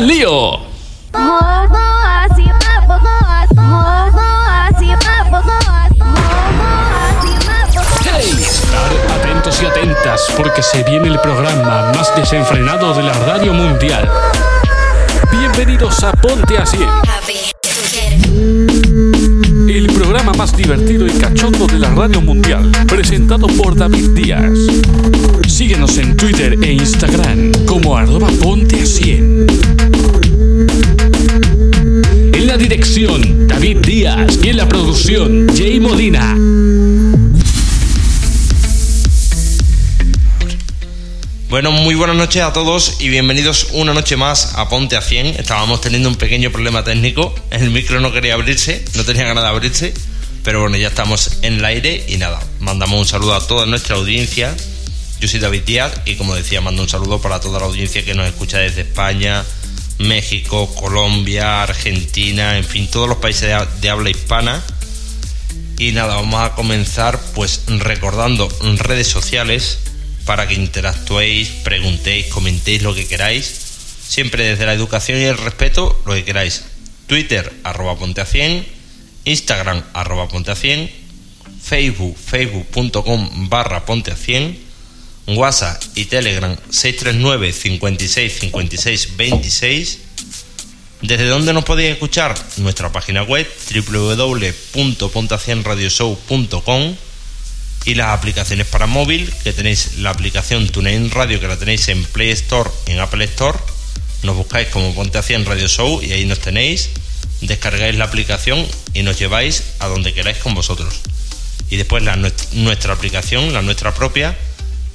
al lío! ¡Hey! Estar atentos y atentas porque se viene el programa más desenfrenado de la radio mundial. Bienvenidos a Ponte Así. El programa más divertido y cachondo de la radio mundial, presentado por David Díaz. Síguenos en Twitter e Instagram como arroba ponte a 100. En la dirección, David Díaz. Y en la producción, Jay Molina. Bueno, muy buenas noches a todos y bienvenidos una noche más a Ponte a 100. Estábamos teniendo un pequeño problema técnico, el micro no quería abrirse, no tenía ganas de abrirse, pero bueno, ya estamos en el aire y nada, mandamos un saludo a toda nuestra audiencia. Yo soy David Díaz y como decía, mando un saludo para toda la audiencia que nos escucha desde España, México, Colombia, Argentina, en fin, todos los países de, habla hispana. Y nada, vamos a comenzar pues recordando redes sociales para que interactuéis, preguntéis, comentéis lo que queráis. Siempre desde la educación y el respeto, lo que queráis. Twitter, arroba ponte a 100. Instagram, arroba ponte a 100. Facebook, facebook.com barra ponte a 100. WhatsApp y Telegram 639 56 56 26. ¿Desde dónde nos podéis escuchar? Nuestra página web www.pontacienradioshow.com y las aplicaciones para móvil, que tenéis la aplicación TuneIn Radio, que la tenéis en Play Store en Apple Store. Nos buscáis como Ponte a 100 Radio Show y ahí nos tenéis. Descargáis la aplicación y nos lleváis a donde queráis con vosotros. Y después nuestra aplicación, la nuestra propia,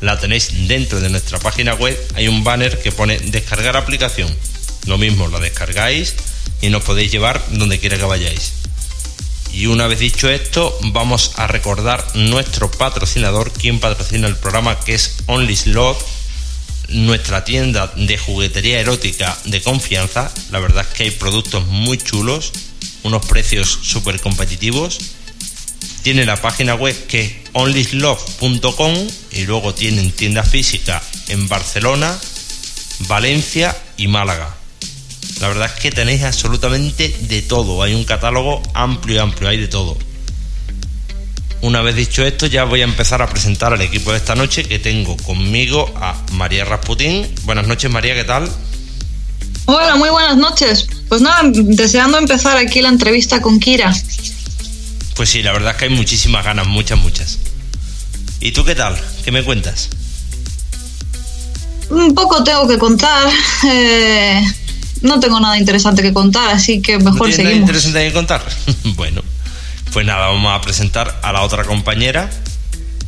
la tenéis dentro de nuestra página web. Hay un banner que pone descargar aplicación. Lo mismo, la descargáis y nos podéis llevar donde quiera que vayáis. Y una vez dicho esto, vamos a recordar nuestro patrocinador, quien patrocina el programa, que es Only Slot, nuestra tienda de juguetería erótica de confianza. La verdad es que hay productos muy chulos, unos precios súper competitivos. Tiene la página web que onlyslove.com y luego tienen tienda física en Barcelona, Valencia y Málaga. La verdad es que tenéis absolutamente de todo. Hay un catálogo amplio, amplio, hay de todo. Una vez dicho esto, ya voy a empezar a presentar al equipo de esta noche que tengo conmigo a María Rasputín. Buenas noches, María, ¿qué tal? Hola, muy buenas noches. Pues nada, deseando empezar aquí la entrevista con Kira. Pues sí, la verdad es que hay muchísimas ganas, muchas, muchas. ¿Y tú qué tal? ¿Qué me cuentas? Un poco tengo que contar. Eh, no tengo nada interesante que contar, así que mejor ¿No seguimos. nada interesante que contar? bueno, pues nada, vamos a presentar a la otra compañera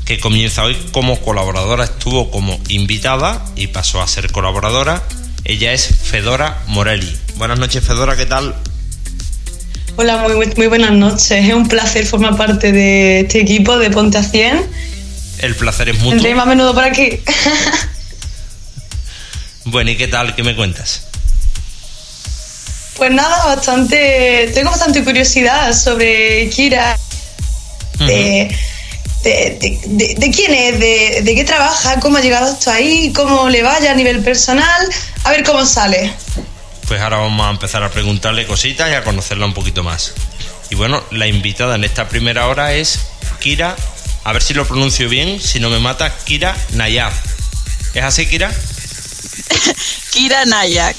que comienza hoy como colaboradora, estuvo como invitada y pasó a ser colaboradora. Ella es Fedora Morelli. Buenas noches, Fedora, ¿qué tal? Hola, muy, muy buenas noches. Es un placer formar parte de este equipo de Ponte a 100. El placer es mutuo. Más a menudo por aquí. bueno, ¿y qué tal? ¿Qué me cuentas? Pues nada, bastante. Tengo bastante curiosidad sobre Kira. De, de, de, de quién es, de, qué trabaja, cómo ha llegado hasta ahí, cómo le vaya a nivel personal. A ver cómo sale. Pues ahora vamos a empezar a preguntarle cositas y a conocerla un poquito más. Y bueno, la invitada en esta primera hora es Kira, a ver si lo pronuncio bien, si no me mata, Kira Nayak. ¿Es así, Kira? Kira Nayak.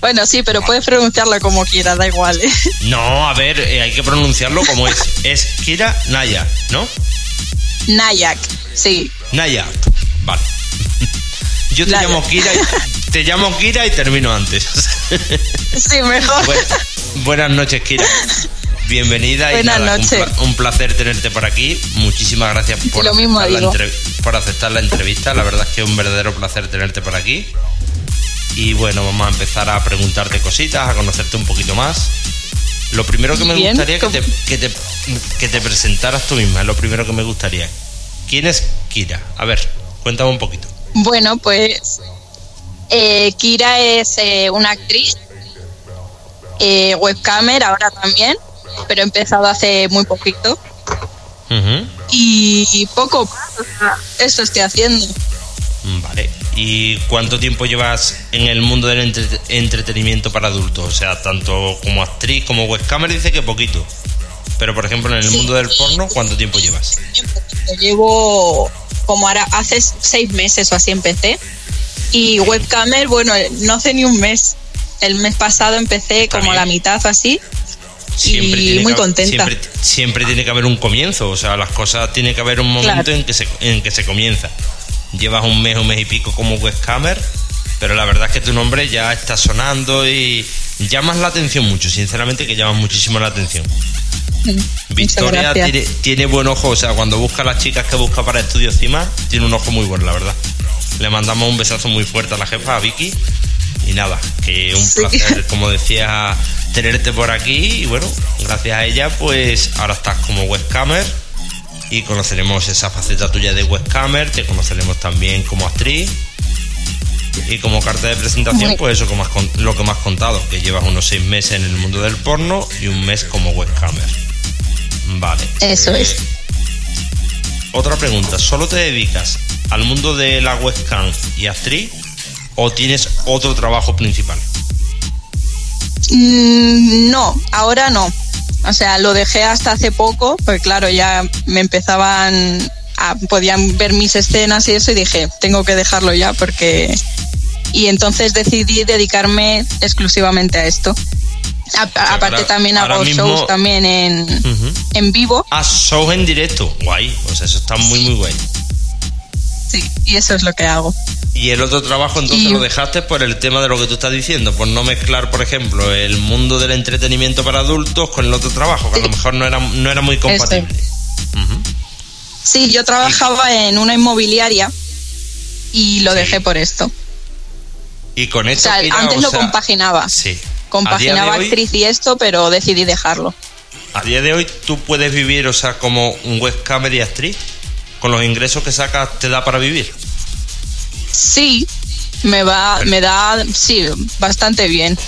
Bueno, sí, pero puedes pronunciarlo como quieras, da igual. ¿eh? No, a ver, eh, hay que pronunciarlo como es. Es Kira Nayak, ¿no? Nayak, sí. Nayak, vale. Yo te llamo Kira y, te llamo Kira y termino antes. Sí, mejor. Bu- buenas noches, Kira. Bienvenida y Buenas nada, un, noches. un placer tenerte por aquí. Muchísimas gracias por, Lo mismo aceptar la digo. entre- por aceptar la entrevista. La verdad es que es un verdadero placer tenerte por aquí. Y bueno, vamos a empezar a preguntarte cositas, a conocerte un poquito más. Lo primero que me Bien, gustaría que ¿cómo? te, que, te, que te presentaras tú misma, es lo primero que me gustaría. ¿Quién es Kira? A ver, cuéntame un poquito. Bueno, pues eh, Kira es eh, una actriz, eh, webcamer ahora también, pero he empezado hace muy poquito. Y poco más, o sea, eso estoy haciendo. Vale. ¿Y cuánto tiempo llevas en el mundo del entre- entretenimiento para adultos? O sea, tanto como actriz como webcamer dice que poquito. Pero por ejemplo, en el Sí. mundo del porno, ¿cuánto tiempo llevas? Llevo como ahora, hace seis meses o así empecé. Y webcamer, bueno, no hace ni un mes. El mes pasado empecé como la mitad o así. Y tiene muy que- contenta. Siempre, siempre tiene que haber un comienzo, o sea, las cosas tiene que haber un momento Claro. en, que se, en que se comienza. Llevas un mes, un mes y pico como webcamer, pero la verdad es que tu nombre ya está sonando y llamas la atención mucho, sinceramente que llamas muchísimo la atención. Victoria tiene, tiene buen ojo, o sea, cuando busca a las chicas que busca para estudios CIMA, tiene un ojo muy bueno, la verdad. Le mandamos un besazo muy fuerte a la jefa, a Vicky. Y nada, que un Sí. placer, como decía, tenerte por aquí. Y bueno, gracias a ella, pues ahora estás como webcamer y conoceremos esa faceta tuya de webcamer. Te conoceremos también como actriz. Y como carta de presentación, pues eso como has lo que me has contado, que llevas unos seis meses en el mundo del porno y un mes como webcamer. Vale. Eso Eh, es. Otra pregunta, ¿solo te dedicas al mundo de la webcam y actriz o tienes otro trabajo principal? Mm, no, ahora no. O sea, lo dejé hasta hace poco, porque claro, ya me empezaban a, podían ver mis escenas y eso y dije, tengo que dejarlo ya porque... Y entonces decidí dedicarme exclusivamente a esto. A- aparte ahora- también ahora hago mismo- shows también en, en vivo. Ah, shows en directo, guay, o sea, eso está muy muy guay. Sí, y eso es lo que hago. Y el otro trabajo entonces Y- lo dejaste por el tema de lo que tú estás diciendo, por no mezclar, por ejemplo, el mundo del entretenimiento para adultos con el otro trabajo, que a lo mejor no era, no era muy compatible. Ujú. Sí, yo trabajaba en una inmobiliaria y lo Sí. dejé por esto. Y con O esto, sea, Kira, antes o lo sea, compaginaba. Sí. Compaginaba hoy, actriz y esto, pero decidí dejarlo. A día de hoy tú puedes vivir, o sea, como un webcamer y actriz, con los ingresos que sacas te da para vivir. Sí, me va, me da, sí, bastante bien.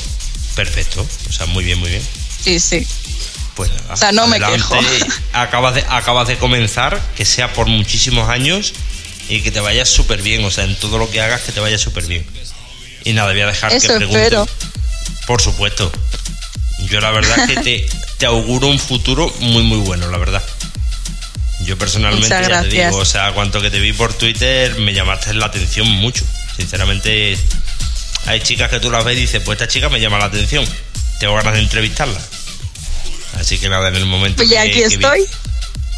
Perfecto, o sea, muy bien, muy bien. Sí, sí. Pues O sea, no me quejo. Acabas de, acabas de comenzar, que sea por muchísimos años y que te vaya súper bien, o sea, en todo lo que hagas que te vaya súper bien. Y nada, voy a dejar Eso que pregunten. espero. Por supuesto. Yo la verdad que te, te auguro un futuro muy muy bueno, la verdad. Yo personalmente ya te digo, o sea, cuanto que te vi por Twitter me llamaste la atención mucho. Sinceramente, hay chicas que tú las ves y dices, pues esta chica me llama la atención. Tengo ganas de entrevistarla. Así que nada, en el momento Pues ya que, aquí que vi- estoy.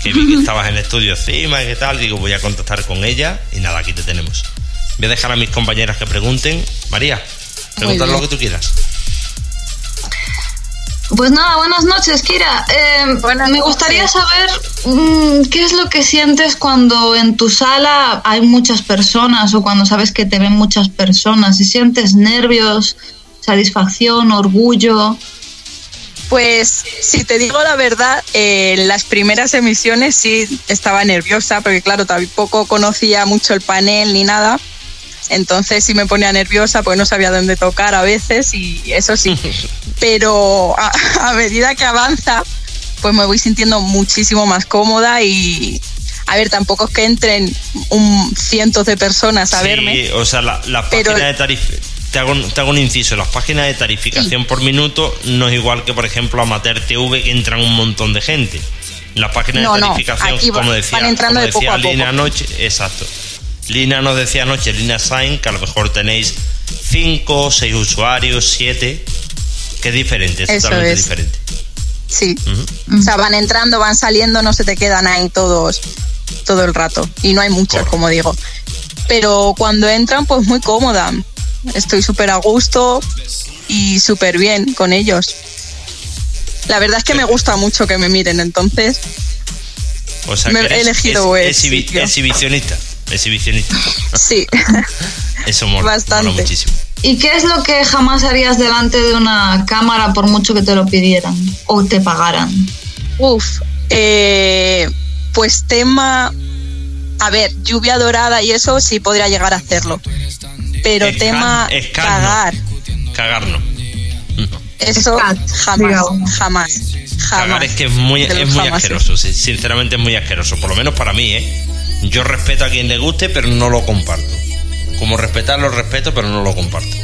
que vi que estabas en estudio encima y qué tal, digo, voy a contactar con ella y nada, aquí te tenemos. Voy a dejar a mis compañeras que pregunten. María, pregunta bien. lo que tú quieras. Pues nada, buenas noches, Kira. Eh, Buenas me noches. gustaría saber mm, qué es lo que sientes cuando en tu sala hay muchas personas o cuando sabes que te ven muchas personas. Si sientes nervios, satisfacción, orgullo. Pues si te digo la verdad, eh, en las primeras emisiones sí estaba nerviosa, porque claro, tampoco conocía mucho el panel ni nada. Entonces sí me ponía nerviosa porque no sabía dónde tocar a veces y eso sí. Pero a, a medida que avanza, pues me voy sintiendo muchísimo más cómoda y a ver, tampoco es que entren un cientos de personas a Sí, verme. o sea, la- las Pero- páginas de tarificación. Te hago, un- te hago un inciso, las páginas de tarificación por minuto no es igual que, por ejemplo, Amateur TV, que entran un montón de gente. Las páginas No, de tarificación, como decía, van entrando como de poco decía a. Lina anoche, exacto. Lina nos decía anoche, Lina Sain, que a lo mejor tenéis 5, 6 usuarios, 7, que es diferente, es Eso totalmente es. diferente. Sí. O sea, van entrando, van saliendo, no se te quedan ahí todos todo el rato. Y no hay muchos, como digo. Pero cuando entran, pues muy cómoda. Estoy súper a gusto y súper bien con ellos. La verdad es que me gusta mucho que me miren, entonces O sea, Me que he elegido el exhibi- sitio. exhibicionista. Exhibicionista. sí. Eso mola, Bastante. mola muchísimo. ¿Y qué es lo que jamás harías delante de una cámara por mucho que te lo pidieran o te pagaran? Uf. eh, pues tema. A ver, lluvia dorada y eso sí podría llegar a hacerlo. Pero Escan- tema escan no. cagar. Cagar no. Eso jamás, digamos. jamás, Cagar jamás. es que es muy, es muy asqueroso, sinceramente es muy asqueroso, por lo menos para mí, ¿eh? Yo respeto a quien le guste, pero no lo comparto. como respetarlo, respeto, pero no lo comparto.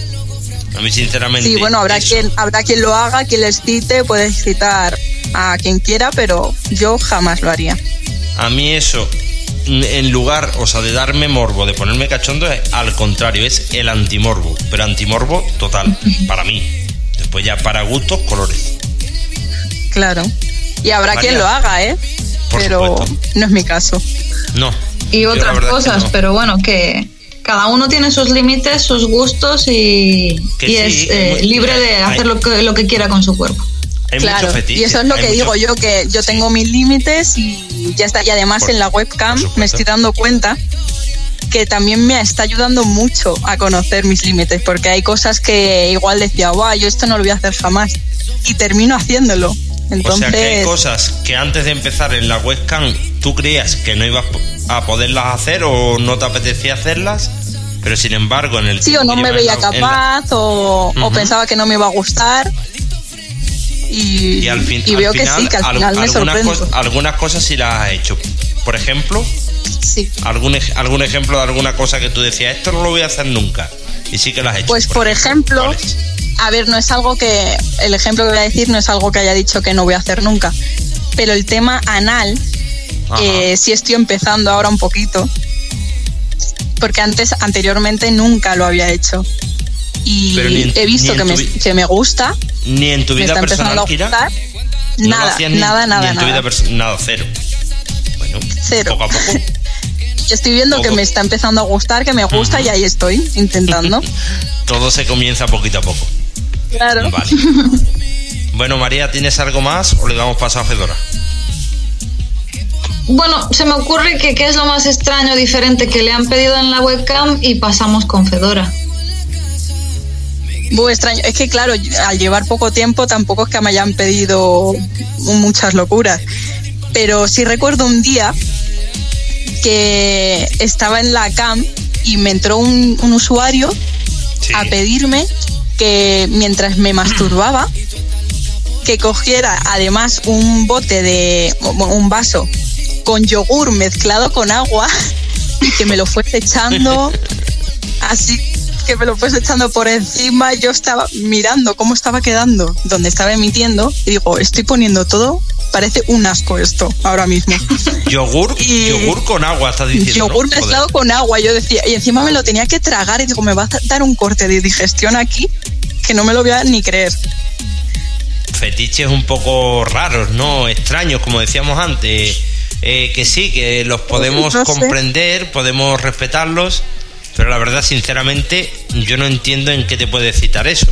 A mí, sinceramente. Sí, bueno, habrá quien, habrá quien lo haga, quien les cite, puedes citar a quien quiera, pero yo jamás lo haría. A mí eso, en lugar, o sea, de darme morbo, de ponerme cachondo, es al contrario, es el antimorbo. Pero antimorbo total, para mí. Después ya para gustos, colores. Claro. Y habrá quien lo haga, ¿eh? pero no es mi caso. No. Y otras cosas, pero bueno, que cada uno tiene sus límites, sus gustos y, es eh, libre de hacer lo, que, lo que quiera con su cuerpo. claro, y eso es lo que digo yo, que yo tengo mis límites y ya está. Y además en la webcam me estoy dando cuenta que también me está ayudando mucho a conocer mis límites, porque hay cosas que igual decía, guau, yo esto no lo voy a hacer jamás. Y termino haciéndolo. Entonces... O sea que hay cosas que antes de empezar en la webcam tú creías que no ibas a poderlas hacer o no te apetecía hacerlas, pero sin embargo en el... Sí, o no me veía capaz o, pensaba que no me iba a gustar. Y, al fin, y veo que sí, que al final me algunas, algunas cosas sí las has hecho. Por ejemplo, sí. algún, algún ejemplo de alguna cosa que tú decías, esto no lo voy a hacer nunca. Y sí que las has hecho. Pues por, ejemplo a ver, no es algo que, el ejemplo que voy a decir no es algo que haya dicho que no voy a hacer nunca, pero el tema anal, eh, sí estoy empezando ahora un poquito, porque antes, anteriormente nunca lo había hecho. Y he visto que me, que me, gusta. Ni en tu vida personal, Nada, nada, nada, en tu vida nada, cero. Bueno, cero. poco a poco. estoy viendo que me está empezando a gustar, que me gusta y ahí estoy intentando. Todo se comienza poquito a poco. Claro. Vale. Bueno, María, ¿tienes algo más o le damos paso a Fedora? Bueno, se me ocurre que qué es lo más extraño, diferente que le han pedido en la webcam y pasamos con Fedora. Muy extraño. Es que, claro, al llevar poco tiempo tampoco es que me hayan pedido muchas locuras. Pero sí recuerdo un día que estaba en la cam y me entró un, usuario a pedirme que mientras me masturbaba, que cogiera además un bote de un vaso con yogur mezclado con agua y que me lo fuese echando así que me lo fuese echando por encima yo estaba mirando cómo estaba quedando donde estaba emitiendo y digo estoy poniendo todo parece un asco esto ahora mismo yogur yogur con agua estás diciendo yogur mezclado con agua yo decía y encima me lo tenía que tragar y digo me va a dar un corte de digestión aquí que no me lo voy a ni creer. Fetiches un poco raros, ¿no? Extraños, como decíamos antes. Eh, que sí, que los podemos comprender, podemos respetarlos, pero la verdad, sinceramente, yo no entiendo en qué te puede citar eso.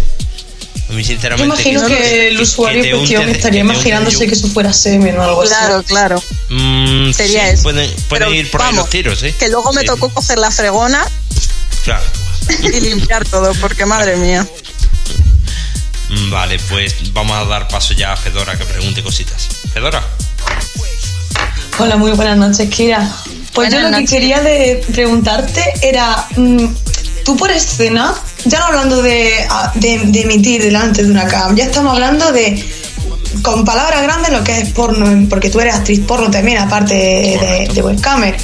A mí, sinceramente. Yo imagino que, el usuario en cuestión estaría imaginándose que eso fuera semen o algo así. Claro, claro. Mm, Sería eso. Pueden, ir por ahí los tiros, ¿eh? Que luego me tocó coger la fregona. Claro. Y limpiar todo, porque madre mía. Mm, vale, pues vamos a dar paso ya a Fedora que pregunte cositas. Fedora. Hola, muy buenas noches, Kira. Pues yo lo que quería de preguntarte era, mm, tú por escena, ya no hablando de, emitir delante de una cam, ya estamos hablando de, con palabras grandes, lo que es porno, porque tú eres actriz porno también, aparte de, de webcamer.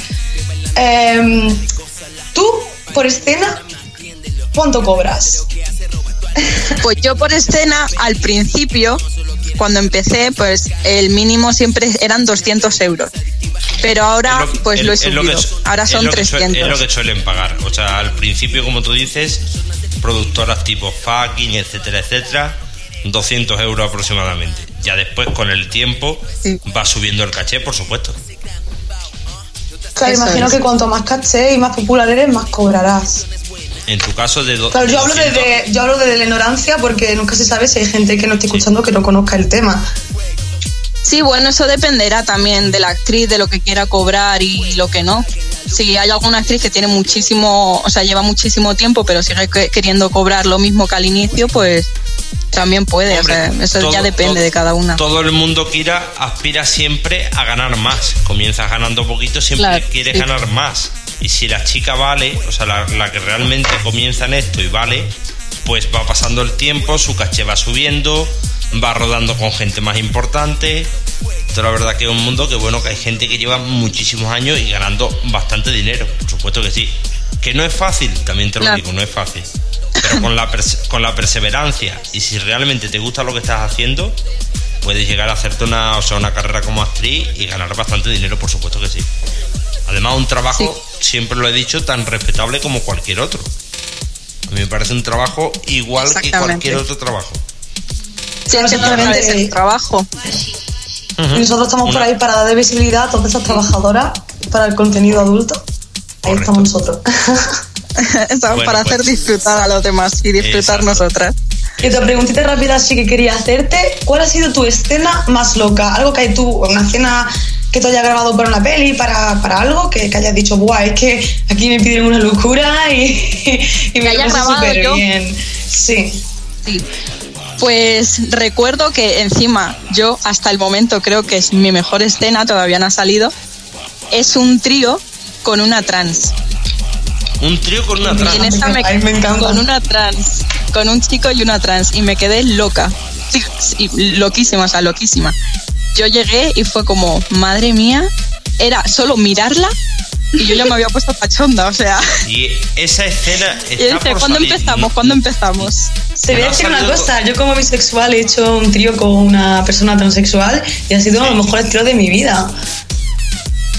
Em, tú, por escena, ¿cuánto cobras? Pues yo por escena, al principio, cuando empecé, pues el mínimo siempre eran 200 euros. Pero ahora, pues lo he subido. ahora son 300. es lo que suelen pagar. O sea, al principio, como tú dices, productoras tipo fucking, etcétera, etcétera, 200 euros aproximadamente. Ya después, con el tiempo, va subiendo el caché, por supuesto. Claro, imagino que cuanto más caché y más popular eres, más cobrarás. En tu caso, de, claro, yo hablo, de, yo hablo de la ignorancia porque nunca se sabe si hay gente que no esté escuchando que no conozca el tema. Sí, bueno, eso dependerá también de la actriz, de lo que quiera cobrar y lo que no. Si hay alguna actriz que tiene muchísimo, o sea, lleva muchísimo tiempo, pero sigue queriendo cobrar lo mismo que al inicio, pues también puede. eso ya depende de cada una. Todo el mundo, Kira, aspira siempre a ganar más. Comienzas ganando poquito, siempre quiere ganar más. Y si la chica vale, o sea, la, que realmente comienza en esto y vale, pues va pasando el tiempo, su caché va subiendo, va rodando con gente más importante. Entonces, la verdad que es un mundo que, bueno, que hay gente que lleva muchísimos años y ganando bastante dinero, por supuesto que sí. Que no es fácil, también te lo digo, no es fácil. Pero con la, con la perseverancia y si realmente te gusta lo que estás haciendo, puedes llegar a hacerte una, o sea, una carrera como actriz y ganar bastante dinero, por supuesto que sí. Además, un trabajo, siempre lo he dicho, tan respetable como cualquier otro. A mí me parece un trabajo igual que cualquier otro trabajo. Sí, es el trabajo. Nosotros estamos por ahí para dar visibilidad a todas esas trabajadoras para el contenido adulto. Ahí estamos nosotros. estamos para hacer pues, disfrutar a los demás y disfrutar nosotras. Y otra preguntita rápida sí que quería hacerte. ¿Cuál ha sido tu escena más loca? Algo que hay tú, una escena que te haya grabado para una peli, para, algo, que, hayas dicho, guau, es que aquí me piden una locura y, y me haya grabado súper bien. Sí. Sí. Pues recuerdo que encima yo hasta el momento creo que es mi mejor escena, todavía no ha salido. Es un trío con una trans. Un trío con una trans. Con una trans. Con un chico y una trans. Y me quedé loca. loquísima, o sea, loquísima. Yo llegué y fue como, madre mía, era solo mirarla y yo ya me había puesto pachonda, o sea. Y esa escena está ¿cuándo empezamos? ¿Cuándo empezamos? Se voy a decir una cosa, yo como bisexual he hecho un trío con una persona transexual y ha sido uno de los mejores tríos de mi vida.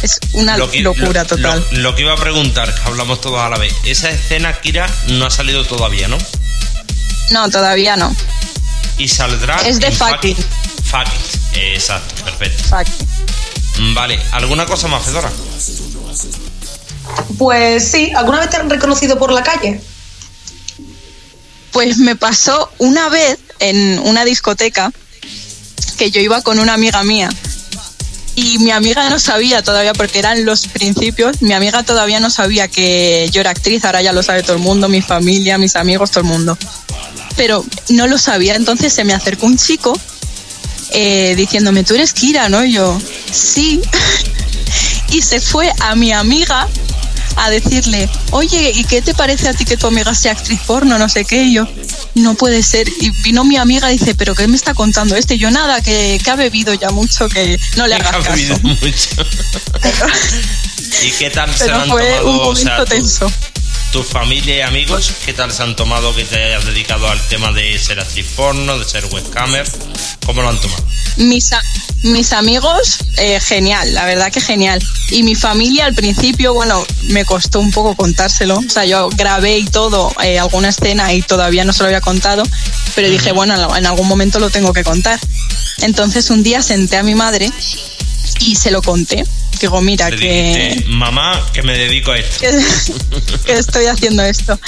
Es una locura total. Lo, que iba a preguntar, que hablamos todos a la vez, esa escena, Kira, no ha salido todavía, ¿no? No, todavía no. Y saldrá. Es de fucking. Fucking, exacto, perfecto. Fucking. Vale, ¿alguna cosa más, Fedora? Pues sí, ¿alguna vez te han reconocido por la calle? Pues me pasó una vez en una discoteca que yo iba con una amiga mía y mi amiga no sabía todavía porque eran los principios, mi amiga todavía no sabía que yo era actriz, ahora ya lo sabe todo el mundo, mi familia, mis amigos, todo el mundo. Pero no lo sabía, entonces se me acercó un chico eh, diciéndome, tú eres Kira, ¿no? Y yo, sí. y se fue a mi amiga a decirle, oye, ¿y qué te parece a ti que tu amiga sea actriz porno? No sé qué. Y yo, no puede ser. Y vino mi amiga y dice, ¿pero qué me está contando este? Y yo, nada, que, ha bebido ya mucho, que no le hagas ha bebido mucho. ¿Y qué tal se han fue tomado? Un momento tenso. ¿Tu familia y amigos qué tal se han tomado que te hayas dedicado al tema de ser actriz porno, de ser webcamer? ¿Cómo lo han tomado? Mis, mis amigos, eh, genial, la verdad que genial. Y mi familia al principio, bueno, me costó un poco contárselo. O sea, yo grabé y todo, eh, alguna escena y todavía no se lo había contado, pero dije, bueno, en algún momento lo tengo que contar. Entonces un día senté a mi madre y se lo conté. Digo, mira, que. Mamá, que me dedico a esto. Que, estoy haciendo esto.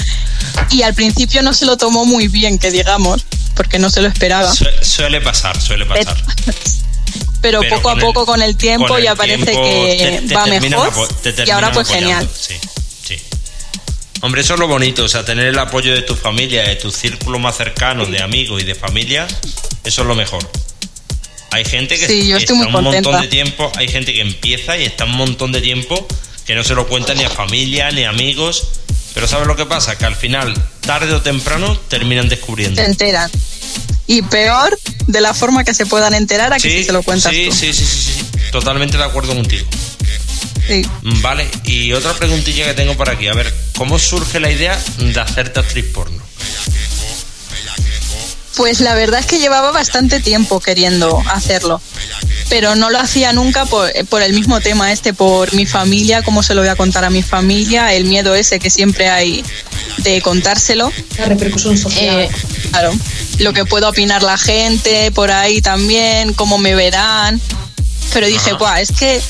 Y al principio no se lo tomó muy bien, que digamos, porque no se lo esperaba. suele pasar, suele pasar. Pero, poco a poco con el tiempo ya parece que va mejor. y ahora pues genial. Sí, sí. Hombre, eso es lo bonito, o sea, tener el apoyo de tu familia, de tu círculo más cercano, de amigos y de familia, eso es lo mejor. Hay gente que está un montón de tiempo, hay gente que empieza y está un montón de tiempo que no se lo cuenta ni a familia ni a amigos. Pero ¿sabes lo que pasa? Que al final, tarde o temprano, terminan descubriendo. Se enteran. Y peor, de la forma que se puedan enterar a que si se lo cuentas sí, Sí, sí, sí, sí. Totalmente de acuerdo contigo. Sí. Vale, y otra preguntilla que tengo por aquí. A ver, ¿cómo surge la idea de hacerte actriz porno? Pues la verdad es que llevaba bastante tiempo queriendo hacerlo, pero no lo hacía nunca por, el mismo tema este, por mi familia, cómo se lo voy a contar a mi familia, el miedo ese que siempre hay de contárselo. La repercusión social. Eh, claro, lo que pueda opinar la gente por ahí también, cómo me verán. Pero dije, Buah, es que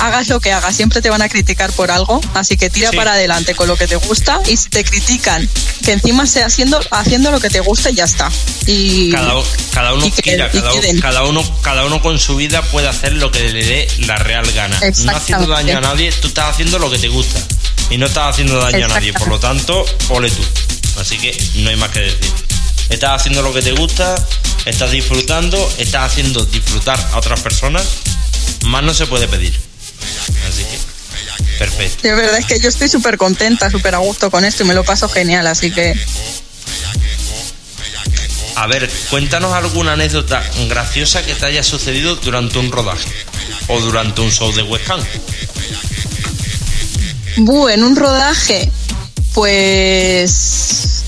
hagas lo que hagas, siempre te van a criticar por algo, así que tira para adelante con lo que te gusta y si te critican, que encima sea haciendo, haciendo lo que te gusta y ya está. Y cada, uno, cada, uno, cada uno con su vida puede hacer lo que le dé la real gana. No haciendo daño a nadie, tú estás haciendo lo que te gusta y no estás haciendo daño a nadie, por lo tanto, ole tú. Así que no hay más que decir. Estás haciendo lo que te gusta, estás disfrutando, estás haciendo disfrutar a otras personas, más no se puede pedir. Así que, perfecto. De verdad es que yo estoy súper contenta, súper a gusto con esto y me lo paso genial, así que... A ver, cuéntanos alguna anécdota graciosa que te haya sucedido durante un rodaje o durante un show de webcam. Bu, en un rodaje, Pues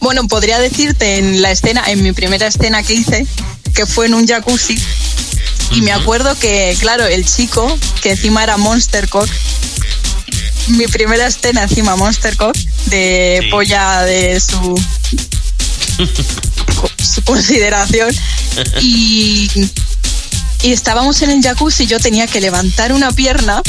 bueno, podría decirte en la escena, en mi primera escena que hice, que fue en un jacuzzi. Y me acuerdo que, claro, el chico, que encima era Monster Cock, mi primera escena encima Monster Cock, de Sí. polla de su, su consideración. Y, y estábamos en el jacuzzi y yo tenía que levantar una pierna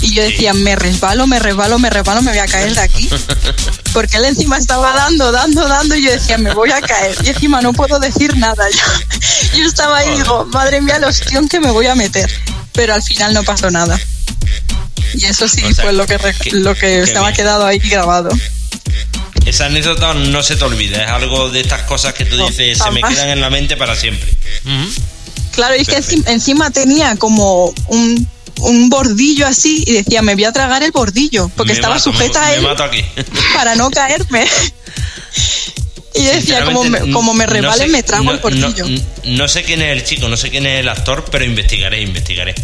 y yo decía, me resbalo, me resbalo, me resbalo, me voy a caer de aquí. Porque él encima estaba dando, dando, dando y yo decía, me voy a caer. Y encima no puedo decir nada. Yo, yo estaba ahí y digo, madre mía, el ostión que me voy a meter. Pero al final no pasó nada. Y eso sí O sea, fue lo que, re- que- lo que que estaba bien. quedado ahí grabado. Esa anécdota no se te olvida, es algo de estas cosas que tú No, dices, se me quedan en la mente para siempre. Claro, y es que Perfecto. encima tenía como un, un bordillo así y decía, me voy a tragar el bordillo, porque Me estaba mato, sujeta me, a él Me mato aquí. para no caerme. Y decía, como me, como me no rebale, sé- me trago no- el bordillo. No, no sé quién es el chico, no sé quién es el actor, pero investigaré, investigaré.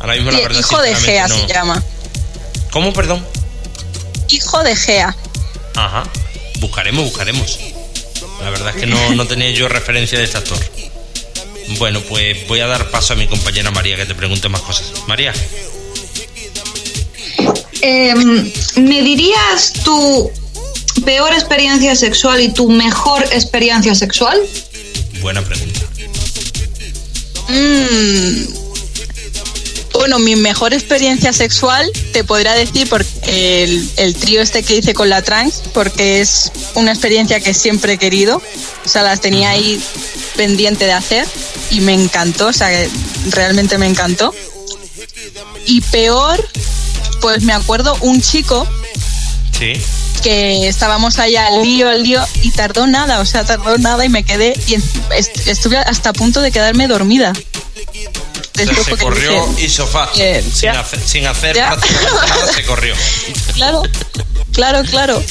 Ahora mismo la verdad hijo de Gea se llama. ¿Cómo, perdón? Hijo de Gea. Ajá. Buscaremos, buscaremos. La verdad es que no, no tenía yo referencia de este actor. Bueno, pues voy a dar paso a mi compañera María que te pregunte más cosas. María, Em, ¿Me dirías tu peor experiencia sexual y tu mejor experiencia sexual? buena pregunta. Mm. Bueno, mi mejor experiencia sexual te podría decir por el, el trío este que hice con la trans, porque es una experiencia que siempre he querido. O sea, las tenía ahí pendiente de hacer y me encantó, o sea, realmente me encantó. Y peor, pues me acuerdo un chico Sí. que estábamos allá al lío, al lío, y tardó nada, o sea, tardó nada y me quedé, y est- estuve hasta a punto de quedarme dormida. O sea, Después se porque corrió dije, y sofá. eh, sin, hacer, sin hacer Ya. prácticamente nada, se corrió. Claro, claro, claro.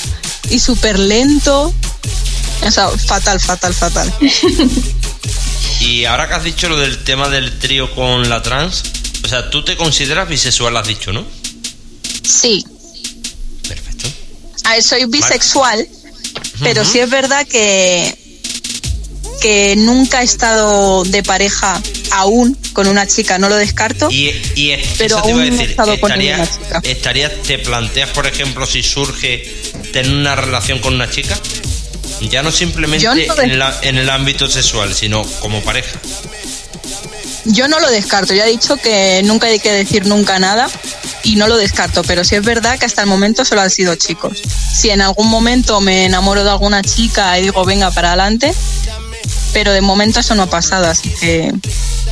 Y súper lento. O sea, fatal, fatal, fatal. Y ahora que has dicho lo del tema del trío con la trans, o sea, tú te consideras bisexual, has dicho, ¿no? Sí, Perfecto. a ver, soy bisexual, pero sí es verdad que que nunca he estado de pareja aún con una chica, no lo descarto. Y, y es- Pero eso te iba a aún no he decir, con ninguna chica. estarías- te planteas, por ejemplo, si surge tener una relación con una chica, ya no simplemente no en, la- en el ámbito sexual, sino como pareja. Yo no lo descarto, ya he dicho que nunca hay que decir nunca nada y no lo descarto, pero sí es verdad que hasta el momento solo han sido chicos. Si en algún momento me enamoro de alguna chica y digo venga para adelante, pero de momento eso no ha pasado, así que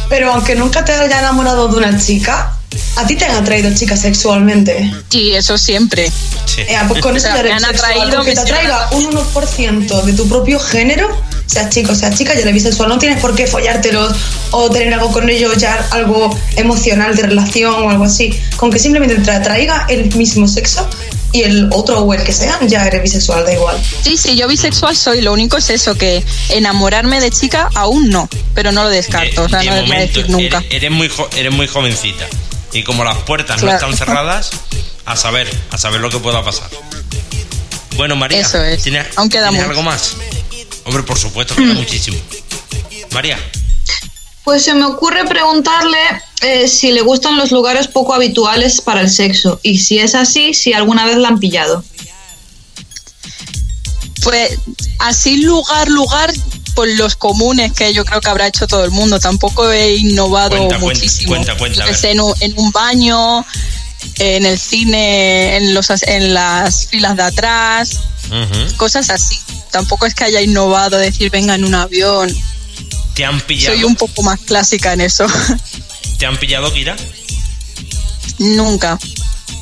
Pero aunque nunca te hayas enamorado de una chica, a ti te han atraído chicas sexualmente. y eso siempre. Sí. Eh, pues con eso O sea, ya me han atraído, con que te atraiga un 1% de tu propio género, sea chico, sea chica, ya eres bisexual. No tienes por qué follártelos o tener algo con ellos, ya algo emocional de relación o algo así. Con que simplemente te atraiga el mismo sexo y el otro o el que sea, ya eres bisexual, da igual. Sí, sí, yo bisexual soy, lo único es eso, que enamorarme de chica aún no, pero no lo descarto, o sea, de no momento, decir nunca. Eres, eres muy jo- eres muy jovencita. Y como las puertas no están cerradas, a saber, a saber lo que pueda pasar. Bueno, María, Eso es. ¿tienes, Aún queda ¿tienes mucho. algo más? Hombre, por supuesto, Mm. queda muchísimo. María, Pues se me ocurre preguntarle eh, si le gustan los lugares poco habituales para el sexo y si es así, si alguna vez la han pillado. Pues así lugar, lugar, pues los comunes que yo creo que habrá hecho todo el mundo. Tampoco he innovado Cuenta, muchísimo. cuenta, cuenta, en, un, en un baño, en el cine, en, los, en las filas de atrás, cosas así. Tampoco es que haya innovado, decir venga en un avión. ¿Te han pillado? Soy un poco más clásica en eso. ¿Te han pillado, Kira? Nunca,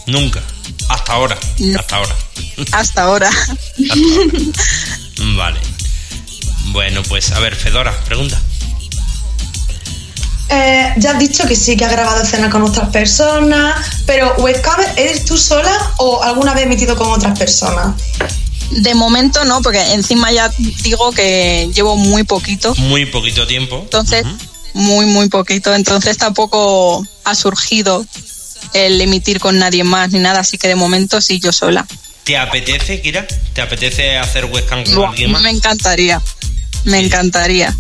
Nunca. Hasta ahora. No. Hasta ahora. hasta ahora. Hasta ahora. Vale. Bueno, pues a ver, Fedora, pregunta. Eh, ya has dicho que sí que has grabado escenas con otras personas, pero webcam, ¿eres tú sola o alguna vez emitido con otras personas? De momento no, porque encima ya digo que llevo muy poquito. Muy poquito tiempo. Entonces, muy, muy poquito. Entonces tampoco ha surgido el emitir con nadie más ni nada, así que de momento sí yo sola. ¿Te apetece, Kira? ¿Te apetece hacer webcam con alguien más? me encantaría. Me encantaría.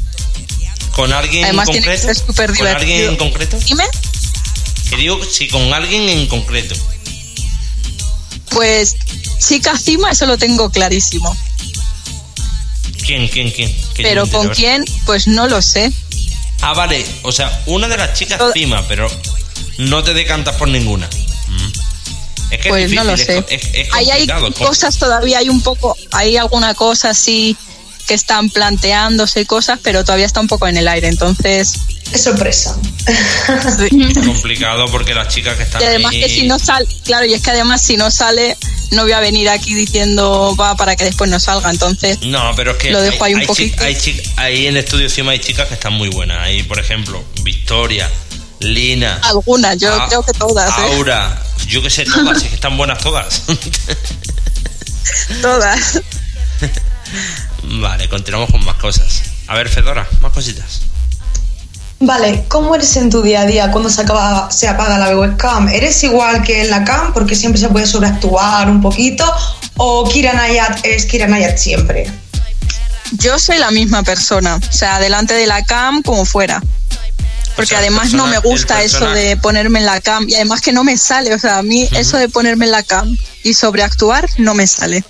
¿Con alguien Además en tiene que concreto? ser súper ¿Con alguien en concreto? Dime. Que digo, si con alguien en concreto. Pues chica cima, eso lo tengo clarísimo. ¿Quién, quién, quién? Pero con quién, pues no lo sé. Ah, vale. O sea, una de las chicas Toda- cima, pero no te decantas por ninguna. Mm. Es que Pues es no lo sé. es, es- es Ahí hay cosas todavía, hay un poco, hay alguna cosa así que están planteándose cosas, pero todavía está un poco en el aire. Entonces, Es sorpresa. sí. complicado porque las chicas que están y además ahí- que si no sale, claro, y es que además si no sale, no voy a venir aquí diciendo va para que después no salga. Entonces, No, pero es que Lo dejo ahí un hay, poquito. hay ahí en Estudio Cima hay chicas que están muy buenas. Ahí, por ejemplo, Victoria, Lina, algunas, yo A- creo que todas, ¿eh? Aura, yo que sé, todas, es que están buenas todas. Todas. vale, continuamos con más cosas. A ver, Fedora, más cositas. Vale, ¿cómo eres en tu día a día cuando se, acaba, se apaga la webcam? ¿Eres igual que en la cam porque siempre se puede sobreactuar un poquito? ¿O Kira Nayat es Kira Nayat siempre? Yo soy la misma persona, o sea, delante de la cam como fuera. Porque sea, además no me gusta eso de ponerme en la cam y además que no me sale, o sea, a mí eso de ponerme en la cam y sobreactuar no me sale.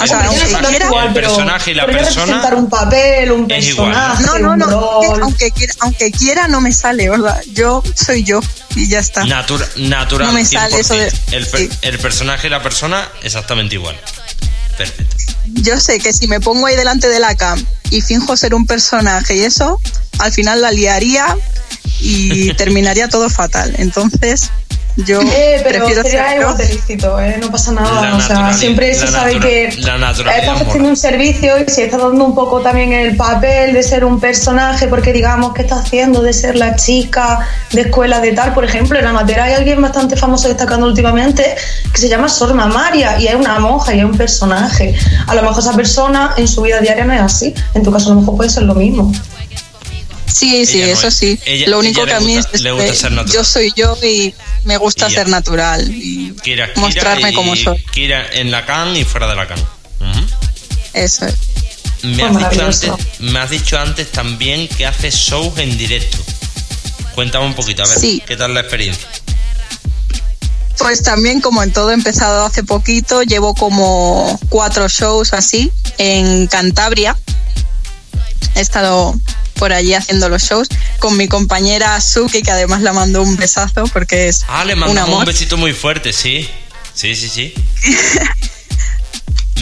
O sea, aunque quiera, actuar, El personaje y la persona representar un papel, un es igual, ¿no? personaje, no, no, no, aunque quiera, aunque quiera no me sale, ¿verdad? Yo soy yo y ya está. natura- natural. No me sale eso de- 100%. el, sí. el personaje y la persona exactamente igual. Perfecto. Yo sé que si me pongo ahí delante de la cam y finjo ser un personaje y eso, al final la liaría y terminaría todo fatal. Entonces, yo Eh, pero prefiero sería igual de lícito, ¿eh? no pasa nada. La o sea, naturalidad- siempre se la sabe que la mola. haciendo un servicio y se está dando un poco también el papel de ser un personaje, porque digamos que está haciendo de ser la chica de escuela de tal. Por ejemplo, en Amatera hay alguien bastante famoso destacando últimamente que se llama Sor Maria y es una monja y es un personaje. A lo mejor esa persona en su vida diaria no es así. En tu caso, a lo mejor puede ser lo mismo. Sí, sí, no eso es- sí. ella- Lo único ella que a mí gusta- es le gusta que ser natural. yo soy yo y me gusta Y ser natural y Kira, Kira mostrarme y como soy. Kira en la can y fuera de la can. Eso es. Me, has dicho antes, me has dicho antes también que haces shows en directo. Cuéntame un poquito, a ver, Sí. ¿qué tal la experiencia? Pues también, como en todo, he empezado hace poquito. Llevo como cuatro shows así en Cantabria. He estado por allí haciendo los shows con mi compañera Suki, que además la mandó un besazo porque es Ah, le un mandamos un, besito muy fuerte, sí. Sí, sí, sí.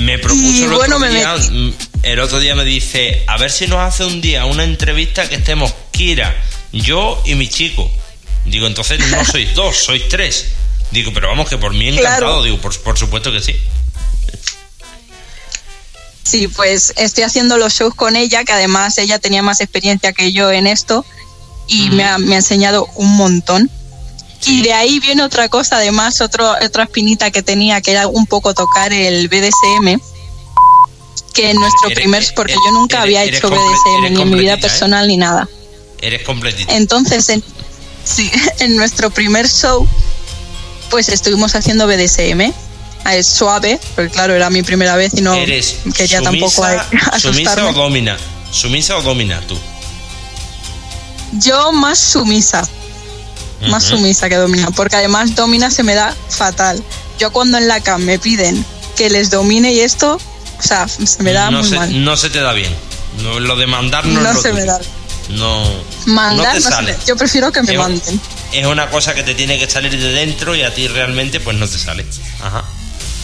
Me propuso el, bueno, otro día, mm, el otro día me dice, a ver si nos hace un día una entrevista que estemos Kira, yo y mi chico. Digo, entonces no sois dos, sois tres. Digo, pero vamos, que por mí encantado. Claro. Digo, por, por supuesto que sí. Sí, pues estoy haciendo los shows con ella, que además ella tenía más experiencia que yo en esto y me, ha, me ha enseñado un montón. Y de ahí viene otra cosa, además, otro, otra espinita que tenía, que era un poco tocar el BDSM, que en nuestro Eres- primer, porque eres- yo nunca eres- había hecho BDSM ni en mi vida completita, ¿eh? personal ni nada. Eres completito. Entonces, en, sí, en nuestro primer show, pues estuvimos haciendo BDSM. Ah, Es suave, porque claro, era mi primera vez y no Eres quería tampoco sumisa, a- sumisa o asustarme. domina. Sumisa o domina tú. Yo más sumisa, más sumisa que domina, porque además domina se me da fatal. Yo cuando en la cam me piden que les domine y esto, o sea, se me da no muy se, mal. No se te da bien. No, lo de mandar no, No es lo se me da. No, Mandar, no te sale. yo prefiero que me Es- manden. Es una cosa que te tiene que salir de dentro y a ti realmente pues no te sale. Ajá.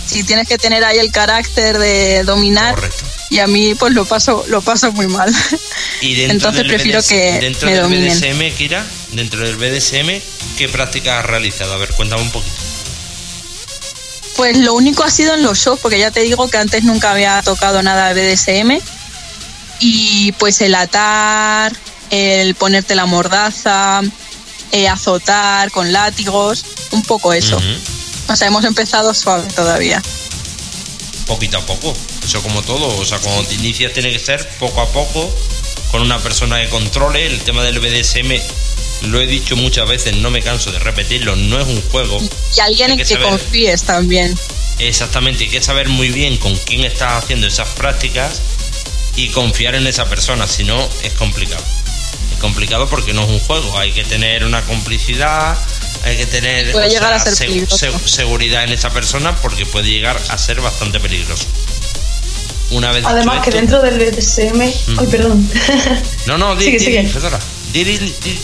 Si tienes que tener ahí el carácter de dominar, Correcto. y a mí pues lo paso, lo paso muy mal. Y dentro Entonces del prefiero que dentro me del dominen. BDSM, Kira, dentro del BDSM, ¿qué prácticas has realizado? A ver, cuéntame un poquito. Pues lo único ha sido en los shows, porque ya te digo que antes nunca había tocado nada de BDSM. Y pues el atar, el ponerte la mordaza, eh, azotar con látigos, un poco eso. O sea, hemos empezado suave todavía. Poquito a poco. Eso como todo. O sea, cuando te inicias tiene que ser poco a poco, con una persona que controle. El tema del BDSM lo he dicho muchas veces, no me canso de repetirlo, no es un juego. Y alguien en que, confíes también. Exactamente, hay que saber muy bien con quién estás haciendo esas prácticas y confiar en esa persona, si no es complicado. Es complicado porque no es un juego, hay que tener una complicidad, hay que tener seguridad en esa persona porque puede llegar a ser bastante peligroso. Una vez Además que dentro del BDSM... Mm. Ay, perdón. No, no, di, sigue,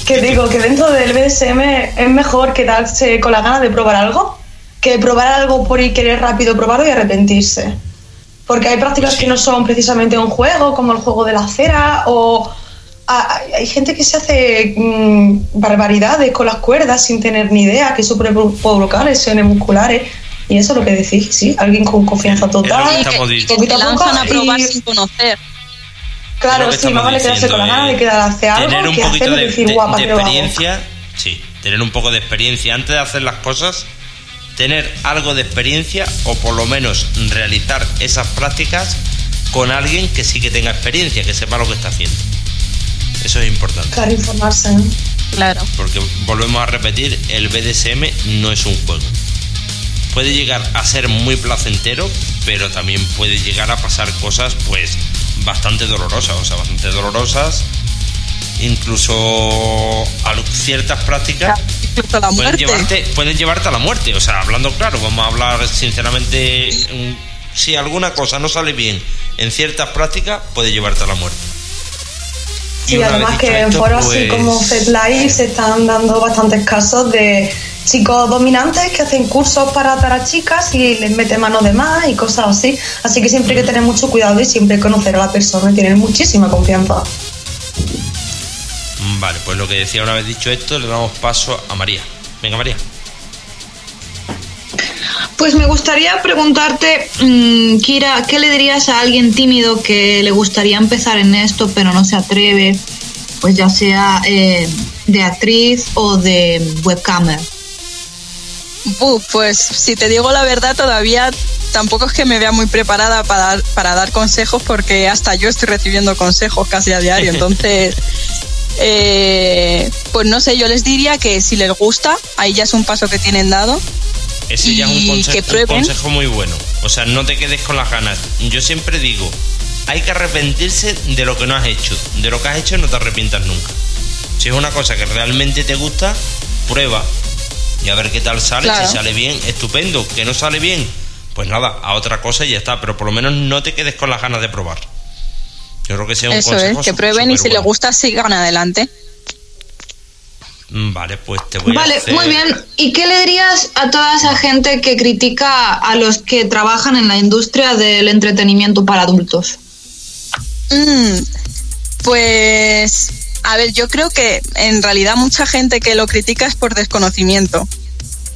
que digo que dentro del BDSM es mejor quedarse con la gana de probar algo que probar algo por ir querer rápido probarlo y arrepentirse. Porque hay prácticas que no son precisamente un juego, como el juego de la cera, o hay gente que se hace mm, barbaridades con las cuerdas sin tener ni idea, que eso puede provocar lesiones musculares. Y eso es lo que decís, sí, alguien con confianza total. que, te lanzan a probar sin conocer. Claro, sí, más vale quedarse con la gana de quedarse algo tener un que poquito de, decir, guapa, de experiencia, sí, tener un poco de experiencia antes de hacer las cosas, tener algo de experiencia o por lo menos realizar esas prácticas con alguien que sí que tenga experiencia, que sepa lo que está haciendo. Eso es importante. Claro, informarse. Claro. Porque volvemos a repetir, el BDSM no es un juego. Puede llegar a ser muy placentero, pero también puede llegar a pasar cosas, pues, bastante dolorosas, o sea, bastante dolorosas. Incluso a ciertas prácticas pueden llevarte, pueden llevarte a la muerte. O sea, hablando claro, vamos a hablar sinceramente. Si alguna cosa no sale bien en ciertas prácticas, puede llevarte a la muerte. Sí, además que en foros así como FedLife se están dando bastantes casos de chicos dominantes que hacen cursos para atar a chicas y les meten mano de más y cosas así. Así que siempre hay que tener mucho cuidado y siempre conocer a la persona y tener muchísima confianza. Vale, pues lo que decía una vez dicho esto, le damos paso a María. Venga, María. Pues me gustaría preguntarte, mm, Kira, ¿qué le dirías a alguien tímido que le gustaría empezar en esto pero no se atreve? Pues ya sea eh, de actriz o de webcamer pues si te digo la verdad, todavía tampoco es que me vea muy preparada para dar, para dar consejos porque hasta yo estoy recibiendo consejos casi a diario. Entonces, eh, pues no sé, yo les diría que si les gusta, ahí ya es un paso que tienen dado. Ese ya es un consejo, un consejo muy bueno. O sea, no te quedes con las ganas. Yo siempre digo, hay que arrepentirse de lo que no has hecho. De lo que has hecho no te arrepientas nunca. Si es una cosa que realmente te gusta, prueba y a ver qué tal sale. Si sale bien, estupendo. Que no sale bien, pues nada, a otra cosa y ya está. Pero por lo menos no te quedes con las ganas de probar. Yo creo que sea un Eso es, que prueben y si les gusta, sigan adelante. Mm, vale, pues te voy vale, a Vale, muy bien. ¿Y qué le dirías a toda esa gente que critica a los que trabajan en la industria del entretenimiento para adultos? Mm, pues a ver, yo creo que en realidad mucha gente que lo critica es por desconocimiento,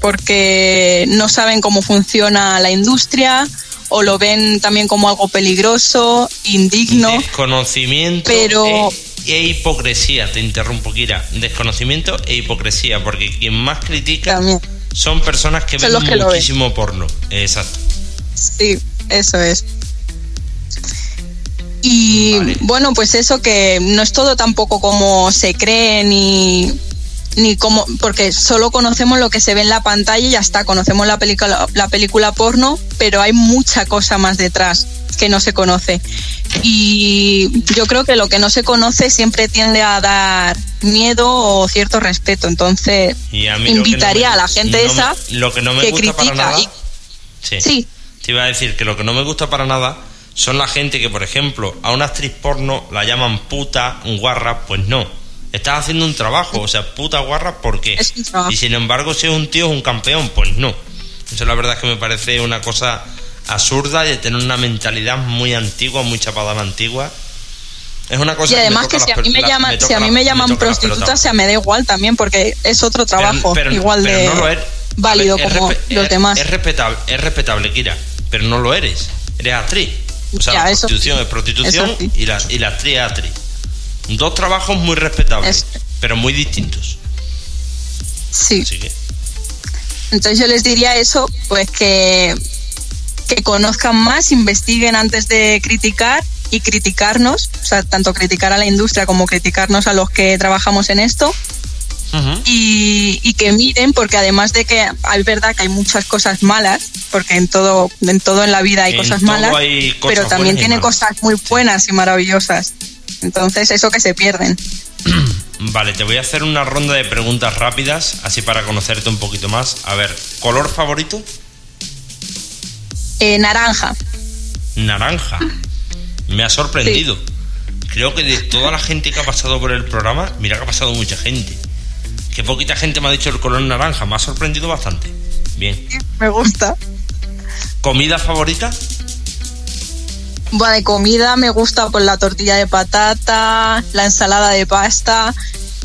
porque no saben cómo funciona la industria o lo ven también como algo peligroso, indigno. Desconocimiento pero... e, e hipocresía, te interrumpo, Kira. Desconocimiento e hipocresía, porque quien más critica son personas que ven muchísimo porno. Exacto. Sí, eso es. Y bueno, pues eso que no es todo tampoco como se cree ni, ni como porque solo conocemos lo que se ve en la pantalla y ya está, conocemos la película la película porno, pero hay mucha cosa más detrás que no se conoce. Y yo creo que lo que no se conoce siempre tiende a dar miedo o cierto respeto. Entonces, invitaría a, la gente esa lo que no me gusta para nada, sí. sí. Te iba a decir que lo que no me gusta para nada son la gente que, por ejemplo, a una actriz porno la llaman puta, guarra, pues no. Estás haciendo un trabajo, o sea, puta guarra, ¿por qué? Y sin embargo, si es un tío es un campeón, pues no. Eso la verdad es que me parece una cosa absurda y de tener una mentalidad muy antigua, muy chapada la antigua. Es una cosa y además que, si, a mí me llaman, si a mí me llaman prostituta, se me da igual también, porque es otro trabajo, igual de válido como los demás. Es respetable, es respetable, Kira, pero no lo eres. Eres actriz. O sea, la prostitución es prostitución y, la, y la actriz es actriz. Dos trabajos muy respetables, pero muy distintos. Sí. Entonces yo les diría eso, pues que, que conozcan más, investiguen antes de criticar y criticarnos, o sea, tanto criticar a la industria como criticarnos a los que trabajamos en esto. y, y, que miren, porque además de que es verdad que hay muchas cosas malas, porque en todo en, todo en la vida hay cosas malas, pero también tiene cosas muy buenas y maravillosas. Entonces, eso que se pierden. Vale, te voy a hacer una ronda de preguntas rápidas, así para conocerte un poquito más. A ver, ¿color favorito? Eh, naranja. Naranja. Me ha sorprendido. Creo que de toda la gente que ha pasado por el programa, mira que ha pasado mucha gente. Que poquita gente me ha dicho el color naranja, me ha sorprendido bastante. Bien. Me gusta. ¿Comida favorita? Bueno, de comida me gusta pues la tortilla de patata, la ensalada de pasta,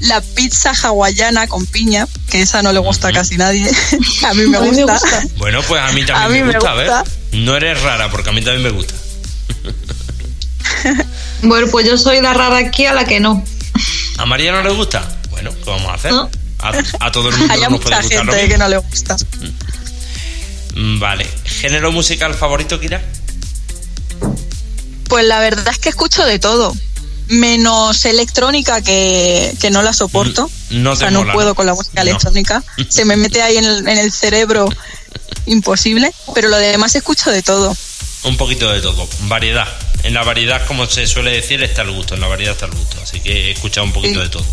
la pizza hawaiana con piña, que esa no le gusta a casi nadie. a mí me gusta. Bueno, pues a mí también me, gusta, me gusta. No eres rara, porque a mí también me gusta. bueno, pues yo soy la rara aquí a la que no. ¿A María no le gusta? Bueno, ¿qué vamos a hacer? A, todo el mundo Hay mucha gente que no le gusta. Mm, vale. ¿Género musical favorito, Kira? Pues la verdad es que escucho de todo. Menos electrónica que, no la soporto. No o sea, no puedo con la música electrónica. Se me mete ahí en el, en el cerebro imposible. Pero lo demás escucho de todo. Un poquito de todo. Variedad. En la variedad, como se suele decir, está el gusto. En la variedad está el gusto. Así que he escuchado un poquito de todo.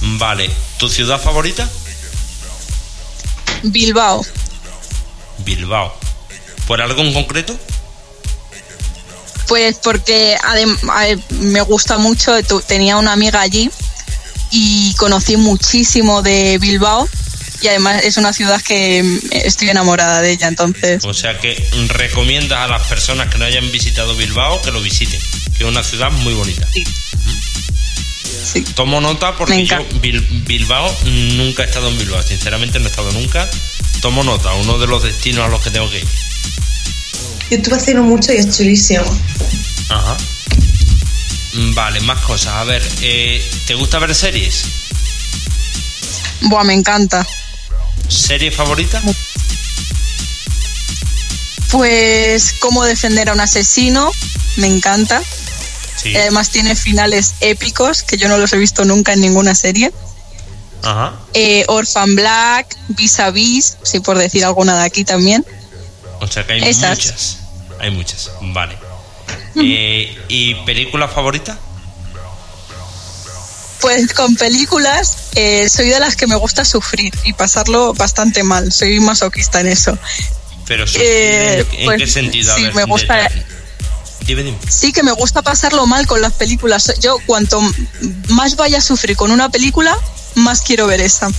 Vale. ¿Tu ciudad favorita? Bilbao. Bilbao. ¿Por algo en concreto? Pues porque me gusta mucho, tenía una amiga allí y conocí muchísimo de Bilbao y además es una ciudad que estoy enamorada de ella, entonces. O sea que recomiendas a las personas que no hayan visitado Bilbao que lo visiten, que es una ciudad muy bonita. Sí. Tomo nota porque yo Bilbao nunca he estado en Bilbao, sinceramente no he estado nunca. Tomo nota, uno de los destinos a los que tengo que ir. Yo estuve haciendo mucho y es chulísimo. Ajá. Mm, vale, más cosas. A ver, eh, ¿te gusta ver series? Buah, me encanta. ¿Serie favorita? Pues cómo defender a un asesino, me encanta. Sí. Además tiene finales épicos que yo no los he visto nunca en ninguna serie. Ajá. Eh, Orphan Black, Vis a Vis, si por decir alguna de aquí también. O sea que hay muchas. Hay muchas, vale. Eh, ¿Y película favorita? Pues con películas eh, soy de las que me gusta sufrir y pasarlo bastante mal. Soy masoquista en eso. Pero eh, ¿en, pues, qué sentido? Sí, me gusta. Sí, que me gusta pasarlo mal con las películas. Yo cuanto más vaya a sufrir con una película, más quiero ver esa.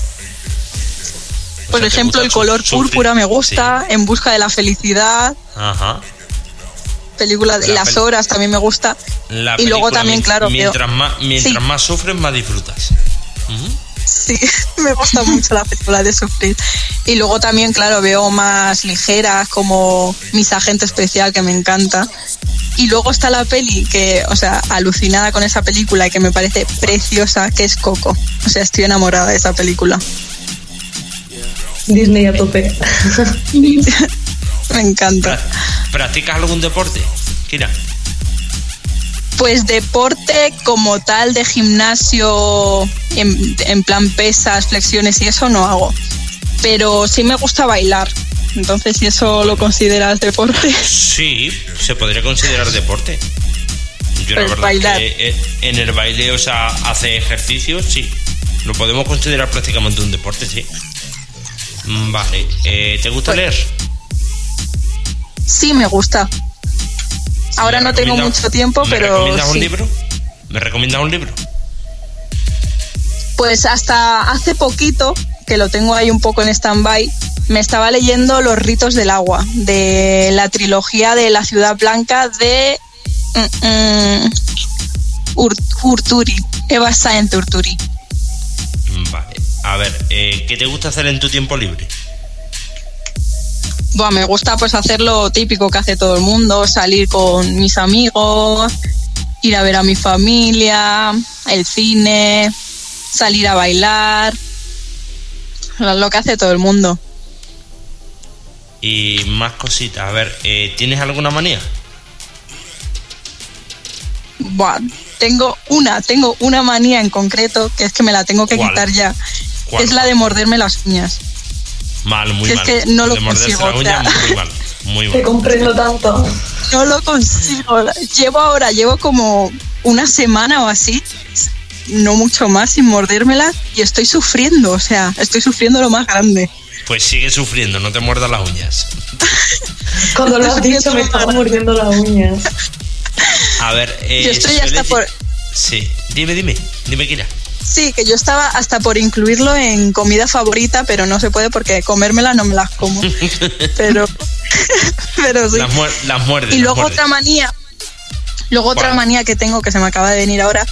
Por ejemplo, el color púrpura me gusta, En busca de la felicidad. Ajá. Película de Las horas también me gusta. y luego también, claro. Mientras, más, mientras más sufres, más disfrutas. Sí, me gusta mucho la película de sufrir. Y luego también, claro, veo más ligeras como Mis Agente Especial, que me encanta. Y luego está la peli que, o sea, alucinada con esa película y que me parece preciosa, que es Coco. O sea, estoy enamorada de esa película. Disney a tope. Me encanta. ¿Practicas algún deporte, Kira? Pues deporte como tal de gimnasio, en, plan pesas, flexiones y eso no hago. Pero sí me gusta bailar. Entonces, si eso lo consideras deporte. Sí, se podría considerar deporte. Yo la pues verdad bailar. Que eh, en el baile, o sea, hace ejercicio, sí. Lo podemos considerar prácticamente un deporte, sí. Mm, vale. Eh, ¿Te gusta leer? Sí, me gusta. Ahora no tengo mucho tiempo, pero. ¿Me recomiendas un libro? ¿Me recomiendas un libro? Pues hasta hace poquito, que lo tengo ahí un poco en stand-by, me estaba leyendo Los ritos del agua, de la trilogía de La Ciudad Blanca de. Mm, mm, Urturi, Eva Sainz Urturi. Vale. A ver, eh, ¿qué te gusta hacer en tu tiempo libre? Bueno, me gusta pues hacer lo típico que hace todo el mundo, salir con mis amigos, ir a ver a mi familia, el cine, salir a bailar, lo que hace todo el mundo. Y más cositas, a ver, eh, ¿tienes alguna manía? Bueno, tengo una, tengo una manía en concreto que es que me la tengo que ¿Cuál? quitar ya. ¿Cuál? Es la de morderme las uñas. Mal, muy Si es mal. que no lo de morderse consigo, la uña, o sea. muy mal. Muy Te mal. comprendo tanto. No lo consigo. Llevo ahora, llevo como una semana o así, no mucho más sin mordérmela y estoy sufriendo, o sea, estoy sufriendo lo más grande. Pues sigue sufriendo, no te muerdas las uñas. Cuando lo has dicho me estaba mordiendo la uña. A ver, eh, Yo estoy hasta por... Sí, dime, dime, dime, Kira. Sí, que yo estaba hasta por incluirlo en comida favorita, pero no se puede porque comérmela no me las como. Pero, pero sí. Las, muer- las muerdes. Y luego muerdes. otra manía, luego otra manía que tengo que se me acaba de venir ahora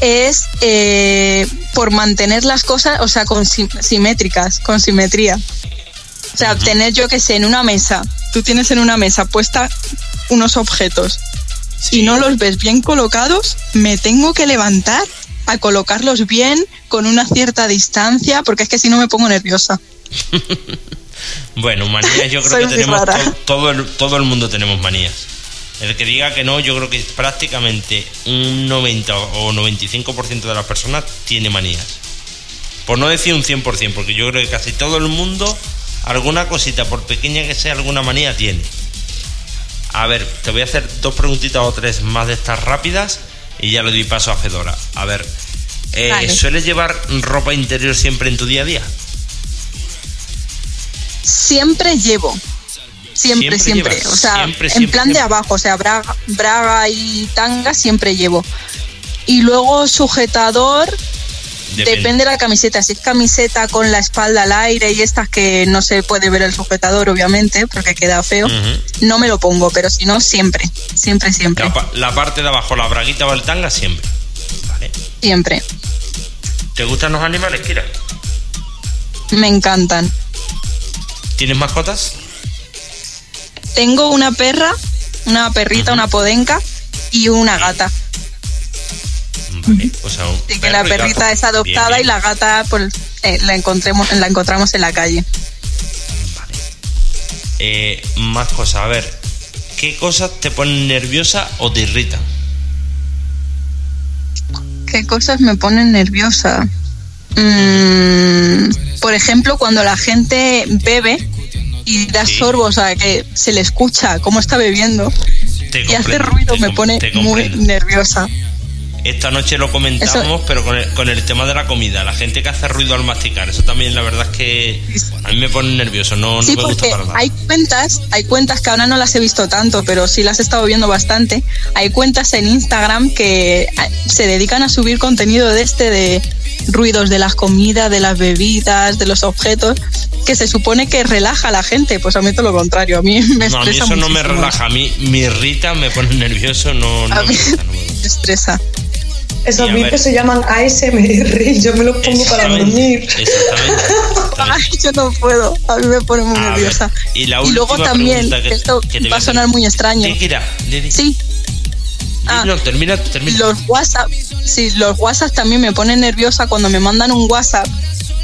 es eh, por mantener las cosas, o sea, con sim- simétricas, con simetría. O sea, tener yo que sé en una mesa, tú tienes en una mesa puesta unos objetos Sí. y no los ves bien colocados, me tengo que levantar a colocarlos bien con una cierta distancia, porque es que si no me pongo nerviosa. Bueno, manías yo creo que tenemos to- todo, el, todo el mundo tenemos manías. El que diga que no, yo creo que prácticamente un 90 o 95% de las personas tiene manías. Por no decir un 100%, porque yo creo que casi todo el mundo, alguna cosita, por pequeña que sea, alguna manía tiene. A ver, te voy a hacer dos preguntitas o tres más de estas rápidas y ya le doy paso a Fedora. A ver, eh, Vale. ¿sueles llevar ropa interior siempre en tu día a día? siempre llevo. Siempre Siempre, O sea, siempre, en plan de abajo, o sea, braga, braga y tanga siempre llevo. Y luego sujetador, depende. de la camiseta. Si es camiseta con la espalda al aire y estas que no se puede ver el sujetador, obviamente, porque queda feo, no me lo pongo, pero si no, siempre. Siempre, siempre. La, pa- la parte de abajo, la braguita o el tanga, siempre. Vale. Siempre. ¿Te gustan los animales, Kira? Me encantan. ¿Tienes mascotas? Tengo una perra, una perrita, una podenca y una gata. O sea, un Así que la gato. perrita es adoptada Bien, bien. y la gata pues, eh, la, encontremos, la encontramos en la calle. Vale. Eh, más cosas. A ver, ¿qué cosas te ponen nerviosa o te irritan? ¿Qué cosas me ponen nerviosa? Mm, por ejemplo, cuando la gente bebe y da Sí. sorbo, o sea, que se le escucha cómo está bebiendo y hace ruido, me pone muy nerviosa. Esta noche lo comentamos, pero con el, con el tema de la comida, la gente que hace ruido al masticar, eso también la verdad es que a mí me pone nervioso, no, no Sí, me gusta para nada. hay cuentas, hay cuentas que ahora no las he visto tanto, pero sí las he estado viendo bastante. Hay cuentas en Instagram que ah, se dedican a subir contenido de este de ruidos de las comidas, de las bebidas, de los objetos, que se supone que relaja a la gente. Pues a mí todo lo contrario, a mí me No, a mí estresa eso no me muchísimo. relaja, a mí me irrita, me pone nervioso, no, no A me mí gusta, no me me estresa. Esos Y a ver. vídeos se llaman ASMR y yo me los pongo para dormir. Exactamente. Ay, yo no puedo, a mí me pone muy A nerviosa. y la luego última también, que- esto que te va a sonar muy extraño. Sí, di. Sí, Ah. no, termina, termina. los WhatsApp, sí, los WhatsApp también me ponen nerviosa cuando me mandan un WhatsApp,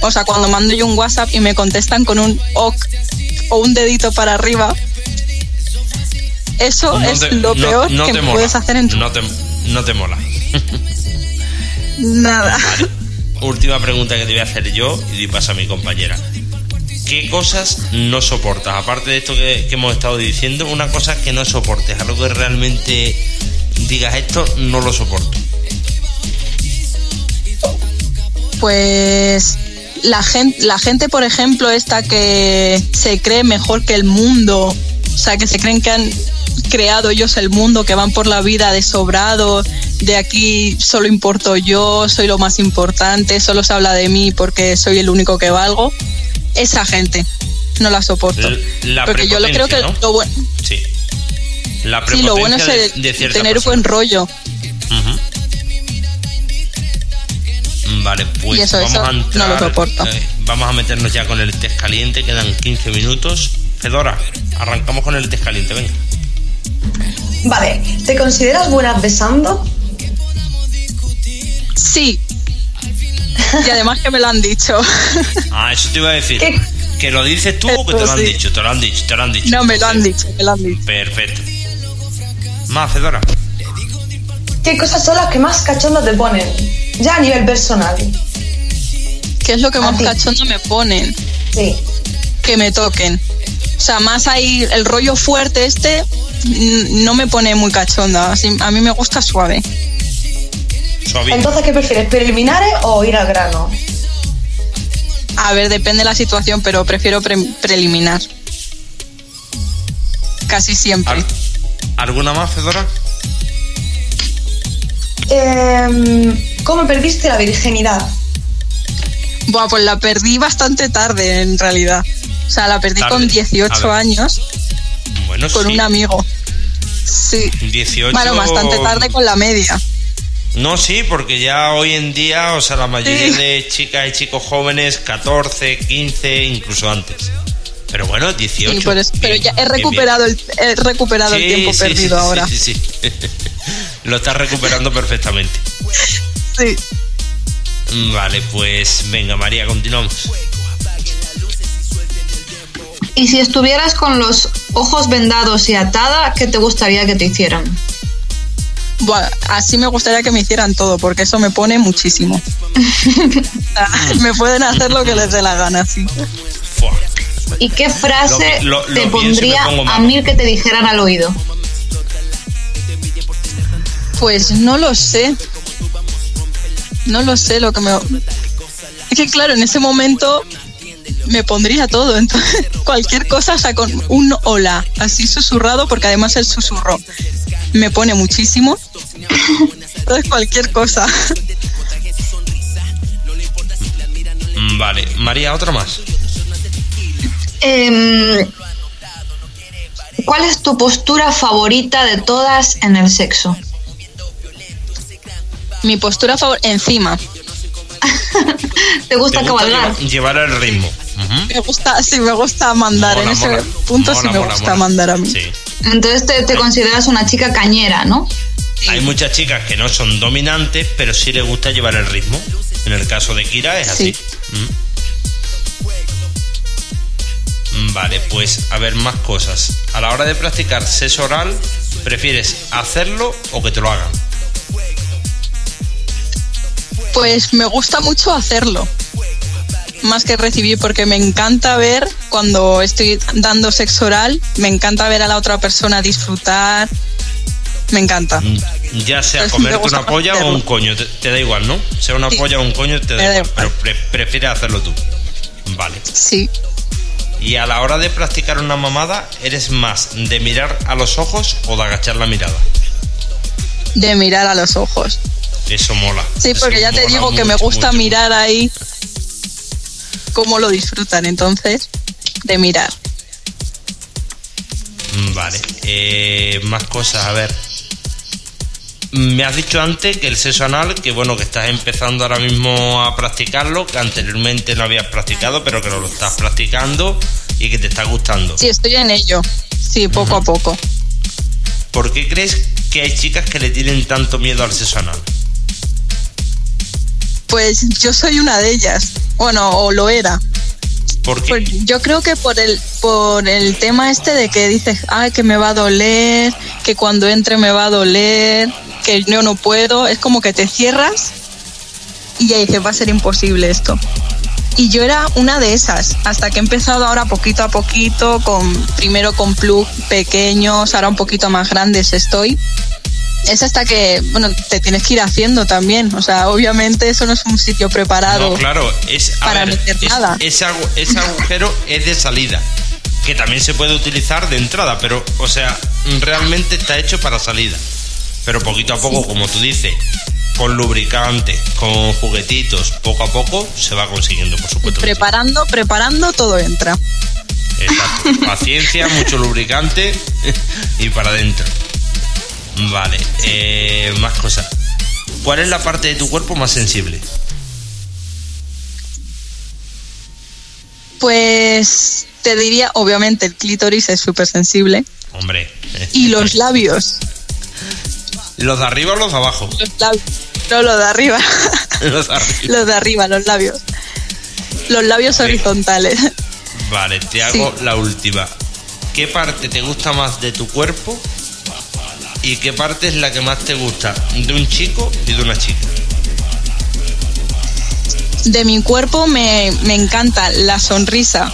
o sea, cuando mando yo un WhatsApp y me contestan con un OK o un dedito para arriba. Eso No es te- lo no- peor no que te me mola. puedes hacer en tu No te, no te mola. nada. Vale. Última pregunta que te voy a hacer yo y paso a mi compañera. ¿Qué cosas no soportas? Aparte de esto que, que hemos estado diciendo, una cosa que no soportes, algo que realmente digas esto no lo soporto. Pues la gente, la gente, por ejemplo, esta que se cree mejor que el mundo, o sea, que se creen que han creado ellos el mundo, que van por la vida de sobrado, de aquí solo importo yo, soy lo más importante, solo se habla de mí porque soy el único que valgo. Esa gente no la soporto. La porque yo lo creo que lo bueno, Sí. La sí, lo bueno es el de, tener persona. buen rollo. Vale, pues Y eso, vamos eso a no entrar, lo soporto. eh, vamos a meternos ya con el test caliente, quedan 15 minutos. Fedora, arrancamos con el test caliente, venga. Vale, ¿te consideras buena besando? Sí. Y además que me lo han dicho. Ah, eso te iba a decir. ¿Qué? ¿Que lo dices tú o que te lo han Sí. dicho? Te lo han dicho, te lo han dicho. No, me lo han dicho, me lo han dicho. Perfecto. Más, Fedora. ¿qué cosas son las que más cachondo te ponen? Ya a nivel personal. ¿Qué es lo que A más ti. cachondo me ponen? Sí. Que me toquen. O sea, más ahí el rollo fuerte este no me pone muy cachonda. Así, a mí me gusta suave. Suavito. Entonces, ¿qué prefieres? ¿Preliminares o ir al grano? A ver, depende de la situación, pero prefiero pre- preliminar. Casi siempre. Al- ¿Alguna más, Fedora? Em, ¿Cómo perdiste la virginidad? Buah, pues la perdí bastante tarde en realidad. O sea, la perdí Tarde. con A 18 ver. años Bueno, con sí. un amigo. Sí. 18. Bueno, bastante tarde con la media. No, sí, porque ya hoy en día, o sea, la mayoría Sí. de chicas y chicos jóvenes, 14, 15, incluso antes. Pero bueno, 18. Sí, por eso- pero ya he bien, bien. recuperado el, he recuperado el tiempo sí, perdido ahora. Sí, sí, sí. Lo estás recuperando perfectamente. Sí. Vale, pues venga, María, continuamos. Y si estuvieras con los ojos vendados y atada, ¿qué te gustaría que te hicieran? Buah, así me gustaría que me hicieran todo, porque eso me pone muchísimo. Me pueden hacer lo que les dé la gana, sí. ¿Y qué frase Lo que- lo- lo te pondría a mí que te dijeran al oído? Pues no lo sé. No lo sé lo que me... Es que claro, en ese momento me pondría todo, entonces cualquier cosa, o sea, con un hola, así susurrado, porque además el susurro me pone muchísimo. Entonces cualquier cosa. Mm, Vale, María, otra más. Em, ¿Cuál es tu postura favorita de todas en el sexo? Mi postura favor encima. ¿Te gusta ¿Te gusta cabalgar? lleva- llevar el ritmo? Me gusta, sí, me gusta mandar. Mola, en ese mola. punto sí Mola, me mola, gusta mola. mandar a mí. Sí. Entonces te, te consideras una chica cañera, ¿no? Hay muchas chicas que no son dominantes, pero sí les gusta llevar el ritmo. En el caso de Kira es así. Sí. Mm, Vale, pues a ver más cosas. A la hora de practicar sexo oral, ¿prefieres hacerlo o que te lo hagan? Pues me gusta mucho hacerlo. Más que recibir, porque me encanta ver cuando estoy dando sexo oral, me encanta ver a la otra persona disfrutar. Me encanta. Mm, Ya sea me comerte una polla o un coño, te, te da igual, ¿no? Sea una Sí. polla o un coño, te da igual, pero pre- prefieres hacerlo tú. Vale. Sí. Y a la hora de practicar una mamada, ¿eres más de mirar a los ojos o de agachar la mirada? De mirar a los ojos. Eso mola. Sí, Eso porque ya te digo que me gusta mucho, mirar ahí cómo lo disfrutan. Entonces, de mirar. Mm, Vale. Eh, más cosas, a ver. Mm, Me has dicho antes que el sexo anal, que bueno, que estás empezando ahora mismo a practicarlo, que anteriormente no habías practicado, pero que lo estás practicando y que te está gustando. Sí, estoy en ello. Sí, poco a poco. ¿Por qué crees que hay chicas que le tienen tanto miedo al sexo anal? Pues yo soy una de ellas. Bueno, o lo era. ¿Por qué? Pues yo creo que por el por el tema este de que dices, ay, que me va a doler, que cuando entre me va a doler, que yo no puedo, es como que te cierras y ya dices, va a ser imposible esto. Y yo era una de esas, hasta que he empezado ahora poquito a poquito, con primero con plug pequeños, ahora un poquito más grandes estoy. Es hasta que, bueno, te tienes que ir haciendo también. O sea, obviamente eso no es un sitio preparado. No, claro, es para ver, meter es- nada. Ese, ese agujero es de salida, que también se puede utilizar de entrada, pero, o sea, realmente está hecho para salida. Pero poquito a poco, como tú dices, con lubricante, con juguetitos, poco a poco se va consiguiendo, por supuesto. sí. Preparando, preparando, todo entra. Exacto. Paciencia, mucho lubricante y para adentro. Vale, eh, más cosas. ¿Cuál es la parte de tu cuerpo más sensible? Pues te diría, obviamente, el clítoris es súper sensible. Hombre. Y los labios. ¿Los de arriba o los de abajo? Los labios. No, los de arriba. Los de arriba. los de arriba, los labios. Los labios horizontales. Vale, te hago la última. ¿Qué parte te gusta más de tu cuerpo ¿Y qué parte es la que más te gusta de un chico y de una chica? De mi cuerpo me, me encanta la sonrisa.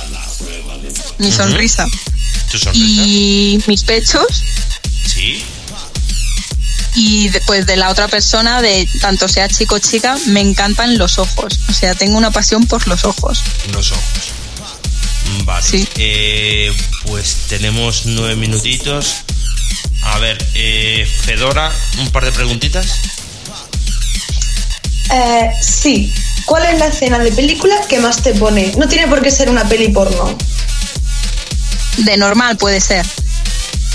Mi sonrisa. ¿Tu sonrisa? Y mis pechos. Sí. Y después de la otra persona, de tanto sea chico o chica, me encantan los ojos. O sea, tengo una pasión por los ojos. Los ojos. Vale. Sí. Eh, pues tenemos nueve minutitos. A ver, eh, Fedora, un par de preguntitas. Eh, sí. ¿Cuál es la escena de película que más te pone? No tiene por qué ser una peli porno. De normal puede ser.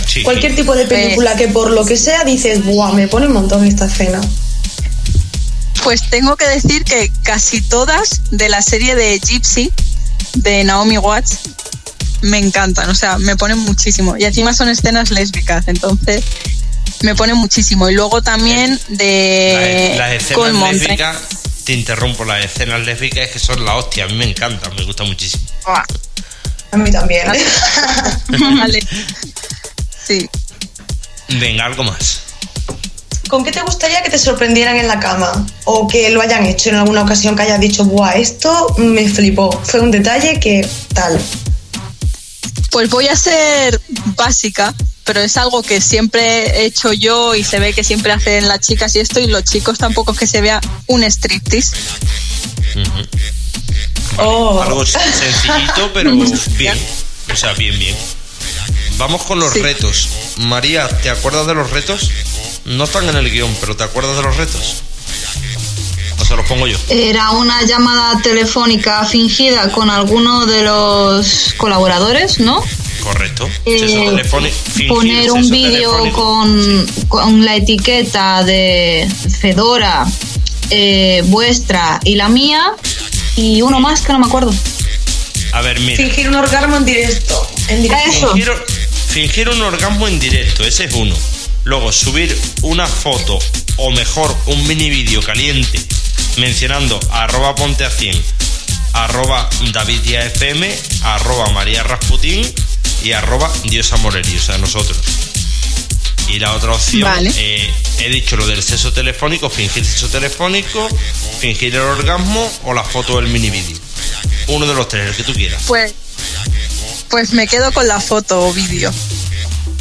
Sí. Cualquier tipo de película que por lo que sea dices, ¡buah! Me pone un montón esta escena. Pues tengo que decir que casi todas de la serie de Gypsy, de Naomi Watts, me encantan. O sea, me ponen muchísimo. Y encima son escenas lésbicas, entonces me ponen muchísimo. Y luego también de Las, escenas lésbicas, te interrumpo, las escenas lésbicas es que son la hostia, a mí me encantan, me gusta muchísimo. A mí también. vale. Sí. Venga, algo más. ¿Con qué te gustaría que te sorprendieran en la cama? O que lo hayan hecho en alguna ocasión que hayas dicho, ¡buah! Esto me flipó. Fue un detalle que tal. Pues voy a ser básica, pero es algo que siempre he hecho yo y se ve que siempre hacen las chicas y esto, y los chicos tampoco es que se vea un striptease. Oh. Algo sencillito, pero bien. O sea, bien, bien. Vamos con los Sí. retos. María, ¿te acuerdas de los retos? No están en el guion, pero ¿te acuerdas de los retos? O se los pongo yo. Era una llamada telefónica fingida con alguno de los colaboradores, ¿no? Correcto. Eh, poner un vídeo con, con la etiqueta de Fedora, eh, vuestra y la mía, y uno más que no me acuerdo. A ver, mira. Fingir un orgasmo en directo. En directo. Eso. Fingir, fingir un orgasmo en directo, ese es uno. Luego subir una foto o mejor un mini vídeo caliente mencionando arroba ponte a 100, arroba David FM, arroba María Rasputín y arroba Diosa Morelli, o sea, nosotros. Y la otra opción, Vale. eh, he dicho lo del sexo telefónico, fingir sexo telefónico, fingir el orgasmo o la foto del mini vídeo. Uno de los tres, el que tú quieras. Pues, pues me quedo con la foto o vídeo.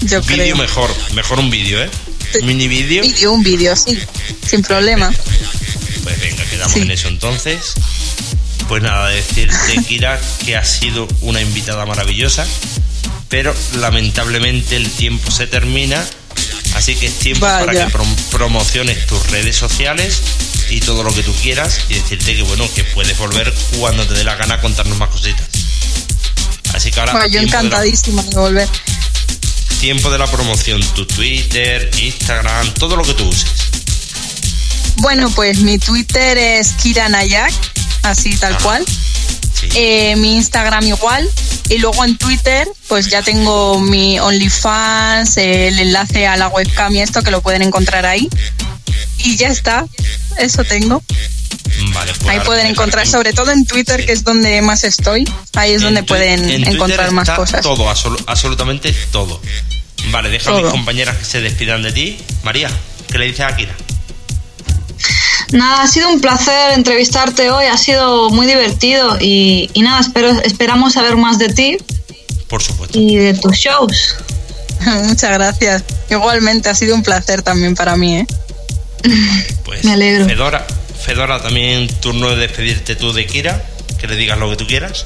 Yo Vídeo creo. mejor, mejor un vídeo, ¿eh? Sí. Mini. Vídeo, un vídeo, sí, sin problema. Pues venga, quedamos Sí. en eso entonces. Pues nada, decirte, Kira, que has sido una invitada maravillosa, pero lamentablemente el tiempo se termina, así que es tiempo para que prom- promociones tus redes sociales y todo lo que tú quieras y decirte que bueno, que puedes volver cuando te dé la gana a contarnos más cositas. Así que ahora Bueno, yo tiempo de la- encantadísima de volver. tiempo de la promoción, tu Twitter, Instagram, todo lo que tú uses. Bueno, pues mi Twitter es Kira Nayak, así tal Ajá. cual. Sí. Eh, mi Instagram igual. Y luego en Twitter, pues ya tengo mi OnlyFans, el enlace a la webcam y esto que lo pueden encontrar ahí. Y ya está, eso tengo. Vale, pues Ahí pueden encontrar, sobre todo en Twitter, que es donde más estoy. Ahí es En donde pueden en encontrar más está cosas. Todo, absolu- absolutamente todo. Vale, deja a mis compañeras que se despidan de ti. María, ¿qué le dices a Akira? Nada, ha sido un placer entrevistarte hoy, ha sido muy divertido y, y nada, espero, esperamos saber más de ti Por supuesto. y de tus shows. Muchas gracias. Igualmente ha sido un placer también para mí, ¿eh? Pues, me alegro. Fedora, Fedora, también turno de despedirte tú de Kira, que le digas lo que tú quieras.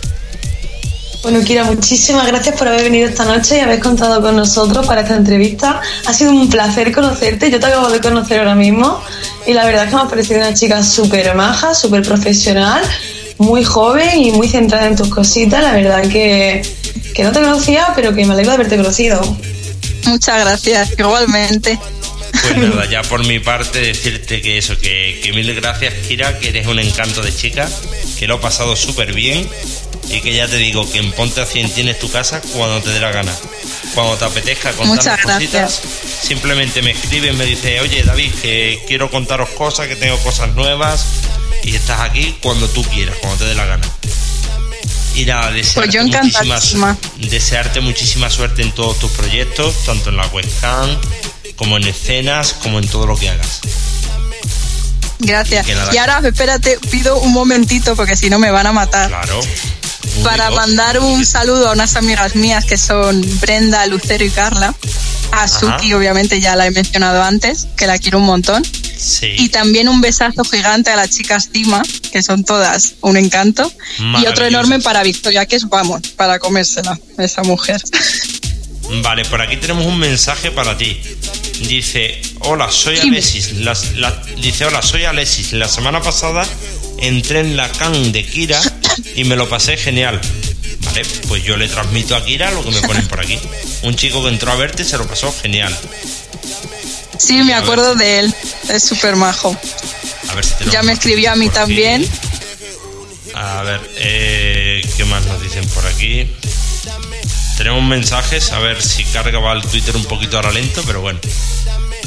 Bueno, Kira, muchísimas gracias por haber venido esta noche y haber contado con nosotros para esta entrevista. Ha sido un placer conocerte. Yo te acabo de conocer ahora mismo y la verdad es que me ha parecido una chica súper maja, súper profesional, muy joven y muy centrada en tus cositas. La verdad que, que no te conocía, pero que me alegro de haberte conocido. Muchas gracias. Igualmente. Pues nada, ya por mi parte decirte que eso, que, que mil gracias Kira, que eres un encanto de chica, que lo he pasado súper bien y que ya te digo que en Ponte a 100 tienes tu casa cuando te dé la gana. Cuando te apetezca Muchas cositas, simplemente me escribes, me dices, oye David, que quiero contaros cosas, que tengo cosas nuevas y estás aquí cuando tú quieras, cuando te dé la gana. Y nada, desearte, Pues muchísimas- desearte muchísima suerte en todos tus proyectos, tanto en la webcam, como en escenas, como en todo lo que hagas. Gracias. Y ahora, espérate, pido un momentito porque si no me van a matar. Claro. Para mandar un saludo a unas amigas mías que son Brenda, Lucero y Carla. A Suki, obviamente, ya la he mencionado antes, que la quiero un montón. Sí. Y también un besazo gigante a las chicas Tima, que son todas un encanto. Y otro enorme para Victoria, que es, vamos, para comérsela, esa mujer. Vale, por aquí tenemos un mensaje para ti. Dice, hola, soy Alexis. dice, hola, soy Alexis. La semana pasada entré en la can de Kira y me lo pasé genial. Vale, pues yo le transmito a Kira lo que me ponen por aquí. Un chico que entró a verte se lo pasó genial. Sí, me acuerdo de él. Es súper majo. A ver si Ya me escribió a mí también. A ver, eh, ¿qué más nos dicen por aquí? Tenemos mensajes, a ver si carga va el Twitter un poquito ahora lento, pero bueno.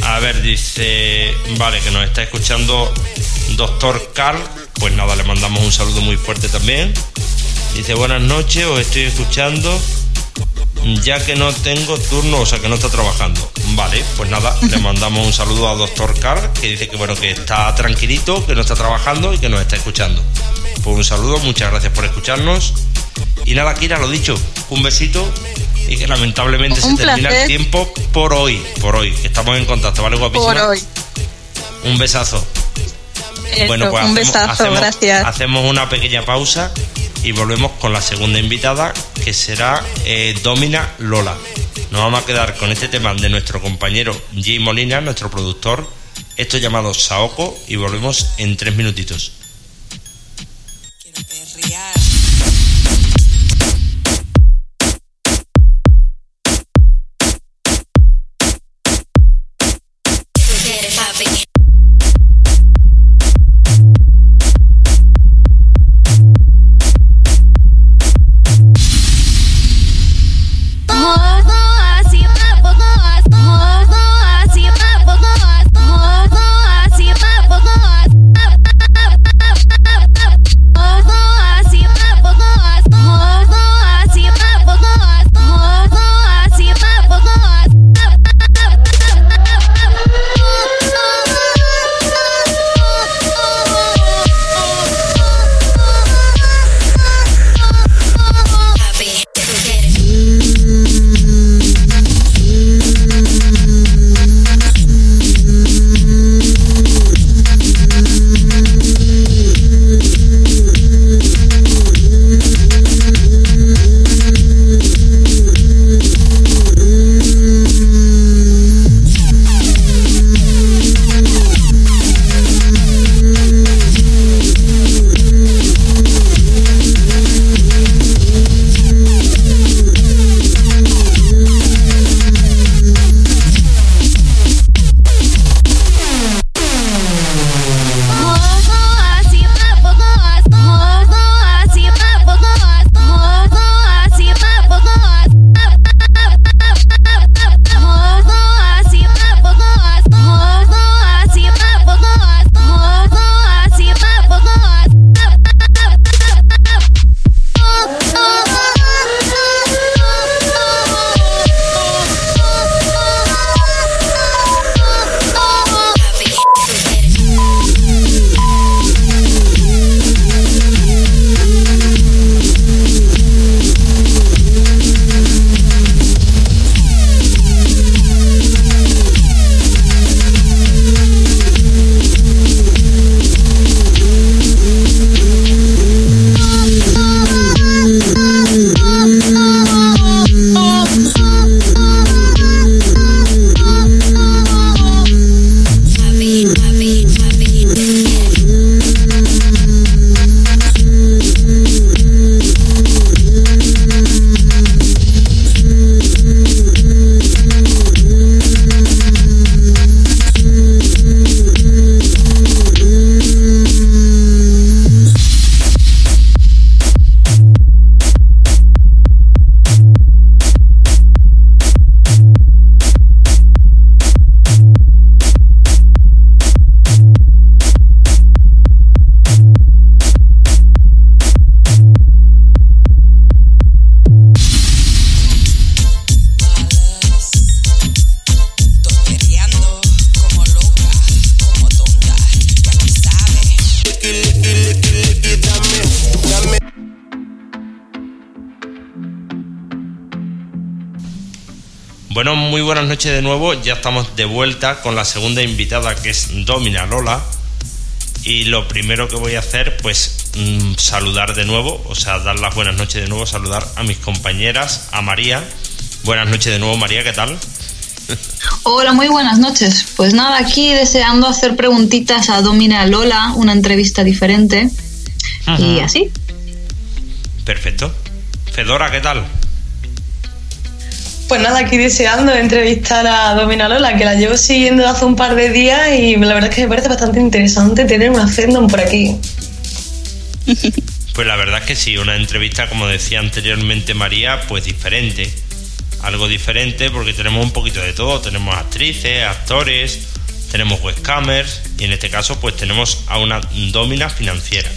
A ver, dice, vale, que nos está escuchando Doctor Carl, pues nada, le mandamos un saludo muy fuerte también. Dice, buenas noches, os estoy escuchando, ya que no tengo turno, o sea que no está trabajando. Vale, pues nada, le mandamos un saludo a Doctor Carl, que dice que bueno, que está tranquilito, que no está trabajando y que nos está escuchando. Pues un saludo, muchas gracias por escucharnos. Y nada, Kira, lo dicho, un besito y que lamentablemente se termina el tiempo por hoy, por hoy, estamos en contacto, ¿vale, guapísima? Por hoy. Un besazo. Bueno, pues un besazo, hacemos, gracias. Hacemos una pequeña pausa y volvemos con la segunda invitada, que será eh, Domina Lola. Nos vamos a quedar con este tema de nuestro compañero Jay Molina, nuestro productor, esto llamado Saoko, y volvemos en tres minutitos. Bueno, noches de nuevo. Ya estamos de vuelta con la segunda invitada que es Domina Lola. Y lo primero que voy a hacer, pues mm, saludar de nuevo, o sea, dar las buenas noches de nuevo, saludar a mis compañeras, a María. Buenas noches de nuevo, María, ¿qué tal? Hola, muy buenas noches. Pues nada, aquí deseando hacer preguntitas a Domina Lola, una entrevista diferente. Y así. Perfecto. Fedora, ¿qué tal? Pues nada, aquí deseando entrevistar a Domina Lola, que la llevo siguiendo hace un par de días y la verdad es que me parece bastante interesante tener un fandom por aquí. Pues la verdad es que sí, una entrevista, como decía anteriormente María, pues diferente. Algo diferente porque tenemos un poquito de todo. Tenemos actrices, actores, tenemos webcamers y en este caso pues tenemos a una domina financiera.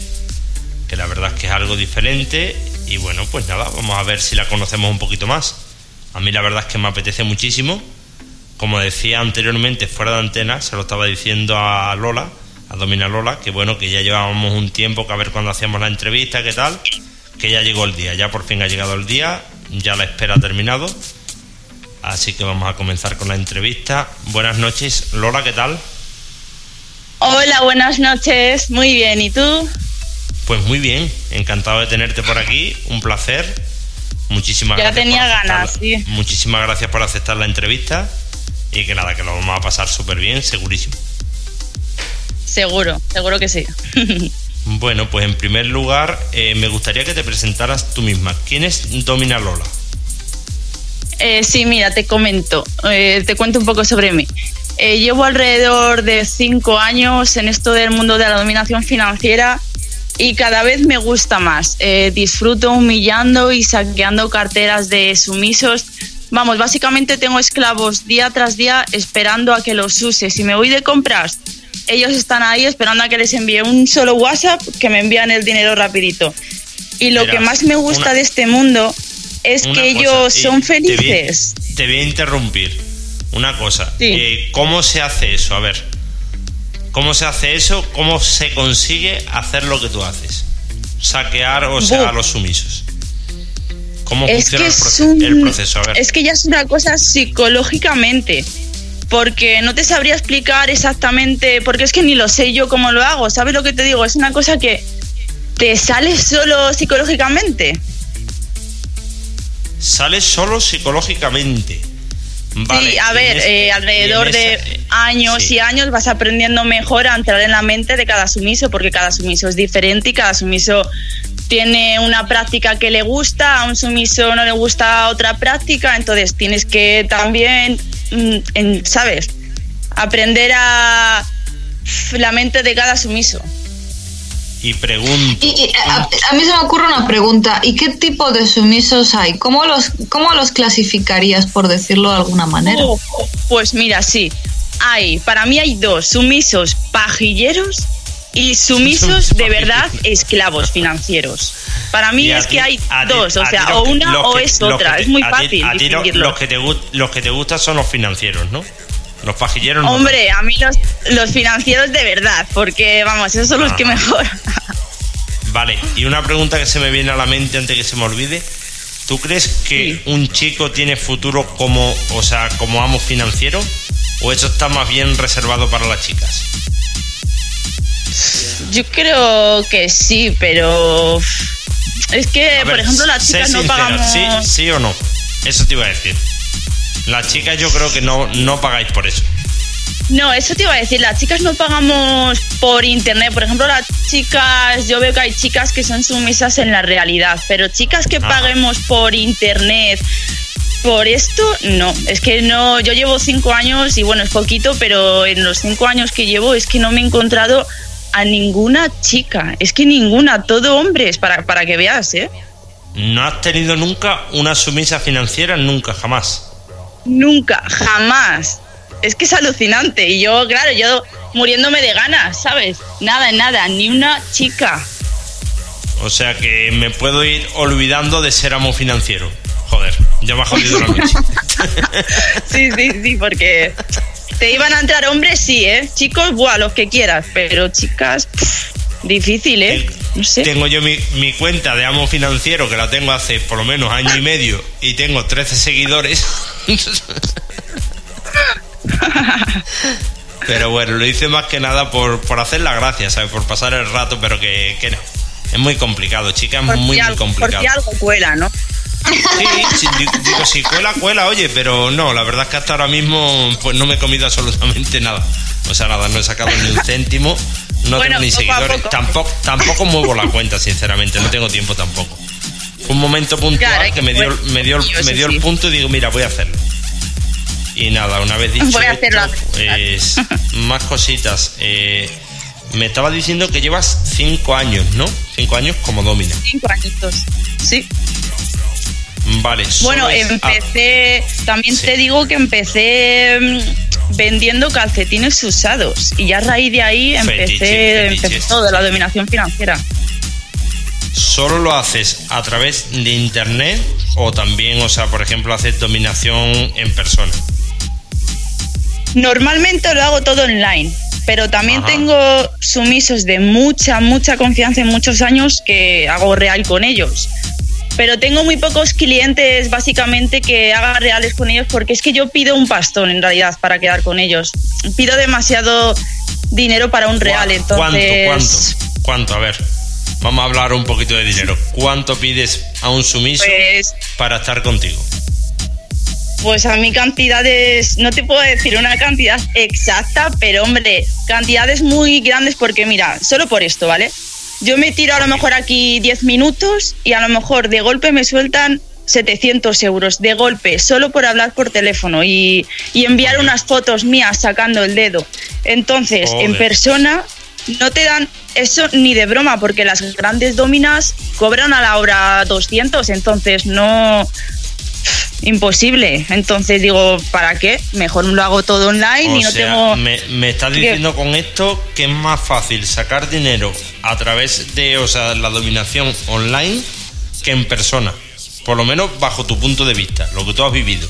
Que la verdad es que es algo diferente y bueno, pues nada, vamos a ver si la conocemos un poquito más. A mí la verdad es que me apetece muchísimo. Como decía anteriormente fuera de antena, se lo estaba diciendo a Lola, a Domina Lola, que bueno, que ya llevábamos un tiempo que a ver cuando hacíamos la entrevista, qué tal, que ya llegó el día, ya por fin ha llegado el día, ya la espera ha terminado. Así que vamos a comenzar con la entrevista. Buenas noches, Lola, ¿qué tal? Hola, buenas noches, muy bien, ¿y tú? Pues muy bien, encantado de tenerte por aquí, un placer. Muchísimas ya tenía ganas, sí. Muchísimas gracias por aceptar la entrevista y que nada, que lo vamos a pasar súper bien, segurísimo. Seguro, seguro que sí. bueno, pues en primer lugar, eh, me gustaría que te presentaras tú misma. ¿Quién es Domina Lola? Eh, sí, mira, te comento, eh, te cuento un poco sobre mí. llevo alrededor de cinco años en esto del mundo de la dominación financiera y cada vez me gusta más. disfruto humillando y saqueando carteras de sumisos. Vamos, básicamente tengo esclavos día tras día esperando a que los use. Si me voy de compras, ellos están ahí esperando a que les envíe un solo WhatsApp que me envían el dinero rapidito. Y lo que más me gusta de este mundo es que ellos son felices. Te voy, a interrumpir. Una cosa. Eh, ¿Cómo se hace eso? A ver. ¿Cómo se hace eso? ¿Cómo se consigue hacer lo que tú haces? Saquear, o sea, a los sumisos. ¿Cómo funciona el, proceso? Es que ya es una cosa psicológicamente porque no te sabría explicar exactamente, porque es que ni lo sé yo cómo lo hago, ¿sabes lo que te digo? Es una cosa que te sale solo psicológicamente. Sale solo psicológicamente. Sí, a ver, eh, alrededor de años y años vas aprendiendo mejor a entrar en la mente de cada sumiso, porque cada sumiso es diferente y cada sumiso tiene una práctica que le gusta, a un sumiso no le gusta otra práctica, entonces tienes que también Mm, en, ¿sabes? Aprender a la mente de cada sumiso. Y pregunto. a, mí se me ocurre una pregunta. ¿Y qué tipo de sumisos hay? ¿Cómo los, cómo los clasificarías, por decirlo de alguna manera? Oh, pues mira, sí. Hay, para mí hay dos, sumisos pajilleros y sumisos de verdad esclavos financieros. Para mí es que hay dos, o sea, o una o es otra. es muy fácil. A ti, los, que te, los que te gustan son los financieros, ¿no? Los pajilleros Hombre, a mí los, los financieros de verdad, porque vamos, esos son los que mejor. vale, y una pregunta que se me viene a la mente antes que se me olvide. ¿Tú crees que un chico tiene futuro como, o sea, como amo financiero? ¿O eso está más bien reservado para las chicas? Yo creo que sí, pero es que, por ejemplo, las chicas no pagamos. ¿Sí, ¿Sí o no? Eso te iba a decir. Las chicas yo creo que no, no pagáis por eso. No, eso te iba a decir, las chicas no pagamos por internet. Por ejemplo, las chicas, yo veo que hay chicas que son sumisas en la realidad, pero chicas que paguemos por internet, por esto, no. Es que no, yo llevo cinco años y bueno, es poquito, pero en los cinco años que llevo es que no me he encontrado a ninguna chica. Es que ninguna, todo hombres, para, para que veas, ¿eh? ¿No has tenido nunca una sumisa financiera? Nunca, jamás. Nunca, jamás. Es que es alucinante. Y yo, claro, yo muriéndome de ganas, ¿sabes? Nada, nada, ni una chica. O sea que me puedo ir olvidando de ser amo financiero. Joder, ya me ha jodido la noche. sí, sí, sí, porque te iban a entrar hombres, sí, ¿eh? Chicos, buah, los que quieras, pero chicas, difícil, ¿eh? No sé. Tengo yo mi, mi cuenta de amo financiero que la tengo hace por lo menos año y medio y tengo 13 seguidores. pero bueno, lo hice más que nada por, por hacer la gracia, ¿sabes? Por pasar el rato, pero que, que no. Es muy complicado, chica, es Por muy, muy algo- complicado. Porque algo cuela, ¿no? Sí, sí, di- digo, si cuela, cuela, oye, pero no, la verdad es que hasta ahora mismo pues no me he comido absolutamente nada. O sea, nada, no he sacado ni un céntimo, no Bueno, tengo ni seguidores, poco. tampoco, tampoco muevo la cuenta, sinceramente, no tengo tiempo tampoco. Fue un momento puntual Claro, que que me dio, me dio, el- me dio el punto y digo, mira, voy a hacerlo. Y nada, una vez dicho Voy a hacerlo. esto, pues, más cositas. Eh, me estaba diciendo que llevas cinco años, ¿no? Cinco años como domina. Cinco añitos. Sí. Vale. Bueno, empecé, también Sí. te digo que empecé mm, vendiendo calcetines usados y ya a raíz de ahí empecé, Fetiche, empecé fetiche. todo, la dominación financiera. ¿Solo lo haces a través de internet o también, o sea, por ejemplo, haces dominación en persona? Normalmente lo hago todo online, pero también Ajá. tengo sumisos de mucha, mucha confianza en muchos años que hago real con ellos. Pero tengo muy pocos clientes básicamente que haga reales con ellos porque es que yo pido un pastón en realidad para quedar con ellos. Pido demasiado dinero para un real, ¿Cuánto? entonces... ¿Cuánto? ¿Cuánto? A ver, vamos a hablar un poquito de dinero. ¿Cuánto pides a un sumiso Pues, para estar contigo? pues a mí cantidades, no te puedo decir una cantidad exacta, pero hombre, cantidades muy grandes porque mira, solo por esto, ¿vale? Yo me tiro a lo mejor aquí 10 minutos y a lo mejor de golpe me sueltan 700 euros de golpe, solo por hablar por teléfono y, y enviar unas fotos mías sacando el dedo. Entonces, en persona no te dan eso ni de broma, porque las grandes dominas cobran a la hora 200, entonces no... Imposible. Entonces digo, ¿para qué? Mejor lo hago todo online O y no sea, tengo... me, me estás ¿Qué? diciendo con esto que es más fácil sacar dinero a través de, o sea, la dominación online que en persona. Por lo menos bajo tu punto de vista, lo que tú has vivido.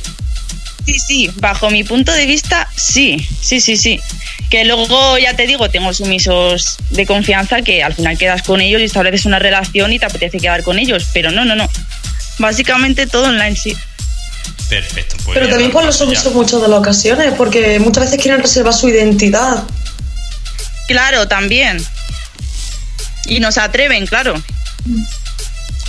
Sí, sí, bajo mi punto de vista, sí, sí, sí, sí. Que luego, ya te digo, tengo sumisos de confianza que al final quedas con ellos y estableces una relación y te apetece quedar con ellos, pero no, no, no. Básicamente todo online, sí. Perfecto. pues Pero también con los ya. sumisos muchas de las ocasiones, porque muchas veces quieren reservar su identidad. Claro, también. Y nos atreven, claro.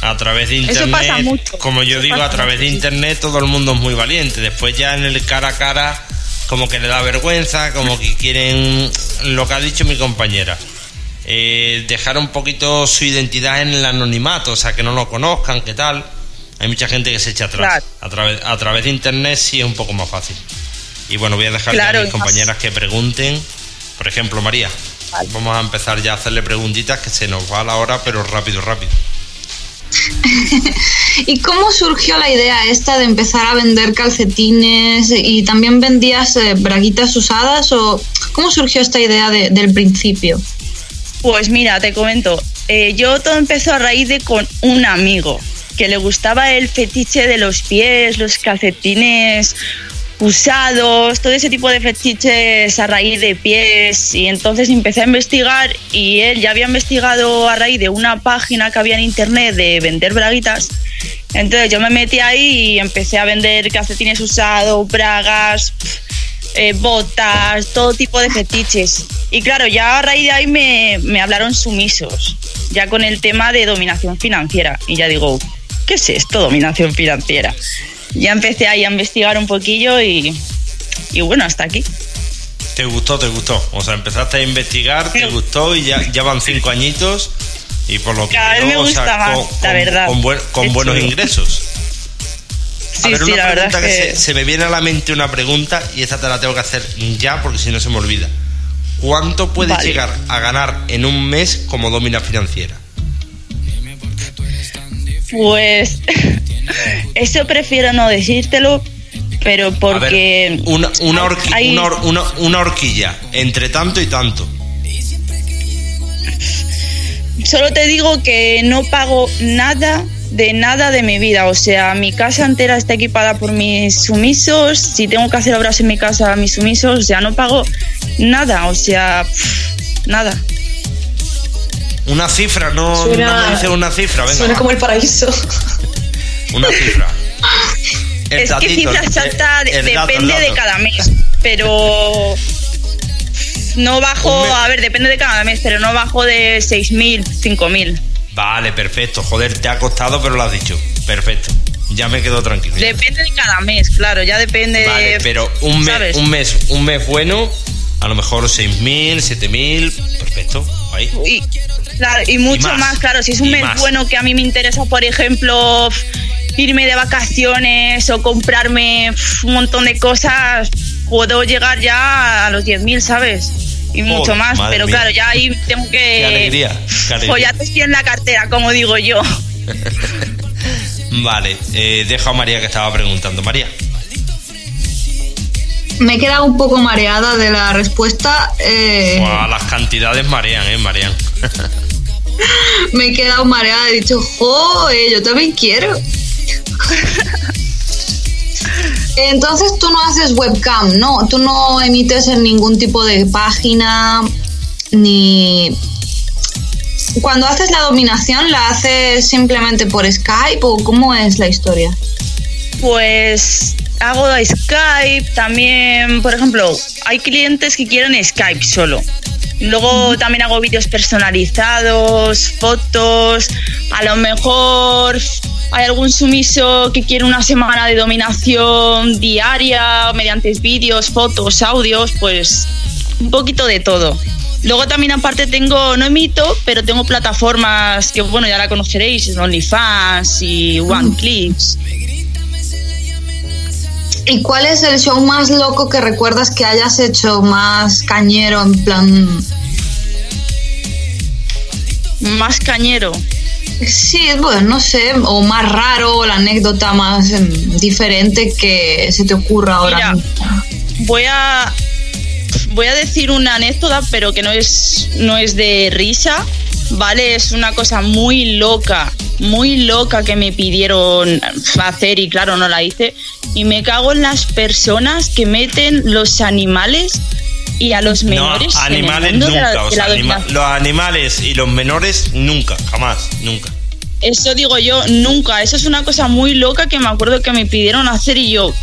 A través de Eso internet, pasa mucho. como yo Eso digo, a través de mucho, internet todo el mundo es muy valiente. Después ya en el cara a cara, como que le da vergüenza, como que quieren lo que ha dicho mi compañera. eh, dejar un poquito su identidad en el anonimato, o sea, que no lo conozcan, qué tal. Hay mucha gente que se echa atrás. Claro. A, través, a través de internet sí es un poco más fácil. Y bueno, voy a dejar Claro, a mis compañeras que pregunten. Por ejemplo, María, vamos a empezar ya a hacerle preguntitas que se nos va la hora, pero rápido, rápido. ¿Y cómo surgió la idea esta de empezar a vender calcetines y también vendías eh, braguitas usadas o cómo surgió esta idea de- del principio? Pues mira, te comento. eh, yo todo empezó a raíz de con un amigo que le gustaba el fetiche de los pies, los calcetines usados, todo ese tipo de fetiches a raíz de pies. Y entonces empecé a investigar y él ya había investigado a raíz de una página que había en internet de vender braguitas. Entonces yo me metí ahí y empecé a vender calcetines usados, bragas, eh, botas, todo tipo de fetiches. Y claro, ya a raíz de ahí me, me hablaron sumisos, ya con el tema de dominación financiera. Y ya digo, ¿qué es esto, dominación financiera? Ya empecé ahí a investigar un poquillo y, y bueno, hasta aquí. ¿Te gustó? ¿Te gustó? O sea, empezaste a investigar, te gustó y ya, ya van cinco añitos y por lo que Cada vez me o sea, gusta más, con, la verdad. con buen- con Es buenos chulo. ingresos. a Sí, ver, sí, una la verdad pregunta es que, que... se, se me viene a la mente una pregunta y esta te la tengo que hacer ya porque si no se me olvida. ¿Cuánto puedes Vale. llegar a ganar en un mes como domina financiera? Pues eso prefiero no decírtelo, pero ver, porque... una, una, horqui- hay- una hor- una- una horquilla entre tanto y tanto. Solo te digo que no pago nada de nada de mi vida. O sea, mi casa entera está equipada por mis sumisos. Si tengo que hacer obras en mi casa, mis sumisos. O sea, no pago nada. O sea, pff, nada. Una cifra, no, Suena- no me dices una cifra, venga. Suena como el paraíso. Una cifra. El es que datito, cifra el- exacta el el depende de dato. cada mes, pero no bajo, a ver, depende de cada mes, pero no bajo de 6.000, 5.000. Vale, perfecto. Joder, te ha costado, pero lo has dicho. Perfecto. Ya me quedo tranquilo. Depende de cada mes, claro, ya depende Vale, de... pero un mes, ¿sabes? un mes, un mes bueno, a lo mejor 6.000, 7.000, perfecto. Ahí. Y, claro, y mucho más, más, claro, si es un y mes más. bueno que a mí me interesa, por ejemplo, irme de vacaciones o comprarme un montón de cosas, puedo llegar ya a los 10.000, ¿sabes? Y mucho Joder, más, pero mía. claro, ya ahí tengo que... Qué alegría, qué alegría. Follarte estoy en la cartera, como digo yo. Vale, eh, dejo a María que estaba preguntando. María. Me he quedado un poco mareada de la respuesta. eh, las cantidades marean, eh, marean. me he quedado mareada. He dicho, joder, yo también quiero. Entonces tú no haces webcam, ¿no? Tú no emites en ningún tipo de página ni... Cuando haces la dominación, ¿la haces simplemente por Skype o cómo es la historia? Pues hago Skype, también, por ejemplo, hay clientes que quieren Skype solo. Luego también hago vídeos personalizados, fotos, a lo mejor hay algún sumiso que quiere una semana de dominación diaria mediante vídeos, fotos, audios, pues un poquito de todo. Luego también aparte tengo, no emito, pero tengo plataformas que bueno ya la conoceréis, OnlyFans y OneClips. ¿Y cuál es el show más loco que recuerdas que hayas hecho más cañero en plan... Más cañero. Sí, bueno, no sé, o más raro, o la anécdota más em, diferente que se te ocurra ahora Mira. mismo. Voy a voy a decir una anécdota, pero que no es no es de risa, ¿vale? Es una cosa muy loca, muy loca que me pidieron hacer y claro, no la hice. Y me cago en las personas que meten los animales y a los menores no, en el animales mundo de la- nunca. o sea, anima- los animales y los menores nunca, jamás, nunca. Eso digo yo, nunca. Eso es una cosa muy loca que me acuerdo que me pidieron hacer y yo,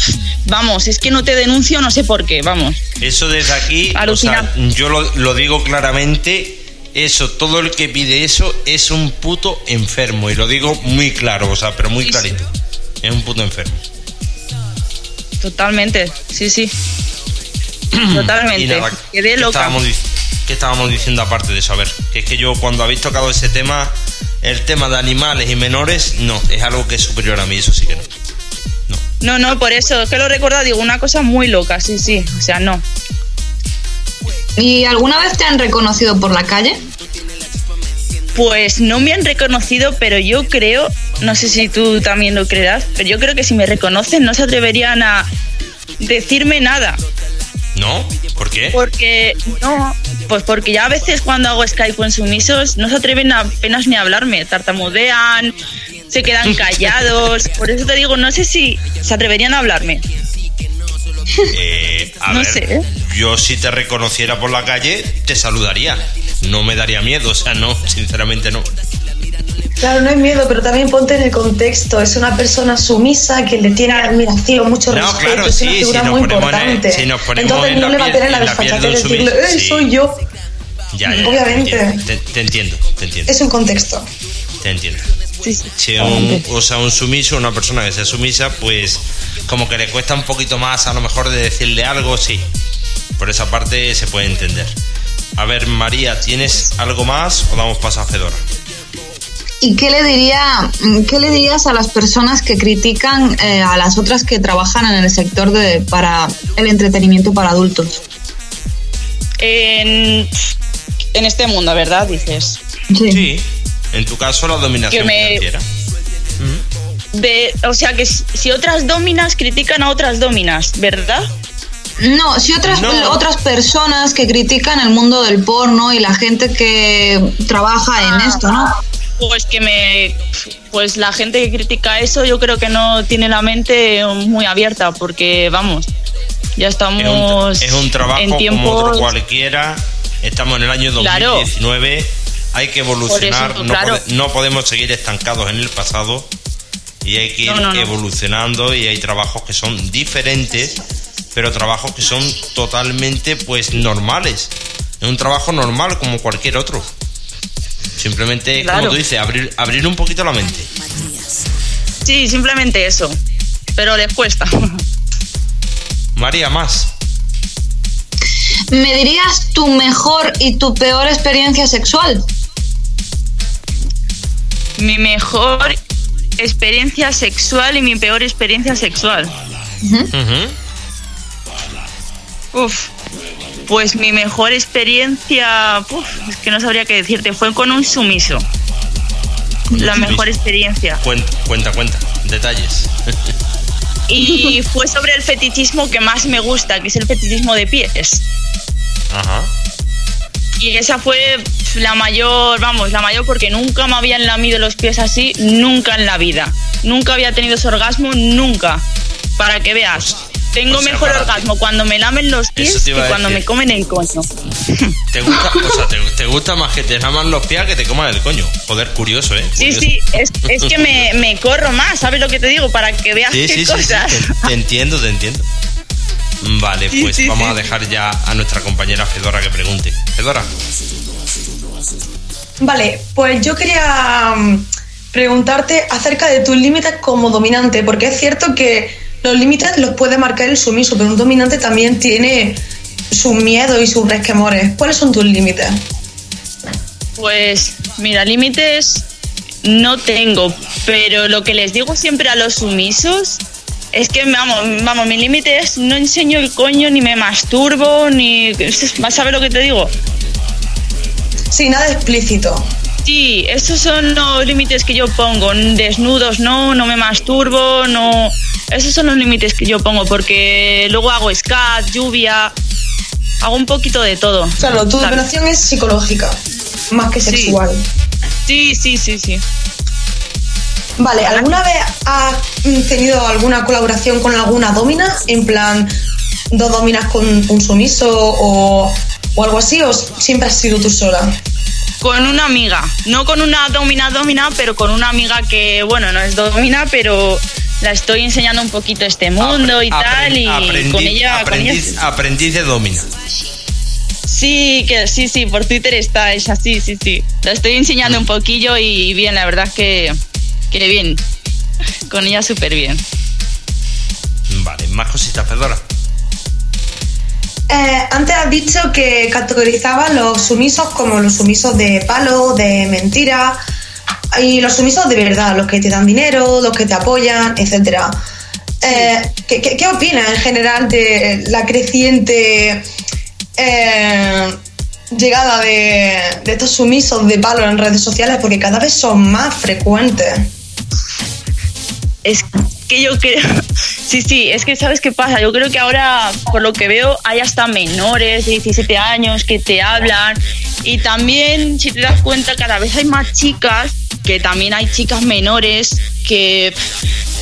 vamos, es que no te denuncio, no sé por qué, vamos. Eso desde aquí, o sea, yo lo, lo digo claramente, eso, todo el que pide eso es un puto enfermo. Y lo digo muy claro, o sea, pero muy Sí, sí. clarito. Es un puto enfermo. Totalmente, sí, sí. Y Totalmente. nada, Quedé ¿qué loca. estábamos, qué estábamos diciendo aparte de eso? A ver, que es que yo cuando habéis tocado ese tema, el tema de animales y menores, no, es algo que es superior a mí, eso sí que no. No, no, por eso, es que lo recuerdo, digo, una cosa muy loca, sí, sí. O sea, no. ¿Y alguna vez te han reconocido por la calle? Pues no me han reconocido, pero yo creo, no sé si tú también lo creerás, pero yo creo que si me reconocen no se atreverían a decirme nada. ¿No? ¿Por qué? Porque, no, pues porque ya a veces cuando hago Skype con sumisos no se atreven a- apenas ni a hablarme, tartamudean, se quedan callados. Por eso te digo, no sé si se atreverían a hablarme. Eh, a No ver, sé, ¿eh? yo si te reconociera por la calle, te saludaría. No me daría miedo, o sea, no, sinceramente no. Claro, no hay miedo, pero también ponte en el contexto. Es una persona sumisa que le tiene admiración, mucho No, respeto. claro, es una sí, figura si nos muy ponemos en el- importante. si nos ponemos Entonces en no le va a tener la desfachatez de decirle, ¡eh, sí. soy yo! Ya, ya, Obviamente. Te, entiendo, te- te entiendo, te entiendo. Es un contexto. Te entiendo. Sí, sí. Si un, o sea, un sumiso, una persona que sea sumisa, pues como que le cuesta un poquito más a lo mejor de decirle algo, sí. Por esa parte se puede entender. A ver, María, ¿tienes algo más o damos paso a Fedora? ¿Y qué le diría, qué le dirías a las personas que critican eh, a las otras que trabajan en el sector de para el entretenimiento para adultos? En, en este mundo, ¿verdad? Dices. Sí. En tu caso, la dominación Que me- financiera. De, o sea, que si otras dominas critican a otras dominas, ¿verdad? No, si otras, No. otras personas que critican el mundo del porno y la gente que trabaja en Ah. esto, ¿no? Pues que me. Pues la gente que critica eso, yo creo que no tiene la mente muy abierta, porque vamos, ya Es estamos un, es un trabajo en como tiempos. otro cualquiera. Estamos en el año Claro. 2019. hay que evolucionar, no, podemos seguir estancados en el pasado y hay que ir evolucionando y hay trabajos que son diferentes, pero trabajos que son totalmente pues normales. Es un trabajo normal como cualquier otro. Simplemente, como tú dices, abrir, abrir un poquito la mente. Sí, simplemente eso. Pero les cuesta. María, más. ¿Me dirías tu mejor y tu peor experiencia sexual? Mi mejor experiencia sexual y mi peor experiencia sexual. Uf, pues mi mejor experiencia, es que no sabría qué decirte, fue con un sumiso. La mejor experiencia. Cuenta, cuenta, cuenta, detalles. Y fue sobre el fetichismo que más me gusta, que es el fetichismo de pies. Ajá. Y esa fue la mayor, vamos, la mayor porque nunca me habían lamido los pies así, nunca en la vida. Nunca había tenido ese orgasmo, nunca. Para que veas. Tengo mejor orgasmo cuando me lamen los pies que cuando me comen el coño. ¿Te gusta, o sea, te, gusta más que te laman los pies que te coman el coño? Joder, curioso, ¿eh? Sí, sí, es, que me, corro más, ¿sabes lo que te digo? Para que veas qué cosas. te, entiendo, te entiendo. Vale, pues vamos a dejar ya a nuestra compañera Fedora que pregunte. Fedora. Vale, pues yo quería mm, preguntarte acerca de tus límites como dominante, porque es cierto que los límites los puede marcar el sumiso, pero un dominante también tiene sus miedos y sus resquemores. ¿Cuáles son tus límites? Pues mira, límites no tengo, pero lo que les digo siempre a los sumisos es que, vamos, vamos mi límite es no enseño el coño, ni me masturbo, ni... ¿Sabes lo que te digo? Sí, nada explícito. Sí, esos son los límites que yo pongo. Desnudos no, no me masturbo, no. Esos son los límites que yo pongo porque luego hago scat, lluvia, hago un poquito de todo. Claro, tu dominación es psicológica, más que sexual. Sí, sí, sí, sí. Vale, ¿alguna vez has tenido alguna colaboración con alguna domina? En plan, dos dominas con un sumiso o, o algo así, o siempre has sido tú sola? Con una amiga, no con una domina domina, pero con una amiga que, bueno, no es domina, pero la estoy enseñando un poquito este mundo y tal, y con ella... Aprendiz, de domina. Sí, que sí, sí, por Twitter está ella, sí, sí, sí. La estoy enseñando un poquillo y bien, la verdad que, que bien. Con ella súper bien. Vale, más cositas, perdona. Eh, antes has dicho que categorizaba los sumisos como los sumisos de palo, de mentira, y los sumisos de verdad, los que te dan dinero, los que te apoyan, etc. Eh, ¿qué, opinas en general de la creciente eh, llegada de, de, estos sumisos de palo en redes sociales? Porque cada vez son más frecuentes. Es que yo creo, sí, sí, es que sabes qué pasa, yo creo que ahora, por lo que veo, hay hasta menores de 17 años que te hablan y también, si te das cuenta, cada vez hay más chicas, que también hay chicas menores que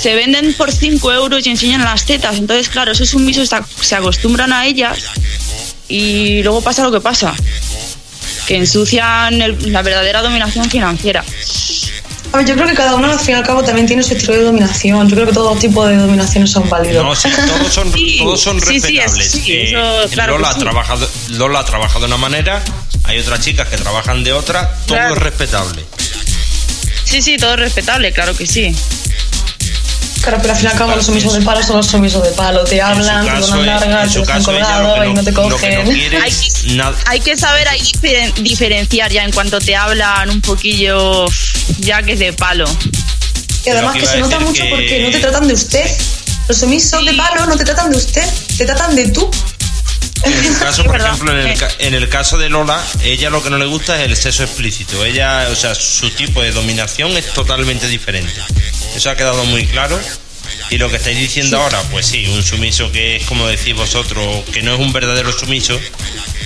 se venden por 5 euros y enseñan las tetas, entonces claro, esos sumisos se acostumbran a ellas y luego pasa lo que pasa, que ensucian la verdadera dominación financiera yo creo que cada uno al fin y al cabo también tiene su estilo de dominación. Yo creo que todo tipo de dominaciones son válidos. No, sí, todos son, todos son respetables. Eh, Lola, ha trabajado, Lola ha trabajado de una manera, hay otras chicas que trabajan de otra, todo es respetable. Sí, sí, todo es respetable, claro que sí. Claro, pero al fin y al cabo los sumisos de palo son los sumisos de palo. Te hablan, te dan largas, te dejan colgado y no te cogen. hay, que, saber ahí diferenciar ya en cuanto te hablan un poquillo ya que es de palo. Y además que se nota mucho porque no te tratan de usted. Los sumisos de palo no te tratan de usted, te tratan de tú. En el caso, por ejemplo, en el, en el, caso de Lola, ella lo que no le gusta es el sexo explícito. Ella, o sea, su tipo de dominación es totalmente diferente. Eso ha quedado muy claro. Y lo que estáis diciendo ahora, pues sí, un sumiso que es como decís vosotros, que no es un verdadero sumiso,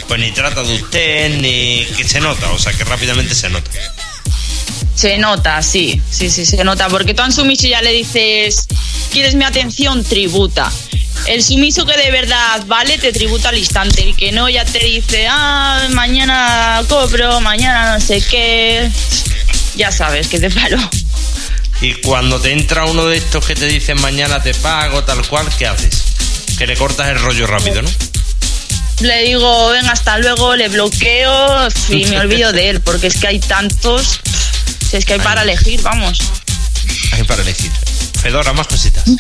pues ni trata de usted, ni que se nota, o sea que rápidamente se nota. Se nota, sí, sí, sí, se nota, porque tú a un sumiso ya le dices, ¿quieres mi atención? Tributa. El sumiso que de verdad vale te tributa al instante. El que no ya te dice, ah, mañana cobro, mañana no sé qué. Ya sabes que te paro. Y cuando te entra uno de estos que te dicen mañana te pago, tal cual, ¿qué haces? Que le cortas el rollo rápido, ¿no? Le digo, venga, hasta luego, le bloqueo y me olvido de él, porque es que hay tantos. Si es que hay para elegir, vamos. Hay para elegir. Fedora, más cositas.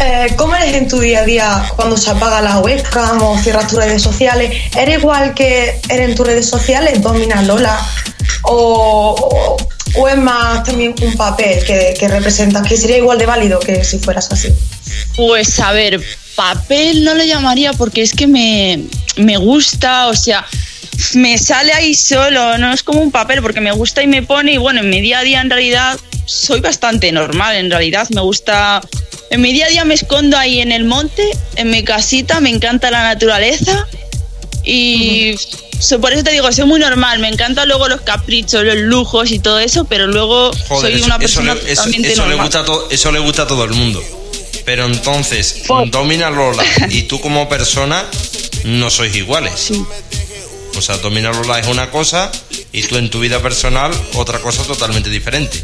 Eh, ¿Cómo eres en tu día a día cuando se apaga la webcam o cierras tus redes sociales? ¿Eres igual que eres en tus redes sociales? ¿Dominas Lola? ¿O, o, es más también un papel que, que representas que sería igual de válido que si fueras así? Pues a ver, papel no lo llamaría porque es que me, me gusta, o sea, me sale ahí solo, no es como un papel porque me gusta y me pone y bueno, en mi día a día en realidad soy bastante normal, en realidad me gusta, en mi día a día me escondo ahí en el monte, en mi casita, me encanta la naturaleza y por eso te digo, soy muy normal, me encantan luego los caprichos, los lujos y todo eso, pero luego soy una persona eso, eso, le gusta eso le gusta a todo el mundo. Pero entonces, Domina Lola y tú como persona no sois iguales. O sea, Domina Lola es una cosa y tú en tu vida personal otra cosa totalmente diferente.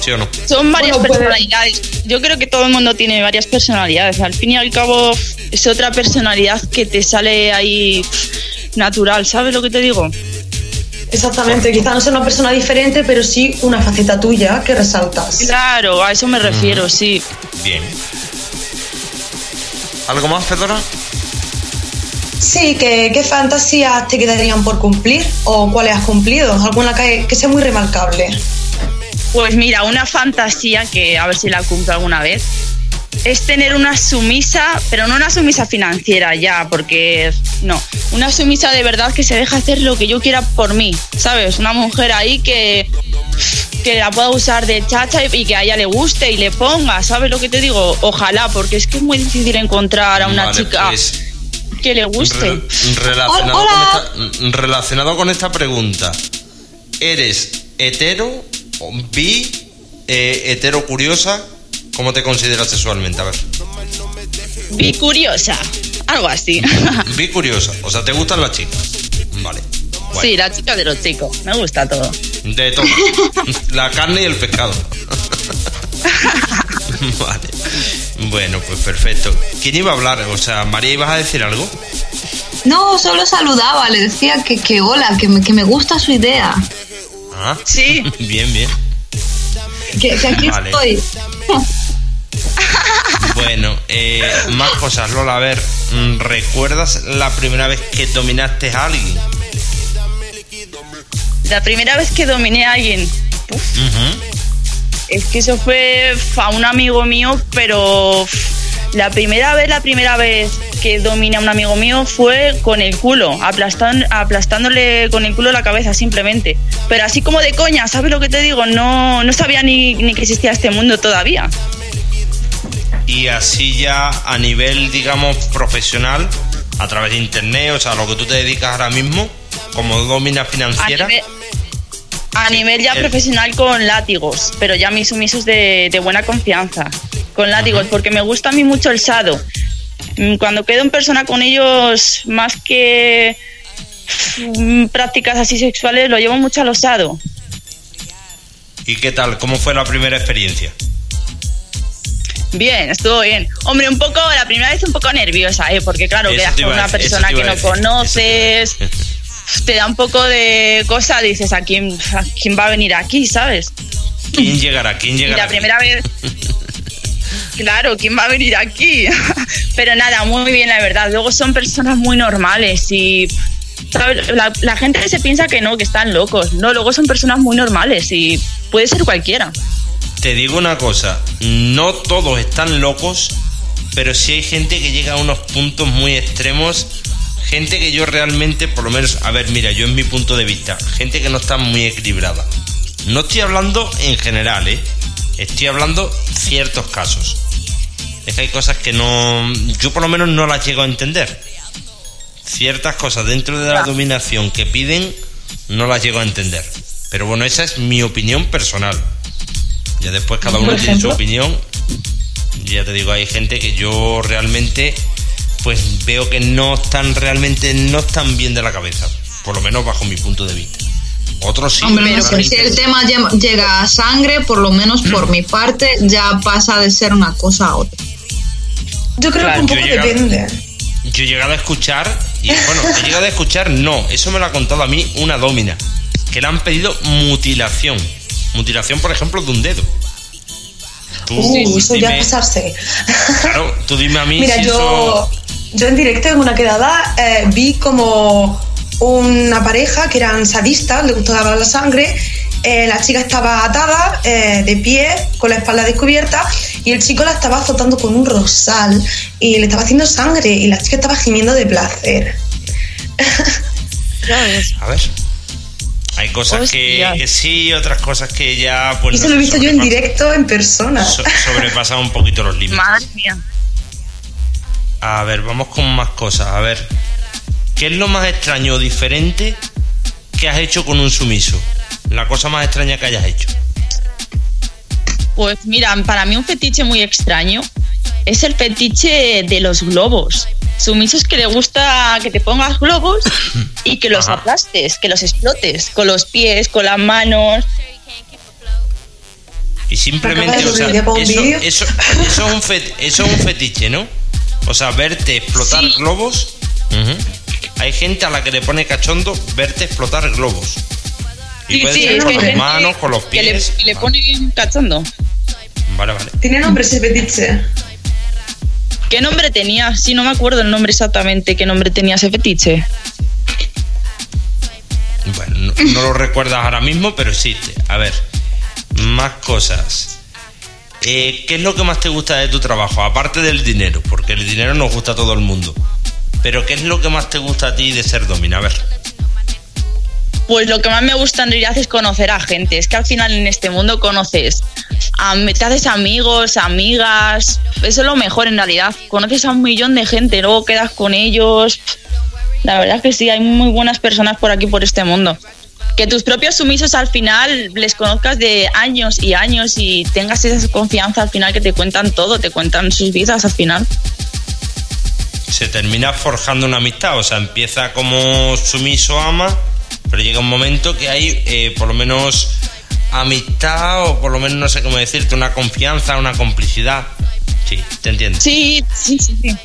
¿Sí o no? Son varias personalidades. Yo creo que todo el mundo tiene varias personalidades. Al fin y al cabo es otra personalidad que te sale ahí natural, ¿sabes lo que te digo? Exactamente, quizá no sea una persona diferente, pero sí una faceta tuya que resaltas. Claro, a eso me refiero, sí. Bien. ¿Algo más, Fedora? Sí, ¿qué, fantasías te quedarían por cumplir o cuáles has cumplido? ¿Alguna que, que sea muy remarcable? Pues mira, una fantasía que a ver si la cumplo alguna vez es tener una sumisa, pero no una sumisa financiera ya, porque no, una sumisa de verdad que se deja hacer lo que yo quiera por mí, ¿sabes? Una mujer ahí que que la pueda usar de chacha y que a ella le guste y le ponga, ¿sabes lo que te digo? Ojalá, porque es que es muy difícil encontrar a una chica pues, que le guste. relacionado, con esta, relacionado, con esta, pregunta, ¿eres hetero, bi, eh, hetero curiosa? ¿Cómo te consideras sexualmente? A ver. Bi curiosa, algo así. Bi curiosa, o sea, ¿te gustan las chicas? Vale. Sí, la chica de los chicos. Me gusta todo. De todo. la carne y el pescado. vale. Bueno, pues perfecto. ¿Quién iba a hablar? O sea, María, ¿ibas a decir algo? No, solo saludaba, le decía que, que hola, que me, que me gusta su idea. Ah, sí. Bien, bien. Que, aquí estoy. bueno, eh, más cosas, Lola. A ver, ¿recuerdas la primera vez que dominaste a alguien? La primera vez que dominé a alguien. Es que eso fue a un amigo mío, pero la primera vez, la primera vez que dominé a un amigo mío fue con el culo, aplastándole con el culo la cabeza simplemente. Pero así como de coña, ¿sabes lo que te digo? No, no sabía ni, ni que existía este mundo todavía. Y así ya a nivel, digamos, profesional, a través de internet, o sea, lo que tú te dedicas ahora mismo, como domina financiera. A nivel ya profesional con látigos, pero ya mis sumisos de, buena confianza. Con látigos, porque me gusta a mí mucho el sado. Mm, cuando quedo en persona con ellos, más que mm, prácticas así sexuales, lo llevo mucho al osado. ¿Y qué tal? ¿Cómo fue la primera experiencia? Bien, estuvo bien. Hombre, un poco, la primera vez un poco nerviosa, ¿eh? Porque claro, quedas con una persona que no conoces. te da un poco de cosa, dices, ¿a quién, quién va a venir aquí, sabes? ¿Quién llegará? ¿Quién llegará? Y la primera vez... Claro, ¿quién va a venir aquí? Pero nada, muy bien, la verdad. Luego son personas muy normales y la, la, gente se piensa que no, que están locos. No, luego son personas muy normales y puede ser cualquiera. Te digo una cosa, no todos están locos, pero sí hay gente que llega a unos puntos muy extremos gente que yo realmente, por lo menos, a ver, mira, yo en mi punto de vista, gente que no está muy equilibrada. No estoy hablando en general, ¿eh? Estoy hablando ciertos casos. Es que hay cosas que no. Yo por lo menos no las llego a entender. Ciertas cosas dentro de la dominación que piden, no las llego a entender. Pero bueno, esa es mi opinión personal. Ya después cada uno tiene su opinión Ya te digo, hay gente que yo realmente pues veo que no están realmente no están bien de la cabeza, por lo menos bajo mi punto de vista. Otros sí. Hombre, pero si el tema llega a sangre, por lo menos por mi parte, ya pasa de ser una cosa a otra. Yo creo que un poco depende. Yo he llegado a escuchar, y bueno, he llegado a escuchar, no, eso me lo ha contado a mí una domina, que le han pedido mutilación. Mutilación, por ejemplo, de un dedo. uh, eso ya pasarse. Claro, tú dime a mí Mira, yo, yo en directo en una quedada eh, vi como una pareja que eran sadistas, le gustaba la sangre. Eh, la chica estaba atada, eh, de pie, con la espalda descubierta, y el chico la estaba azotando con un rosal y le estaba haciendo sangre, y la chica estaba gimiendo de placer. A ver. Hay cosas que, sí, otras cosas que ya. Pues, Eso lo he visto yo en directo, en persona. sobrepasa un poquito los límites. Madre mía. A ver, vamos con más cosas. A ver. ¿Qué es lo más extraño o diferente que has hecho con un sumiso? La cosa más extraña que hayas hecho. Pues mira, para mí un fetiche muy extraño es el fetiche de los globos. Sumisos que le gusta que te pongas globos y que los aplastes, que los explotes con los pies, con las manos. Y simplemente, o sea, eso, es un fetiche, ¿no? O sea, verte explotar globos. Hay gente a la que le pone cachondo verte explotar globos. Y sí, sí, con las manos, con los pies. Que le, pone cachondo. Vale, vale. ¿Tiene nombre ese fetiche? ¿Qué nombre tenía? Sí, no me acuerdo el nombre exactamente. ¿Qué nombre tenía ese fetiche? Bueno, no, lo recuerdas ahora mismo, pero existe. A ver, más cosas. Eh, ¿Qué es lo que más te gusta de tu trabajo? Aparte del dinero, porque el dinero nos gusta a todo el mundo. Pero ¿qué es lo que más te gusta a ti de ser domina? A ver. Pues lo que más me gusta en realidad es conocer a gente. Es que al final en este mundo conoces, te haces amigos, amigas. Eso es lo mejor en realidad. Conoces a un millón de gente, luego quedas con ellos. La verdad es que sí, hay muy buenas personas por aquí, por este mundo. Que tus propios sumisos al final les conozcas de años y años y tengas esa confianza al final que te cuentan todo, te cuentan sus vidas al final se termina forjando una amistad. O sea, empieza como sumiso ama, pero llega un momento que hay eh, por lo menos amistad o por lo menos no sé cómo decirte, una confianza, una complicidad. Sí, te entiendo. Sí, sí, sí, sí.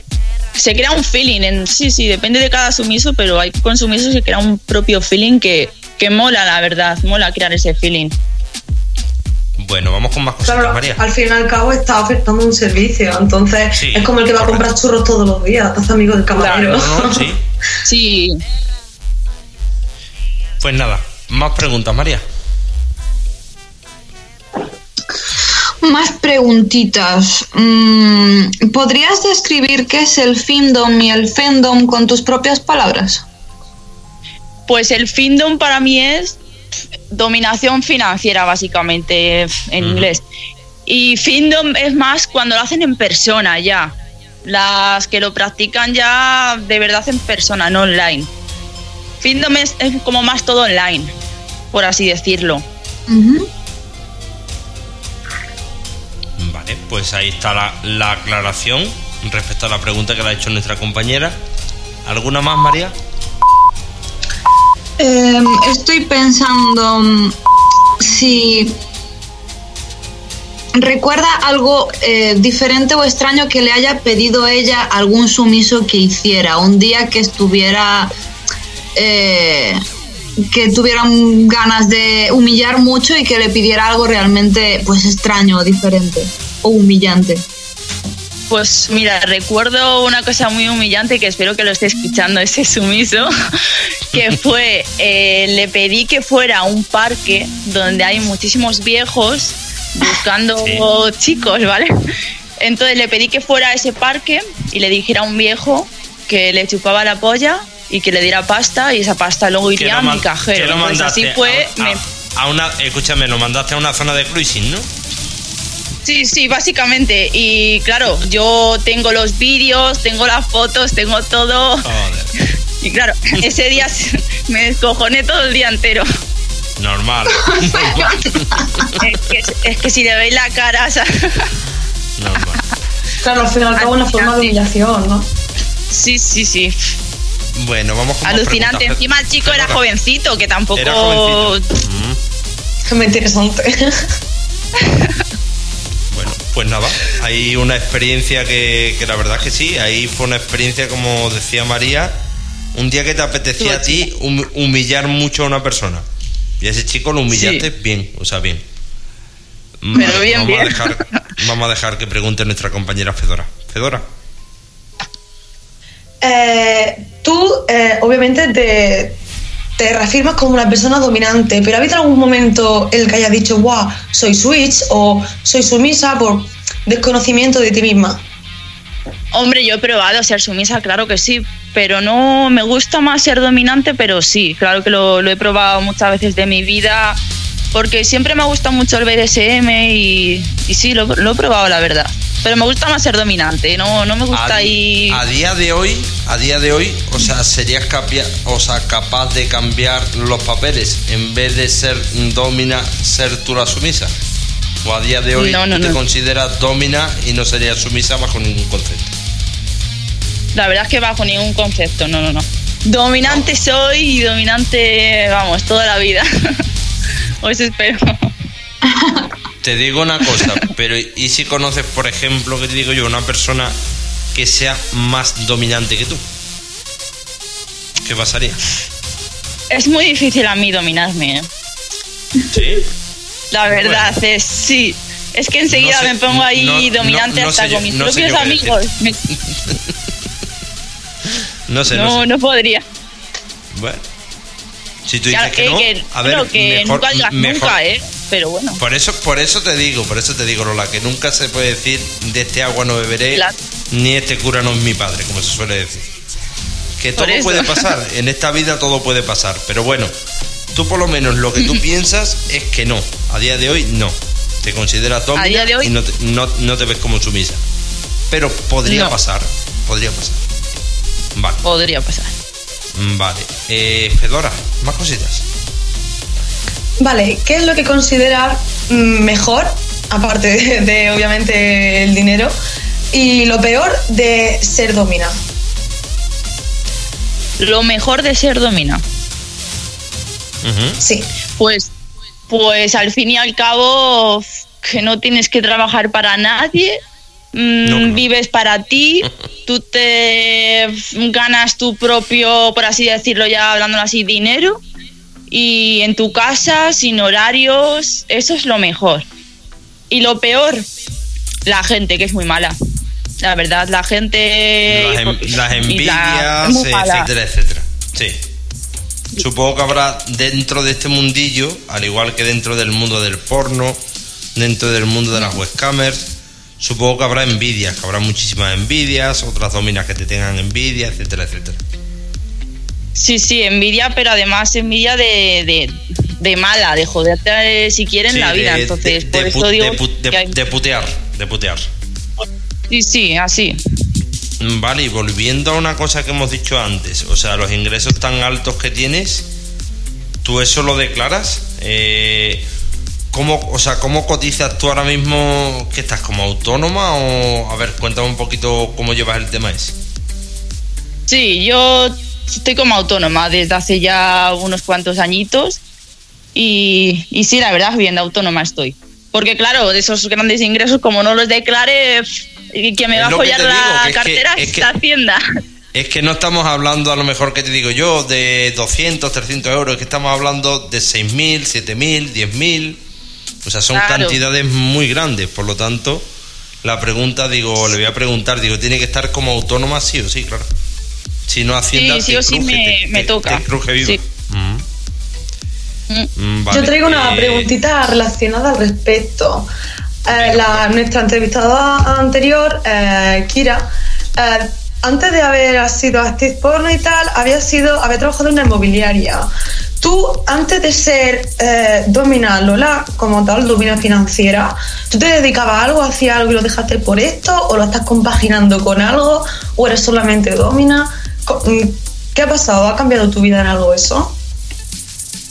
Se crea un feeling, en, sí, sí, depende de cada sumiso, pero hay con sumisos se crea un propio feeling que, que mola, la verdad, mola crear ese feeling. Bueno, vamos con más cosas, María. Al fin y al cabo está ofertando un servicio, entonces es como el que va a comprar churros todos los días, estás amigo del camarero. sí. sí. Pues nada, más preguntas, María. Más preguntitas. Mm, ¿Podrías describir qué es el findom y el fandom con tus propias palabras? Pues el findom para mí es dominación financiera, básicamente, en inglés. Y Findom es más cuando lo hacen en persona ya. Las que lo practican ya de verdad en persona, no online. Findom es, como más todo online, por así decirlo. Vale, pues ahí está la, la aclaración respecto a la pregunta que le ha hecho nuestra compañera. ¿Alguna más, María? Em, estoy pensando mm, si recuerda algo eh, diferente o extraño que le haya pedido ella algún sumiso que hiciera un día que estuviera eh, que tuviera ganas de humillar mucho y que le pidiera algo realmente pues extraño diferente o humillante. Pues mira, recuerdo una cosa muy humillante que espero que lo esté escuchando ese sumiso, que fue, eh, le pedí que fuera a un parque donde hay muchísimos viejos buscando chicos, ¿vale? Entonces le pedí que fuera a ese parque y le dijera a un viejo que le chupaba la polla y que le diera pasta y esa pasta luego iría a mi cajero. Pues así fue... a, una, escúchame, lo mandaste a una zona de cruising, ¿no? Sí, sí, básicamente. Y claro, yo tengo los vídeos, tengo las fotos, tengo todo. Y claro, ese día me descojoné todo el día entero. Normal. es, que, si le veis la cara. Normal. Claro, al final acabo una forma de humillación, ¿no? Sí, sí, sí. Bueno, vamos con Alucinante. preguntas. Encima el chico era jovencito, que tampoco. Era jovencito. Mm. Es muy interesante. Pues nada, hay una experiencia que, que la verdad es que sí, ahí fue una experiencia, como decía María, un día que te apetecía a ti hum- humillar mucho a una persona. Y a ese chico lo humillaste bien, o sea, bien. Pero bien, vamos, A bien. dejar, vamos a dejar que pregunte nuestra compañera Fedora. Fedora. Eh, tú, eh, obviamente, te, te reafirmas como una persona dominante, pero ¿ha habido algún momento en el que hayas dicho, wow, soy switch o soy sumisa por desconocimiento de ti misma? Hombre, yo he probado ser sumisa, claro que sí, pero no me gusta más ser dominante, pero sí, claro que lo, he probado muchas veces de mi vida, porque siempre me gusta mucho el BDSM y, sí, lo he probado, la verdad. Pero me gusta más ser dominante, no, no me gusta a, ahí... a día de hoy, a día de hoy, o sea, serías capia- o sea, capaz de cambiar los papeles en vez de ser domina, ser tú la sumisa. O a día de hoy No, no, tú te consideras domina y no serías sumisa bajo ningún concepto. La verdad es que bajo ningún concepto, no, no, no. Dominante soy y dominante, vamos, toda la vida. Os espero. Te digo una cosa, pero ¿y si conoces, por ejemplo, que te digo yo, una persona que sea más dominante que tú? ¿Qué pasaría? Es muy difícil a mí dominarme, ¿eh? Sí. La verdad es sí. Es que enseguida No sé- me pongo ahí no- dominante no hasta yo- con mis propios amigos. No sé, no, no, sé. no podría. Bueno. Si tú dices Claro, que eh, no, a ver, que mejor, nunca digas mejor- nunca, ¿eh? Pero bueno. Por eso, por eso te digo, por eso te digo, Lola, que nunca se puede decir de este agua no beberé, Claro. ni este cura no es mi padre, como se suele decir. Que Por todo eso. puede pasar, en esta vida todo puede pasar, pero bueno, tú por lo menos lo que tú piensas es que no, a día de hoy no. Te consideras domina día de hoy- y no te, no- no te ves como sumisa. Pero podría No. pasar, podría pasar. Vale, Podría pasar. vale. Eh, Fedora, más cositas. Vale, ¿qué es lo que consideras mm, mejor, aparte de, de, obviamente el dinero, y lo peor de ser domina? Lo mejor de ser domina. Sí. Pues, pues al fin y al cabo, que no tienes que trabajar para nadie, mm, No, no. vives para ti, tú te ganas tu propio, por así decirlo ya hablándolo así, dinero, y en tu casa, sin horarios, eso es lo mejor. Y lo peor, la gente, que es muy mala. La verdad, la gente... las, en- y las la- envidias, etcétera, etcétera. Sí. Supongo que habrá dentro de este mundillo, al igual que dentro del mundo del porno, dentro del mundo de las webcamers, supongo que habrá envidias, que habrá muchísimas envidias, otras dominas que te tengan envidia, etcétera, etcétera. Sí, sí, envidia, pero además envidia de, de, de mala, de joderte eh, si quieren Sí, la vida. de- Entonces, de- por de eso digo. de hay- putear, de putear. Sí, sí, así. Vale, y volviendo a una cosa que hemos dicho antes, o sea, los ingresos tan altos que tienes, ¿tú eso lo declaras? Eh, ¿cómo, o sea, ¿cómo cotizas tú ahora mismo que estás como autónoma? O, a ver, cuéntame un poquito cómo llevas el tema ese. Sí, yo estoy como autónoma desde hace ya unos cuantos añitos. Y, y sí, la verdad, bien de autónoma estoy. Porque claro, de esos grandes ingresos, como no los declare, que me va a digo, la que es que- cartera es que- esta hacienda. Es que no estamos hablando a lo mejor que te digo yo de 200, 300 euros, es que estamos hablando de 6.000, 7.000, 10.000. O sea, son Claro. cantidades muy grandes, por lo tanto, la pregunta, digo, le voy a preguntar, digo, tiene que estar como autónoma sí o sí, claro. Si no Hacienda Sí, sí te o sí cruje, me- te- me te- toca. te cruje viva. Sí. Mm. Mm. Mm, vale. Yo traigo una preguntita relacionada al respecto. Eh, la, nuestra entrevistada anterior, eh, Kira, eh, antes de haber sido actriz porno y tal, había sido, había trabajado en una inmobiliaria. Tú, antes de ser eh, domina Lola, como tal, domina financiera, ¿tú te dedicabas a algo, hacías algo y lo dejaste por esto? ¿O lo estás compaginando con algo? ¿O eres solamente domina? Mm, ¿Qué ha pasado? ¿Ha cambiado tu vida en algo eso?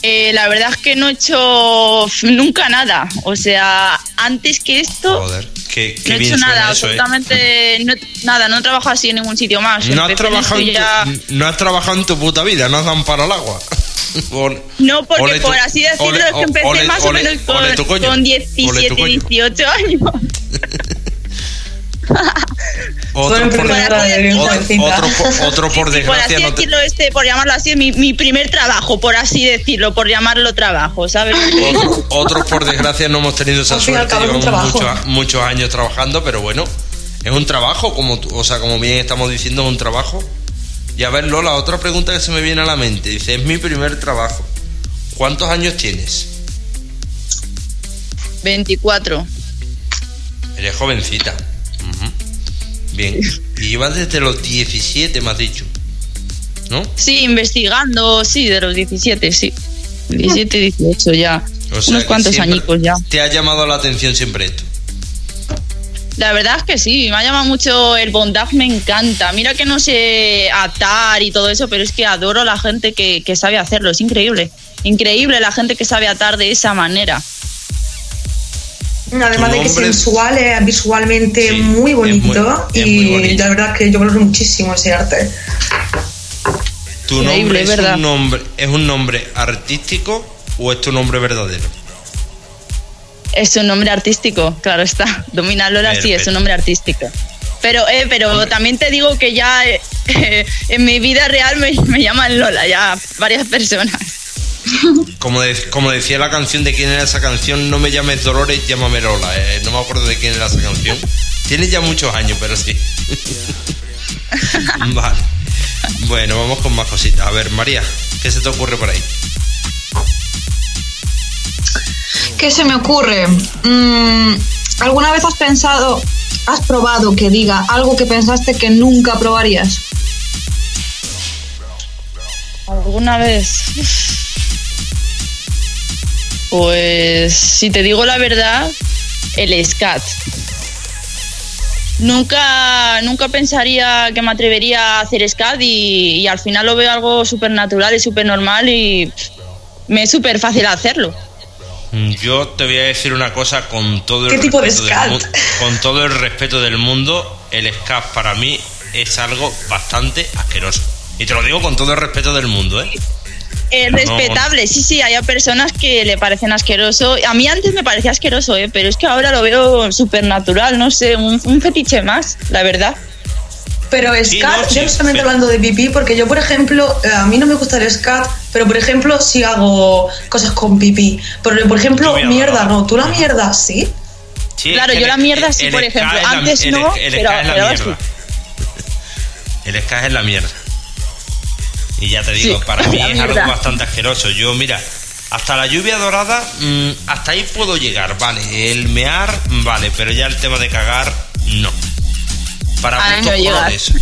Eh, la verdad es que no he hecho nunca nada. O sea, antes que esto, Joder, Qué, qué no he hecho nada, eso, ¿eh? absolutamente no- nada, no he trabajado así en ningún sitio más. No has, en trabajado en ya- tu, no has trabajado en tu puta vida, no has dado para el agua. O- No, porque ole por así decirlo, ole- es que empecé ole- más ole- o menos con, con ole 17, tu coño. 18 años. Otro, por, otro, otro por- otro desgracia así no te, decirlo, este, por llamarlo así, mi, mi primer trabajo, por así decirlo, por llamarlo trabajo, ¿sabes? Otro- otros por desgracia no hemos tenido esa suerte, llevamos muchos, muchos años trabajando, pero bueno, es un trabajo, como tú- o sea, como bien estamos diciendo, es un trabajo. Y a ver, Lola, otra pregunta que se me viene a la mente, dice, es mi primer trabajo. ¿Cuántos años tienes? 24. Eres jovencita. Ujú. Bien. Y llevas desde los 17, me has dicho. ¿No? Sí, investigando, sí, de los 17, sí. 17, 18 ya. O sea Unos cuantos añicos ya. Te ha llamado la atención siempre esto. La verdad es que sí, me ha llamado mucho el bondage, me encanta. Mira que no sé atar y todo eso, pero es que adoro a la gente que, que sabe hacerlo, es increíble. Increíble la gente que sabe atar de esa manera. Además de que es sensual, es visualmente Sí, muy es muy- bonito es y muy bonito. la verdad es que yo valoro muchísimo ese arte. ¿Tu nombre es ¿verdad? un nombre, es un nombre artístico o es tu nombre verdadero? Es un nombre artístico, claro está. Domina Lola sí, es un nombre artístico. Pero, eh, pero también te digo que ya eh, en mi vida real me, me llaman Lola, ya varias personas. Como, de- como decía la canción de quién era esa canción, no me llames Dolores, llámame Lola. eh, no me acuerdo de quién era esa canción. Tiene ya muchos años, pero sí. vale. Bueno, vamos con más cositas. A ver, María, ¿qué se te ocurre por ahí? ¿Qué se me ocurre? Mm, ¿Alguna vez has pensado, has probado que diga algo que pensaste que nunca probarías? ¿Alguna vez? Pues si te digo la verdad, el scat. Nunca, nunca pensaría que me atrevería a hacer scat y, y al final lo veo algo súper natural y súper normal y me es súper fácil hacerlo. Mm, Yo te voy a decir una cosa con todo el ¿Qué tipo de respeto del scat? con todo el respeto del mundo, el scat para mí es algo bastante asqueroso. Y te lo digo con todo el respeto del mundo, ¿eh? Es No, respetable, sí, sí, hay personas que le parecen asqueroso. A mí antes me parecía asqueroso, ¿eh? pero es que ahora lo veo súper natural, no sé, un, un fetiche más, la verdad. Pero Sí, scat, no, sí, yo solamente pero- hablando de pipí, porque yo, por ejemplo, eh, a mí no me gusta el scat, pero por ejemplo, si hago cosas con pipí. Por, por ejemplo, mierda. ¿no? ¿Tú la mierda sí? Sí, Claro, yo la mierda sí, el por ejemplo. Antes no, el pero- es la pero mierda. El ska es la mierda. Y ya te digo, Sí, para mí es algo bastante asqueroso. Yo, mira, hasta la lluvia dorada, mm, hasta ahí puedo llegar, vale. El mear, vale, pero ya el tema de cagar, no. Para Ahí gustos no colores.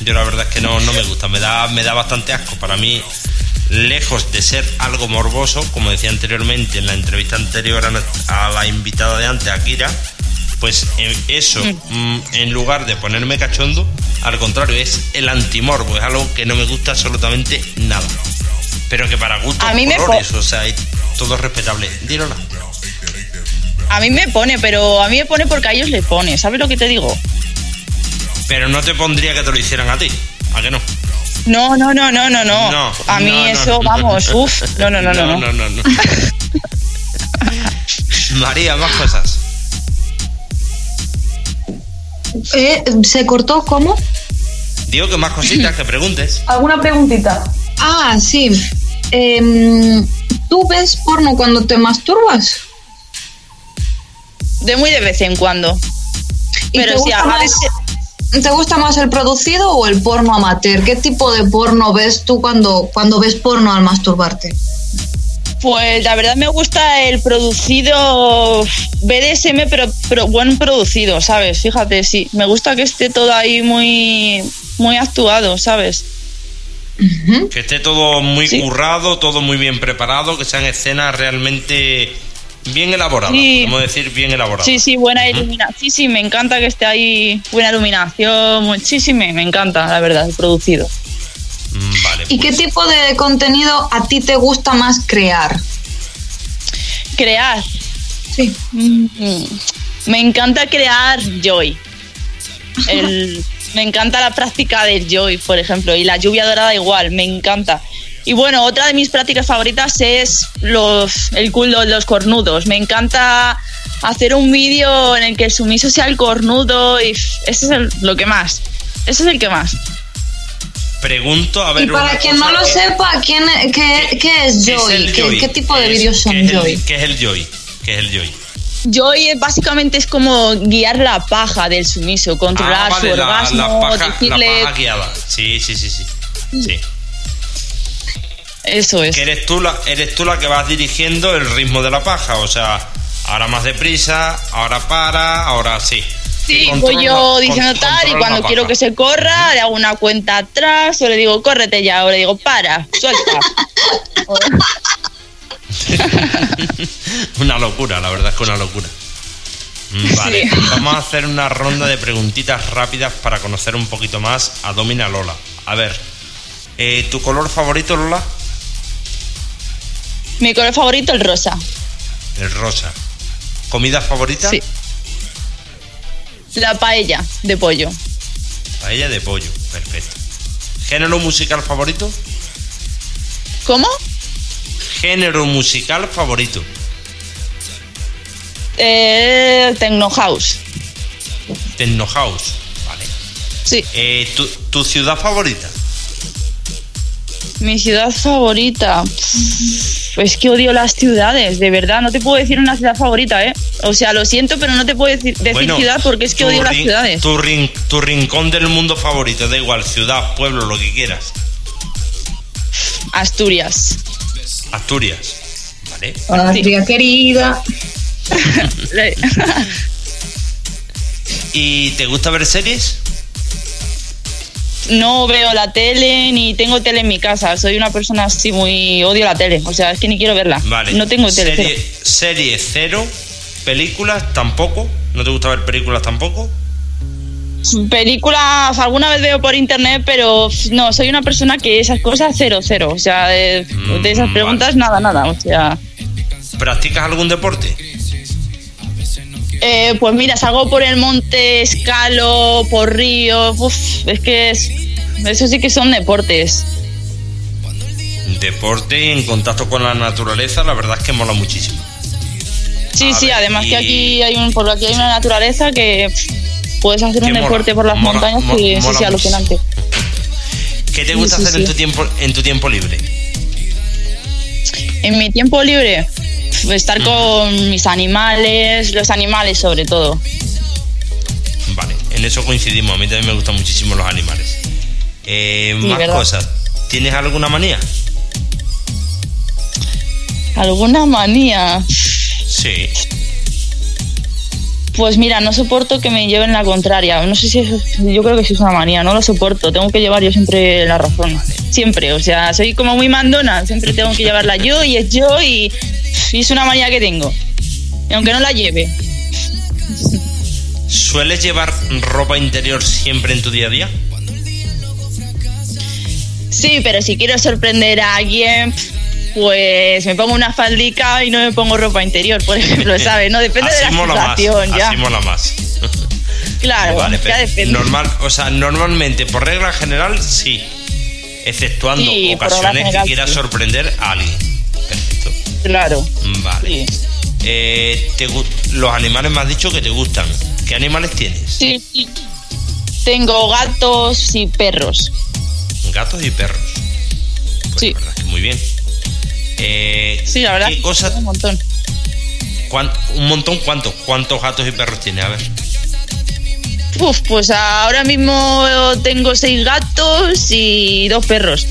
Yo la verdad es que no, no me gusta, me da, me da bastante asco. Para mí, lejos de ser algo morboso, como decía anteriormente en la entrevista anterior a la invitada de antes, Akira, pues eh, eso, mm, en lugar de ponerme cachondo, al contrario, es el antimorbo, es algo que no me gusta absolutamente nada. Pero que para gustos A mí colores, o sea, todo es respetable. Dírola. A mí me pone, pero a mí me pone porque a ellos le pone, ¿sabes lo que te digo? Pero no te pondría que te lo hicieran a ti, ¿a que no? No, no, no, no, no, no. No, a mí no, no. eso, vamos, uff, no, no, no, no. no. no, no, no. María, más cosas. Eh, ¿Se cortó cómo? Digo que más cositas, que preguntes. ¿Alguna preguntita? Ah, sí. Em, ¿Tú ves porno cuando te masturbas? De muy de vez en cuando. ¿Y Pero te sí, gusta a más- veces. ¿Te gusta más el producido o el porno amateur? ¿Qué tipo de porno ves tú cuando, cuando ves porno al masturbarte? Pues la verdad me gusta el producido BDSM, pero, pero buen producido, ¿sabes? Fíjate, sí. Me gusta que esté todo ahí muy, muy actuado, ¿sabes? Que esté todo muy Sí. currado, todo muy bien preparado, que sean escenas realmente bien elaboradas. Sí. Podemos decir bien elaboradas. Sí, sí, buena iluminación. Sí, sí, me encanta que esté ahí buena iluminación. muy- Sí, sí, me, me encanta, la verdad, el producido. Mm, Vale. ¿Y qué pues, tipo de contenido a ti te gusta más crear? Crear. Sí. Mm, Me encanta crear joy. El- me encanta la práctica del joy, por ejemplo, y la lluvia dorada igual, me encanta. Y bueno, otra de mis prácticas favoritas es los, el culo de los cornudos. Me encanta hacer un vídeo en el que el sumiso sea el cornudo y ese es el- lo que más. Ese es el que más. Pregunto, a ver. Y para quien cosa, no lo sepa, ¿quién, qué, qué es ¿qué Joy? ¿Qué, Joy? qué tipo de ¿Qué es- vídeos son qué es el- Joy? ¿Qué es el Joy? ¿Qué es el Joy? Joy es- básicamente es como guiar la paja del sumiso, controlar Ah, vale, su la, orgasmo, la paja, decirle la paja guiada. Sí, sí, sí, sí. Sí. eso es. Que eres tú, la, eres tú la que vas dirigiendo el ritmo de la paja. O sea, ahora más deprisa, ahora para, ahora sí. Sí, voy yo diciendo tal y cuando quiero que se corra, le hago una cuenta atrás o le digo, córrete ya, o le digo, para, suelta. Una locura, la verdad es que una locura. Mm, Vale, Sí. vamos a hacer una ronda de preguntitas rápidas para conocer un poquito más a Domina Lola. A ver, eh, ¿tu color favorito, Lola? Mi color favorito, el rosa. El rosa. ¿Comida favorita? Sí. La paella de pollo. Paella de pollo, perfecto. ¿Género musical favorito? ¿Cómo? Género musical favorito. Eh, Techno House. Techno House. Vale. Sí. Eh, ¿tu, tu ciudad favorita? Mi ciudad favorita. Pues que odio las ciudades, de verdad. No te puedo decir una ciudad favorita, ¿eh? O sea, lo siento, pero no te puedo decir, decir ciudad porque es que odio las ciudades. Tu, rin- tu rincón del mundo favorito, da igual, ciudad, pueblo, lo que quieras. Asturias. Asturias. Vale. Patria querida. ¿Y te gusta ver series? no veo la tele ni tengo tele en mi casa. Soy una persona así muy. odio la tele. O sea, es que ni quiero verla. Vale. No tengo tele. Serie, serie cero. Películas tampoco. ¿No te gusta ver películas tampoco? Películas, alguna vez veo por internet, pero no, soy una persona que esas cosas cero, cero. O sea, de, de esas Mm, preguntas nada, nada. O sea. ¿Practicas algún deporte? Eh, pues mira, salgo por el monte, escalo, por ríos. Uf, es que es, eso sí que son deportes. Deporte en contacto con la naturaleza, la verdad es que mola muchísimo. Sí, A sí, ver, además y- que aquí hay un, por aquí hay una naturaleza que puedes hacer Que un mola, deporte por las mola, montañas mo- que sí, mola sí, alucinante. ¿Qué te gusta sí, hacer en tu tiempo en tu tiempo libre? En mi tiempo libre, estar con mis animales, los animales sobre todo. Vale, en eso coincidimos. A mí también me gustan muchísimo los animales. Eh, más ¿verdad? cosas. ¿Tienes alguna manía? ¿Alguna manía? Sí. Pues mira, no soporto que me lleven la contraria. No sé si eso, yo creo que sí es una manía, no lo soporto. Tengo que llevar yo siempre la razón. Siempre, o sea, soy como muy mandona. Siempre tengo que llevarla yo y es yo y, y es una manía que tengo. Y aunque no la lleve. ¿Sueles llevar ropa interior siempre en tu día a día? Sí, pero si quiero sorprender a alguien, pues me pongo una faldica y no me pongo ropa interior, por ejemplo, ¿sabes? No depende así de la mola situación, más, ya. Así mola más. Claro, vale, ya pero depende. normal, o sea, normalmente, por regla general, sí. Exceptuando Sí, ocasiones general, que quieras sí. sorprender a alguien. Perfecto. Claro. Vale. Sí. Eh, te los animales me has dicho que te gustan. ¿Qué animales tienes? Sí, sí. Tengo gatos y perros. Gatos y perros. Pues Sí. la verdad es que muy bien. Eh, Sí, la verdad. ¿Qué cosas? Un montón. un montón, ¿cuántos? ¿Cuántos gatos y perros tienes? A ver. Uf, pues ahora mismo tengo seis gatos y dos perros.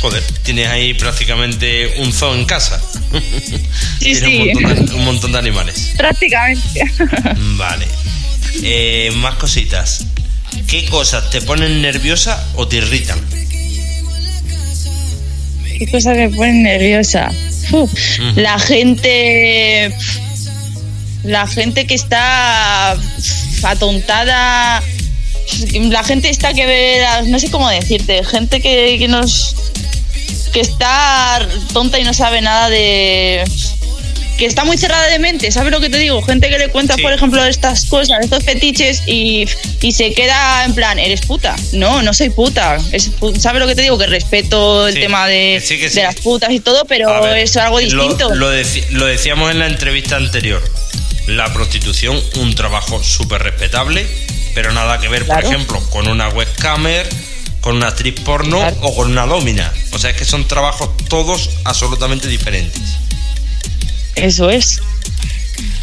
Joder, tienes ahí prácticamente un zoo en casa. Sí, tienes sí. Un, montón de, un montón de animales. Prácticamente. Vale. Eh, más cositas. ¿Qué cosas te ponen nerviosa o te irritan? Qué cosa me pone nerviosa. La gente. La gente que está atontada. La gente está que ve. No sé cómo decirte. Gente que, que nos. que está tonta y no sabe nada de. Que está muy cerrada de mente, ¿sabes lo que te digo? Gente que le cuenta, Sí. por ejemplo, estas cosas, estos fetiches y, y se queda en plan, eres puta. No, no soy puta. Es, ¿Sabes lo que te digo? Que respeto el Sí, tema de, que sí, que sí. de las putas y todo, pero ver, es algo distinto. Lo, lo deci- lo decíamos en la entrevista anterior. La prostitución, un trabajo súper respetable, pero nada que ver, Claro. por ejemplo, con una webcamer, con una actriz porno Claro. o con una domina. O sea, es que son trabajos todos absolutamente diferentes. Eso es.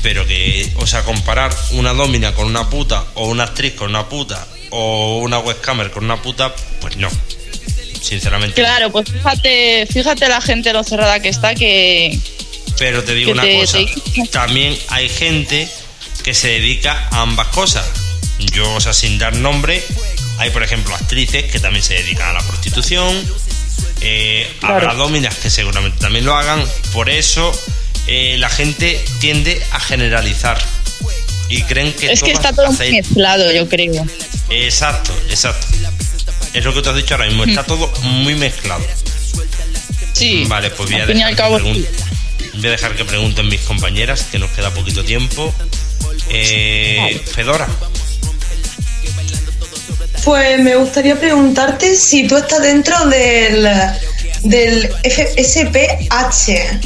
Pero que, o sea, comparar una domina con una puta o una actriz con una puta o una webcamer con una puta, pues no. Sinceramente. Claro, pues fíjate, fíjate la gente lo cerrada que está que Pero te digo una te- cosa, te- también hay gente que se dedica a ambas cosas. Yo, o sea, sin dar nombre, hay por ejemplo actrices que también se dedican a la prostitución, eh, Claro. habrá dominas que seguramente también lo hagan, por eso eh, la gente tiende a generalizar y creen que es que está todo mezclado, yo creo. Exacto, exacto. Es lo que tú has dicho ahora mismo, está todo muy mezclado. Sí. Vale, pues voy a, dejar al que cabo, pregun- sí. voy a dejar que pregunten mis compañeras, que nos queda poquito tiempo. Eh, Fedora, Pues me gustaría preguntarte si tú estás dentro del, del F- SPH,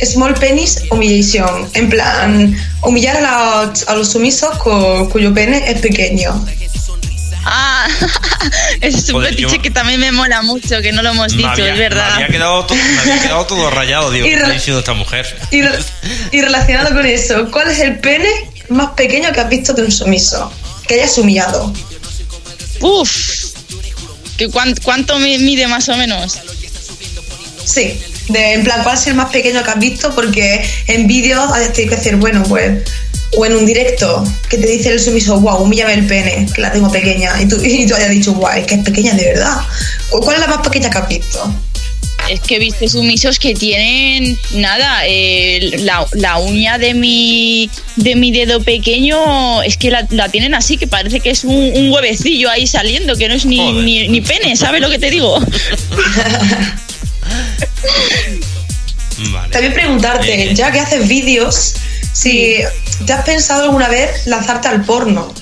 Small Penis Humiliation, en plan, humillar a, los- a los sumisos cu- cuyo pene es pequeño. Ah, ese es un Joder, fetiche yo- que también me mola mucho, que no lo hemos dicho, había, es verdad. me había quedado, to- me había quedado todo rayado, digo, ¿qué está diciendo esta mujer? Y, re- y relacionado con eso, ¿cuál es el pene más pequeño que has visto de un sumiso? Que hayas humillado. Uf. ¿Que cuán- ¿Cuánto mi- mide más o menos? Sí, de, en plan, ¿cuál es el más pequeño que has visto? Porque en vídeos has tenido que decir, bueno, pues, o en un directo, que te dice el sumiso, wow, humíllame el pene, que la tengo pequeña, y tú, y tú hayas dicho, wow, es que es pequeña de verdad. ¿O ¿Cuál es la más pequeña que has visto? Es que he visto sumisos que tienen nada, eh, la, la uña de mi de mi dedo pequeño es que la, la tienen así, que parece que es un, un huevecillo ahí saliendo, que no es ni, Joder. ni, ni pene, ¿sabes lo que te digo? Vale. También preguntarte, Eh. ya que haces vídeos, si te has pensado alguna vez lanzarte al porno.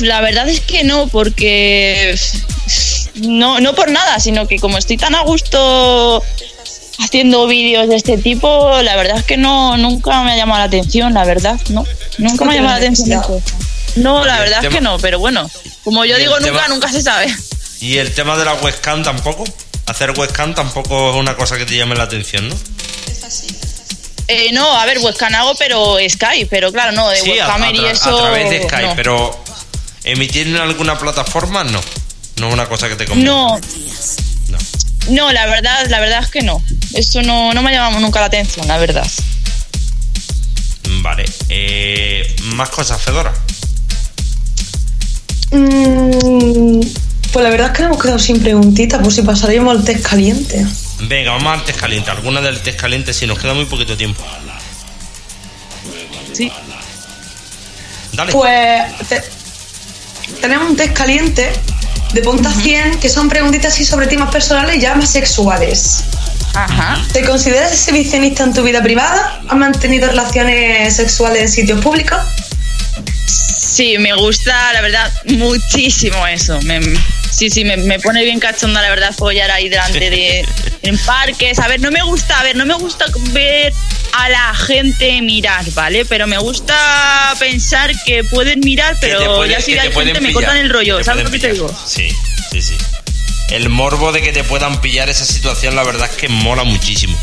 La verdad es que no, porque no, no por nada, sino que como estoy tan a gusto haciendo vídeos de este tipo, la verdad es que no nunca me ha llamado la atención, la verdad, no, nunca me ha llamado la atención. eso. No, la verdad es que no, pero bueno, como yo digo nunca, tema- nunca se sabe. Y el tema de la webcam tampoco. Hacer webcam tampoco es una cosa que te llame la atención, ¿no? Eh, no, a ver, webcam hago, pero Skype, pero claro, no, de Sí, webcamer y tra- a eso. través de Skype, no. pero emitir en alguna plataforma no. No es una cosa que te convenga. No, No. no, la verdad, la verdad es que no. Eso no, no me ha llamado nunca la atención, la verdad. Vale. Eh, más cosas, Fedora. Mm, pues la verdad es que nos hemos quedado sin preguntitas, por si pasaríamos al test caliente. Venga, vamos al test caliente. Alguna del test caliente si nos queda muy poquito tiempo. Sí. Dale. Pues te- tenemos un test caliente de punta 100 que son preguntitas así sobre temas personales ya más sexuales. Ajá. ¿Te consideras exhibicionista en tu vida privada? ¿Has mantenido relaciones sexuales en sitios públicos? Sí, me gusta, la verdad, muchísimo eso. Me- sí, sí, me, me pone bien cachonda, la verdad, follar ahí delante de. en parques. A ver, no me gusta, a ver, no me gusta ver a la gente mirar, ¿vale? Pero me gusta pensar que pueden mirar, pero puede- ya si pueden gente me pillar, cortan el rollo, ¿sabes lo que te digo? Sí, sí, sí. El morbo de que te puedan pillar esa situación, la verdad es que mola muchísimo.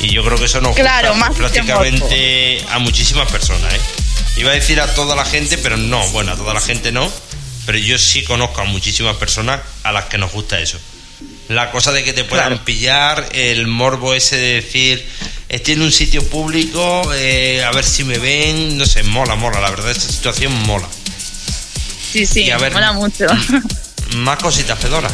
Y yo creo que eso nos Claro, gusta más prácticamente a muchísimas personas, ¿eh? Iba a decir a toda la gente, pero no, bueno, a toda la gente no. Pero yo sí conozco a muchísimas personas a las que nos gusta eso. La cosa de que te puedan Claro. pillar, el morbo ese de decir, estoy en un sitio público, eh, a ver si me ven, no sé, mola, mola, la verdad, esta situación mola. Sí, sí, Y a ver- mola mucho. Más cositas, Fedora.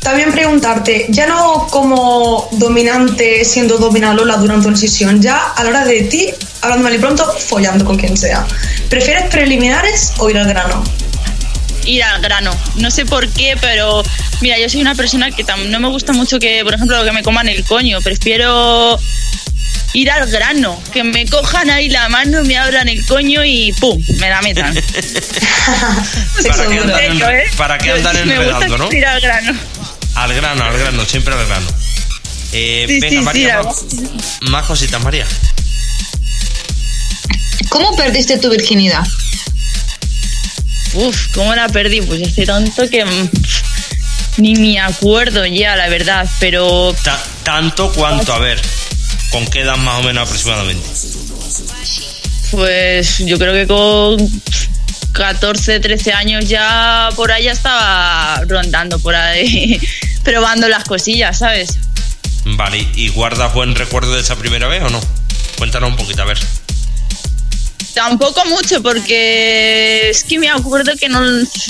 También preguntarte, ya no como dominante siendo dominalola durante una sesión, ya a la hora de ti, hablando mal y pronto, follando con quien sea. ¿Prefieres preliminares o ir al grano? ir al grano. No sé por qué, pero mira, yo soy una persona que tam- no me gusta mucho que, por ejemplo, que me coman el coño. Prefiero ir al grano, que me cojan ahí la mano, me abran el coño y ¡pum! me la metan. ¿Para qué andan, en, ¿eh? para andan gusta enredando, no? ir al grano. Al grano, al grano, siempre al grano. Eh, Sí, venga, sí, María, sí, más, más cositas, María. ¿Cómo perdiste tu virginidad? Uf, ¿cómo la perdí? Pues hace tanto que mm, ni me acuerdo ya, la verdad, pero Ta- tanto cuanto, a ver, ¿con qué edad más o menos aproximadamente? pues yo creo que con 14, 13 años ya por ahí ya estaba rondando por ahí, probando las cosillas, ¿sabes? Vale, ¿y guardas buen recuerdo de esa primera vez o no? Cuéntanos un poquito, a ver. Tampoco mucho, porque es que me acuerdo que no,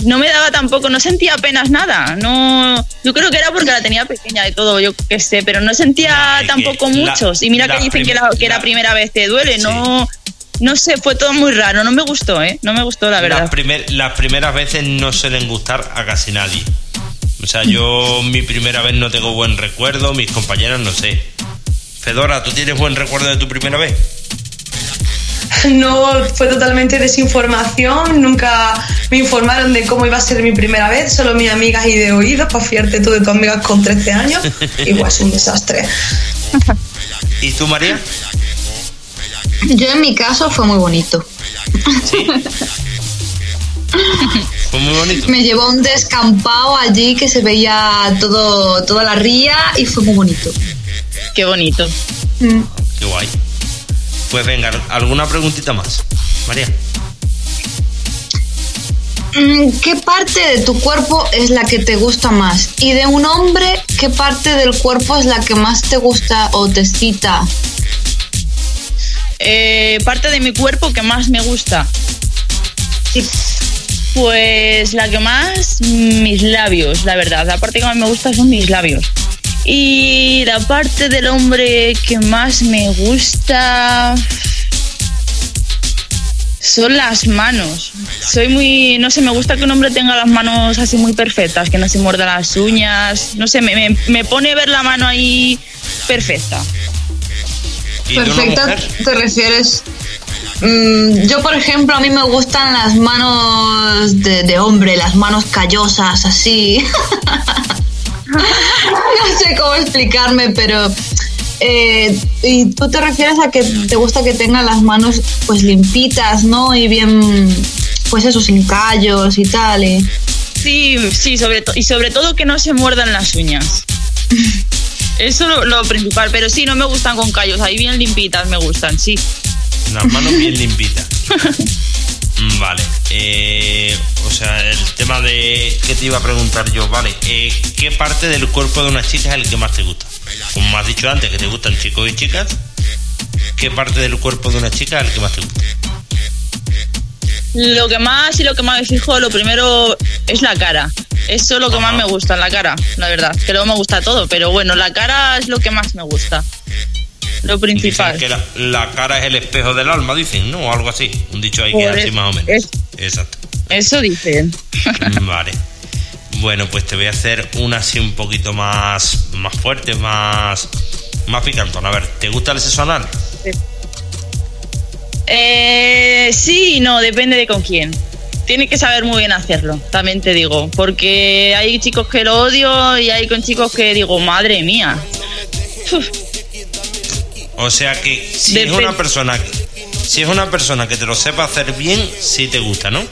no me daba tampoco, no sentía apenas nada. No, yo creo que era porque la tenía pequeña y todo, yo qué sé, pero no sentía tampoco la- muchos. Y mira que dicen que, la, que la la- primera vez te duele, Sí. no, no sé, fue todo muy raro, no me gustó, ¿eh? No me gustó, la verdad. Las, primer- las primeras veces no suelen gustar a casi nadie. O sea, yo mi primera vez no tengo buen recuerdo, mis compañeras no sé. Fedora, ¿tú tienes buen recuerdo de tu primera vez? No, fue totalmente desinformación, nunca me informaron de cómo iba a ser mi primera vez, solo mis amigas y de oídos, para fiarte tú de tus amigas con 13 años, y pues un desastre. ¿Y tú, María? Yo en mi caso fue muy bonito. Sí. Fue muy bonito. Me llevó a un descampado allí que se veía todo, toda la ría y fue muy bonito. Qué bonito. Qué guay. Pues venga, ¿alguna preguntita más? María. Mm, ¿Qué parte de tu cuerpo es la que te gusta más? Y de un hombre, ¿qué parte del cuerpo es la que más te gusta o te excita? Eh, parte de mi cuerpo que más me gusta. Pues la que más, mis labios, la verdad. La parte que más me gusta son mis labios. Y la parte del hombre que más me gusta son las manos. Soy muy, no sé, me gusta que un hombre tenga las manos así muy perfectas, que no se muerda las uñas. No sé, me, me, me pone ver la mano ahí perfecta. ¿Y de una Perfecta, mujer? ¿te refieres? Mm, yo, por ejemplo, a mí me gustan las manos de, de hombre, las manos callosas, así. no sé cómo explicarme, pero... eh, y tú te refieres a que te gusta que tengan las manos pues limpitas, ¿no? Y bien, pues eso, sin callos y tal. y- Sí, sí, sobre to- y sobre todo que no se muerdan las uñas. Eso lo, lo principal, pero sí, no me gustan con callos, ahí bien limpitas me gustan, sí. Las manos bien limpitas. Mm, Vale. eh, o sea, el tema de que te iba a preguntar yo, vale. eh, ¿Qué parte del cuerpo de una chica es el que más te gusta? Como has dicho antes, que te gustan chicos y chicas. ¿Qué parte del cuerpo de una chica es el que más te gusta? Lo que más y lo que más me fijo, lo primero es la cara. Eso es lo que más me gusta, la cara, la verdad. Que luego me gusta todo, pero bueno, la cara es lo que más me gusta. Lo Dicen principal. que la, la cara es el espejo del alma, dicen, ¿no? O algo así. Un dicho ahí que es así más o menos. es- Exacto. Eso dicen. Vale. Bueno, pues te voy a hacer una así un poquito más, más fuerte, más, más picantona. A ver, ¿te gusta el sexo anal? Eh, sí y no, depende de con quién. Tiene que saber muy bien hacerlo, también te digo. Porque hay chicos que lo odio y hay con chicos que digo, madre mía. Uf, O sea que si es una persona, si es una persona que te lo sepa hacer bien, sí te gusta, ¿no?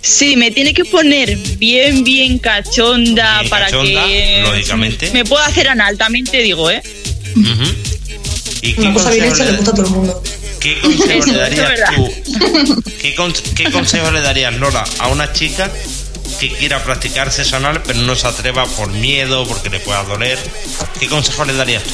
Sí, me tiene que poner bien, bien cachonda Bien para cachonda, que. lógicamente. Me pueda hacer anal, también te digo, ¿eh? Ujú. ¿Y qué Una cosa bien hecha le gusta a todo el mundo. ¿Qué consejo le darías tú? ¿Qué, con- qué consejo le darías, Lola, a una chica que quiera practicar sexo anal pero no se atreva por miedo, porque le pueda doler? ¿Qué consejo le darías tú?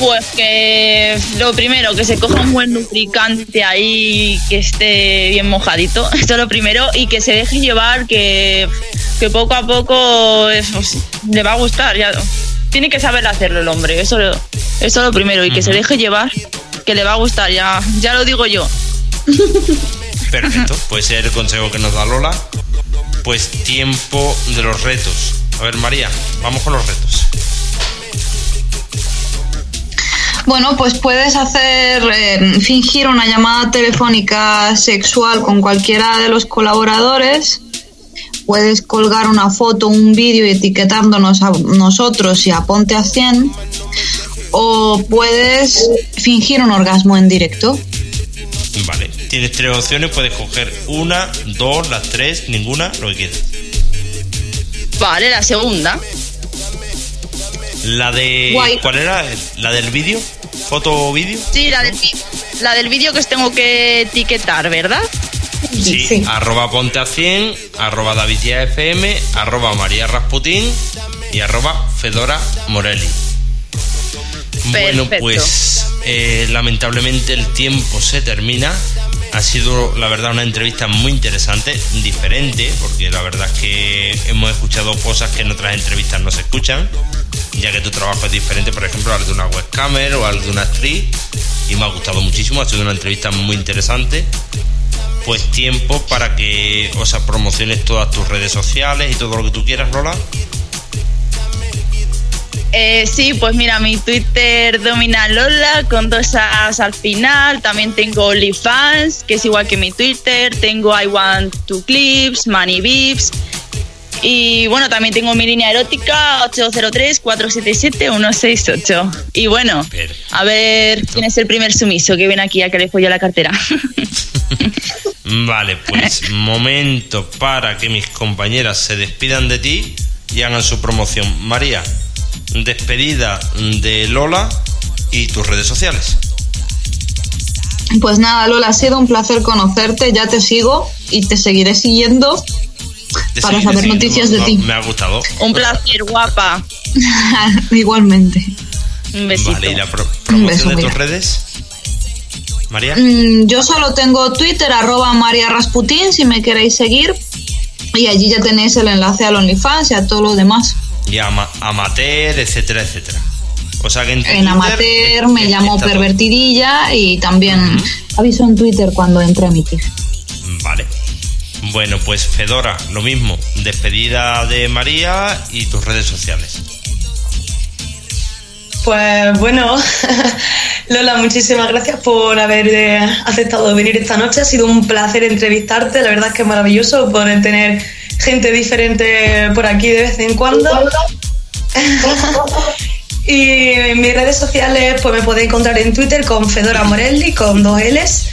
Pues que lo primero, que se coja un buen lubricante ahí, que esté bien mojadito, esto es lo primero, y que se deje llevar, que, que poco a poco pues, le va a gustar. Ya, tiene que saber hacerlo el hombre, eso, eso es lo primero, y que se deje llevar, que le va a gustar, ya, ya lo digo yo. Perfecto, puede ser el consejo que nos da Lola. Pues tiempo de los retos. A ver, María, vamos con los retos. Bueno, pues puedes hacer, eh, fingir una llamada telefónica sexual con cualquiera de los colaboradores. Puedes colgar una foto, un vídeo y etiquetándonos a nosotros y a Ponte a 100. O puedes fingir un orgasmo en directo. Vale, tienes tres opciones, puedes coger una, dos, las tres, ninguna, lo que quieras. Vale, la segunda. La de. Guay. ¿Cuál era? ¿La del vídeo? ¿Foto o vídeo? Sí, la del, la del vídeo que os tengo que etiquetar, ¿verdad? Sí, Sí. arroba ponte a 100, arroba davidia fm, arroba maría rasputín y arroba fedora morelli. Bueno, pues eh, lamentablemente el tiempo se termina. Ha sido, la verdad, una entrevista muy interesante, diferente, porque la verdad es que hemos escuchado cosas que en otras entrevistas no se escuchan, ya que tu trabajo es diferente, por ejemplo, al de una webcamer o al de una actriz, y me ha gustado muchísimo, ha sido una entrevista muy interesante. Pues tiempo para que, o sea, promociones todas tus redes sociales y todo lo que tú quieras, Lola. Eh, sí, pues mira, mi Twitter domina Lola con dos As al final. También tengo OnlyFans, que es igual que mi Twitter. Tengo I Want to Clips, Money Vips. Y bueno, también tengo mi línea erótica 803-477-168. Y bueno, a ver quién es el primer sumiso que viene aquí a que le folle la cartera. Vale, pues momento para que mis compañeras se despidan de ti y hagan su promoción. María, despedida de Lola y tus redes sociales. Pues nada, Lola, ha sido un placer conocerte. Ya te sigo y te seguiré siguiendo Te para saber noticias no, de ti. Me ha gustado. Un placer, guapa. Igualmente. Un besito. Vale, ¿y la pro- promoción beso, de tus redes? María. Mm, Yo solo tengo Twitter, arroba María Rasputín, si me queréis seguir. Y allí ya tenéis el enlace al OnlyFans y a todo lo demás. Y ama- amateur, etcétera, etcétera. O sea que en, En Twitter amateur me llamo todo. pervertidilla y también aviso en Twitter cuando entre a emitir. Vale. Bueno, pues Fedora, lo mismo. Despedida de María y tus redes sociales. Pues bueno, Lola, muchísimas gracias por haber eh, aceptado venir esta noche. Ha sido un placer entrevistarte. La verdad es que es maravilloso poder tener gente diferente por aquí de vez en cuando. y en mis redes sociales pues me podéis encontrar en Twitter con Fedora Morelli con dos L's.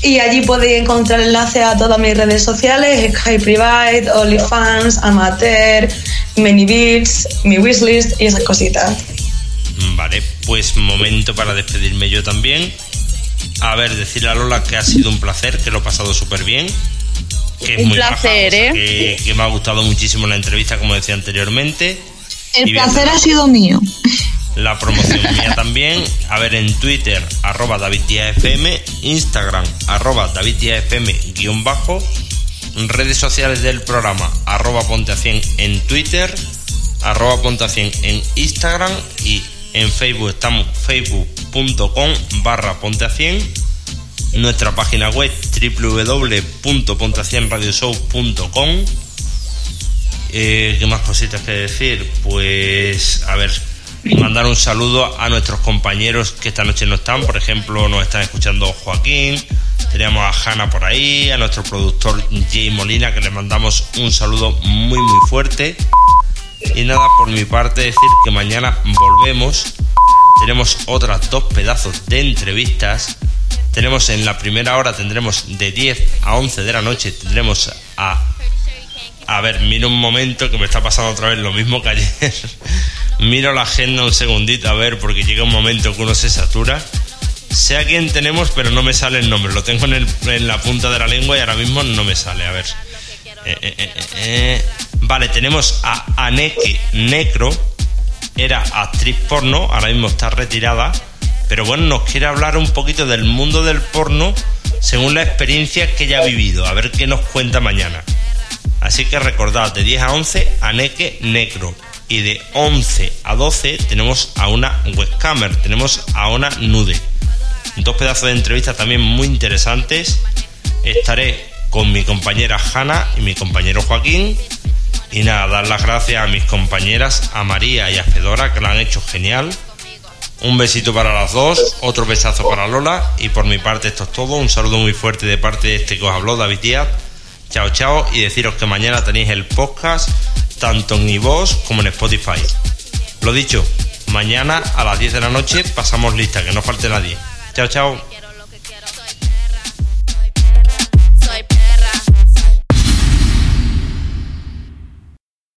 Y allí podéis encontrar enlaces a todas mis redes sociales, Sky Private, OnlyFans, Amateur, Many Beats, mi wishlist y esas cositas. Vale, pues momento para despedirme yo también. A ver, decirle a Lola que ha sido un placer, que lo he pasado súper bien. Que es Un muy placer, maja, o sea, ¿eh? que, que me ha gustado muchísimo la entrevista, como decía anteriormente. El Y bien, placer ha sido mío. La promoción mía también. A ver, en Twitter, arroba DavidDiazFM, Instagram, arroba DavidDiazFM, guion bajo, redes sociales del programa, arroba Ponte a 100 en Twitter, arroba Ponte a 100 en Instagram y en Facebook estamos facebook.com barra Ponte a 100 nuestra página web www.ponteacienradioshow.com eh, ¿Qué más cositas que decir? Pues, a ver, mandar un saludo a nuestros compañeros que esta noche no están. Por ejemplo, nos están escuchando Joaquín, tenemos a Hanna por ahí, a nuestro productor Jay Molina, que le mandamos un saludo muy, muy fuerte. Y nada, por mi parte, decir que mañana volvemos. Tenemos otras dos pedazos de entrevistas. Tenemos en la primera hora, tendremos de 10 a 11 de la noche, tendremos a a ver, miro un momento que me está pasando otra vez lo mismo que ayer. miro la agenda un segundito a ver, porque llega un momento que uno se satura. Sé a quién tenemos, pero no me sale el nombre. Lo tengo en, el- en la punta de la lengua y ahora mismo no me sale. A ver. Eh, eh, eh. Vale, tenemos a Aneke Necro. Era actriz porno, ahora mismo está retirada. Pero bueno, nos quiere hablar un poquito del mundo del porno según la experiencia que ella ha vivido. A ver qué nos cuenta mañana. Así que recordad, de 10 a 11, Aneke Necro. Y de 11 a 12 tenemos a una webcamer, tenemos a una nude. Dos pedazos de entrevistas también muy interesantes. Estaré con mi compañera Hanna y mi compañero Joaquín. Y nada, dar las gracias a mis compañeras, a María y a Fedora, que lo han hecho genial. Un besito para las dos, otro besazo para Lola y por mi parte esto es todo. Un saludo muy fuerte de parte de este que os habló, David Díaz. Chao, chao y deciros que mañana tenéis el podcast tanto en iVoox como en Spotify. Lo dicho, mañana a las 10 de la noche pasamos lista, que no falte nadie. Chao, chao.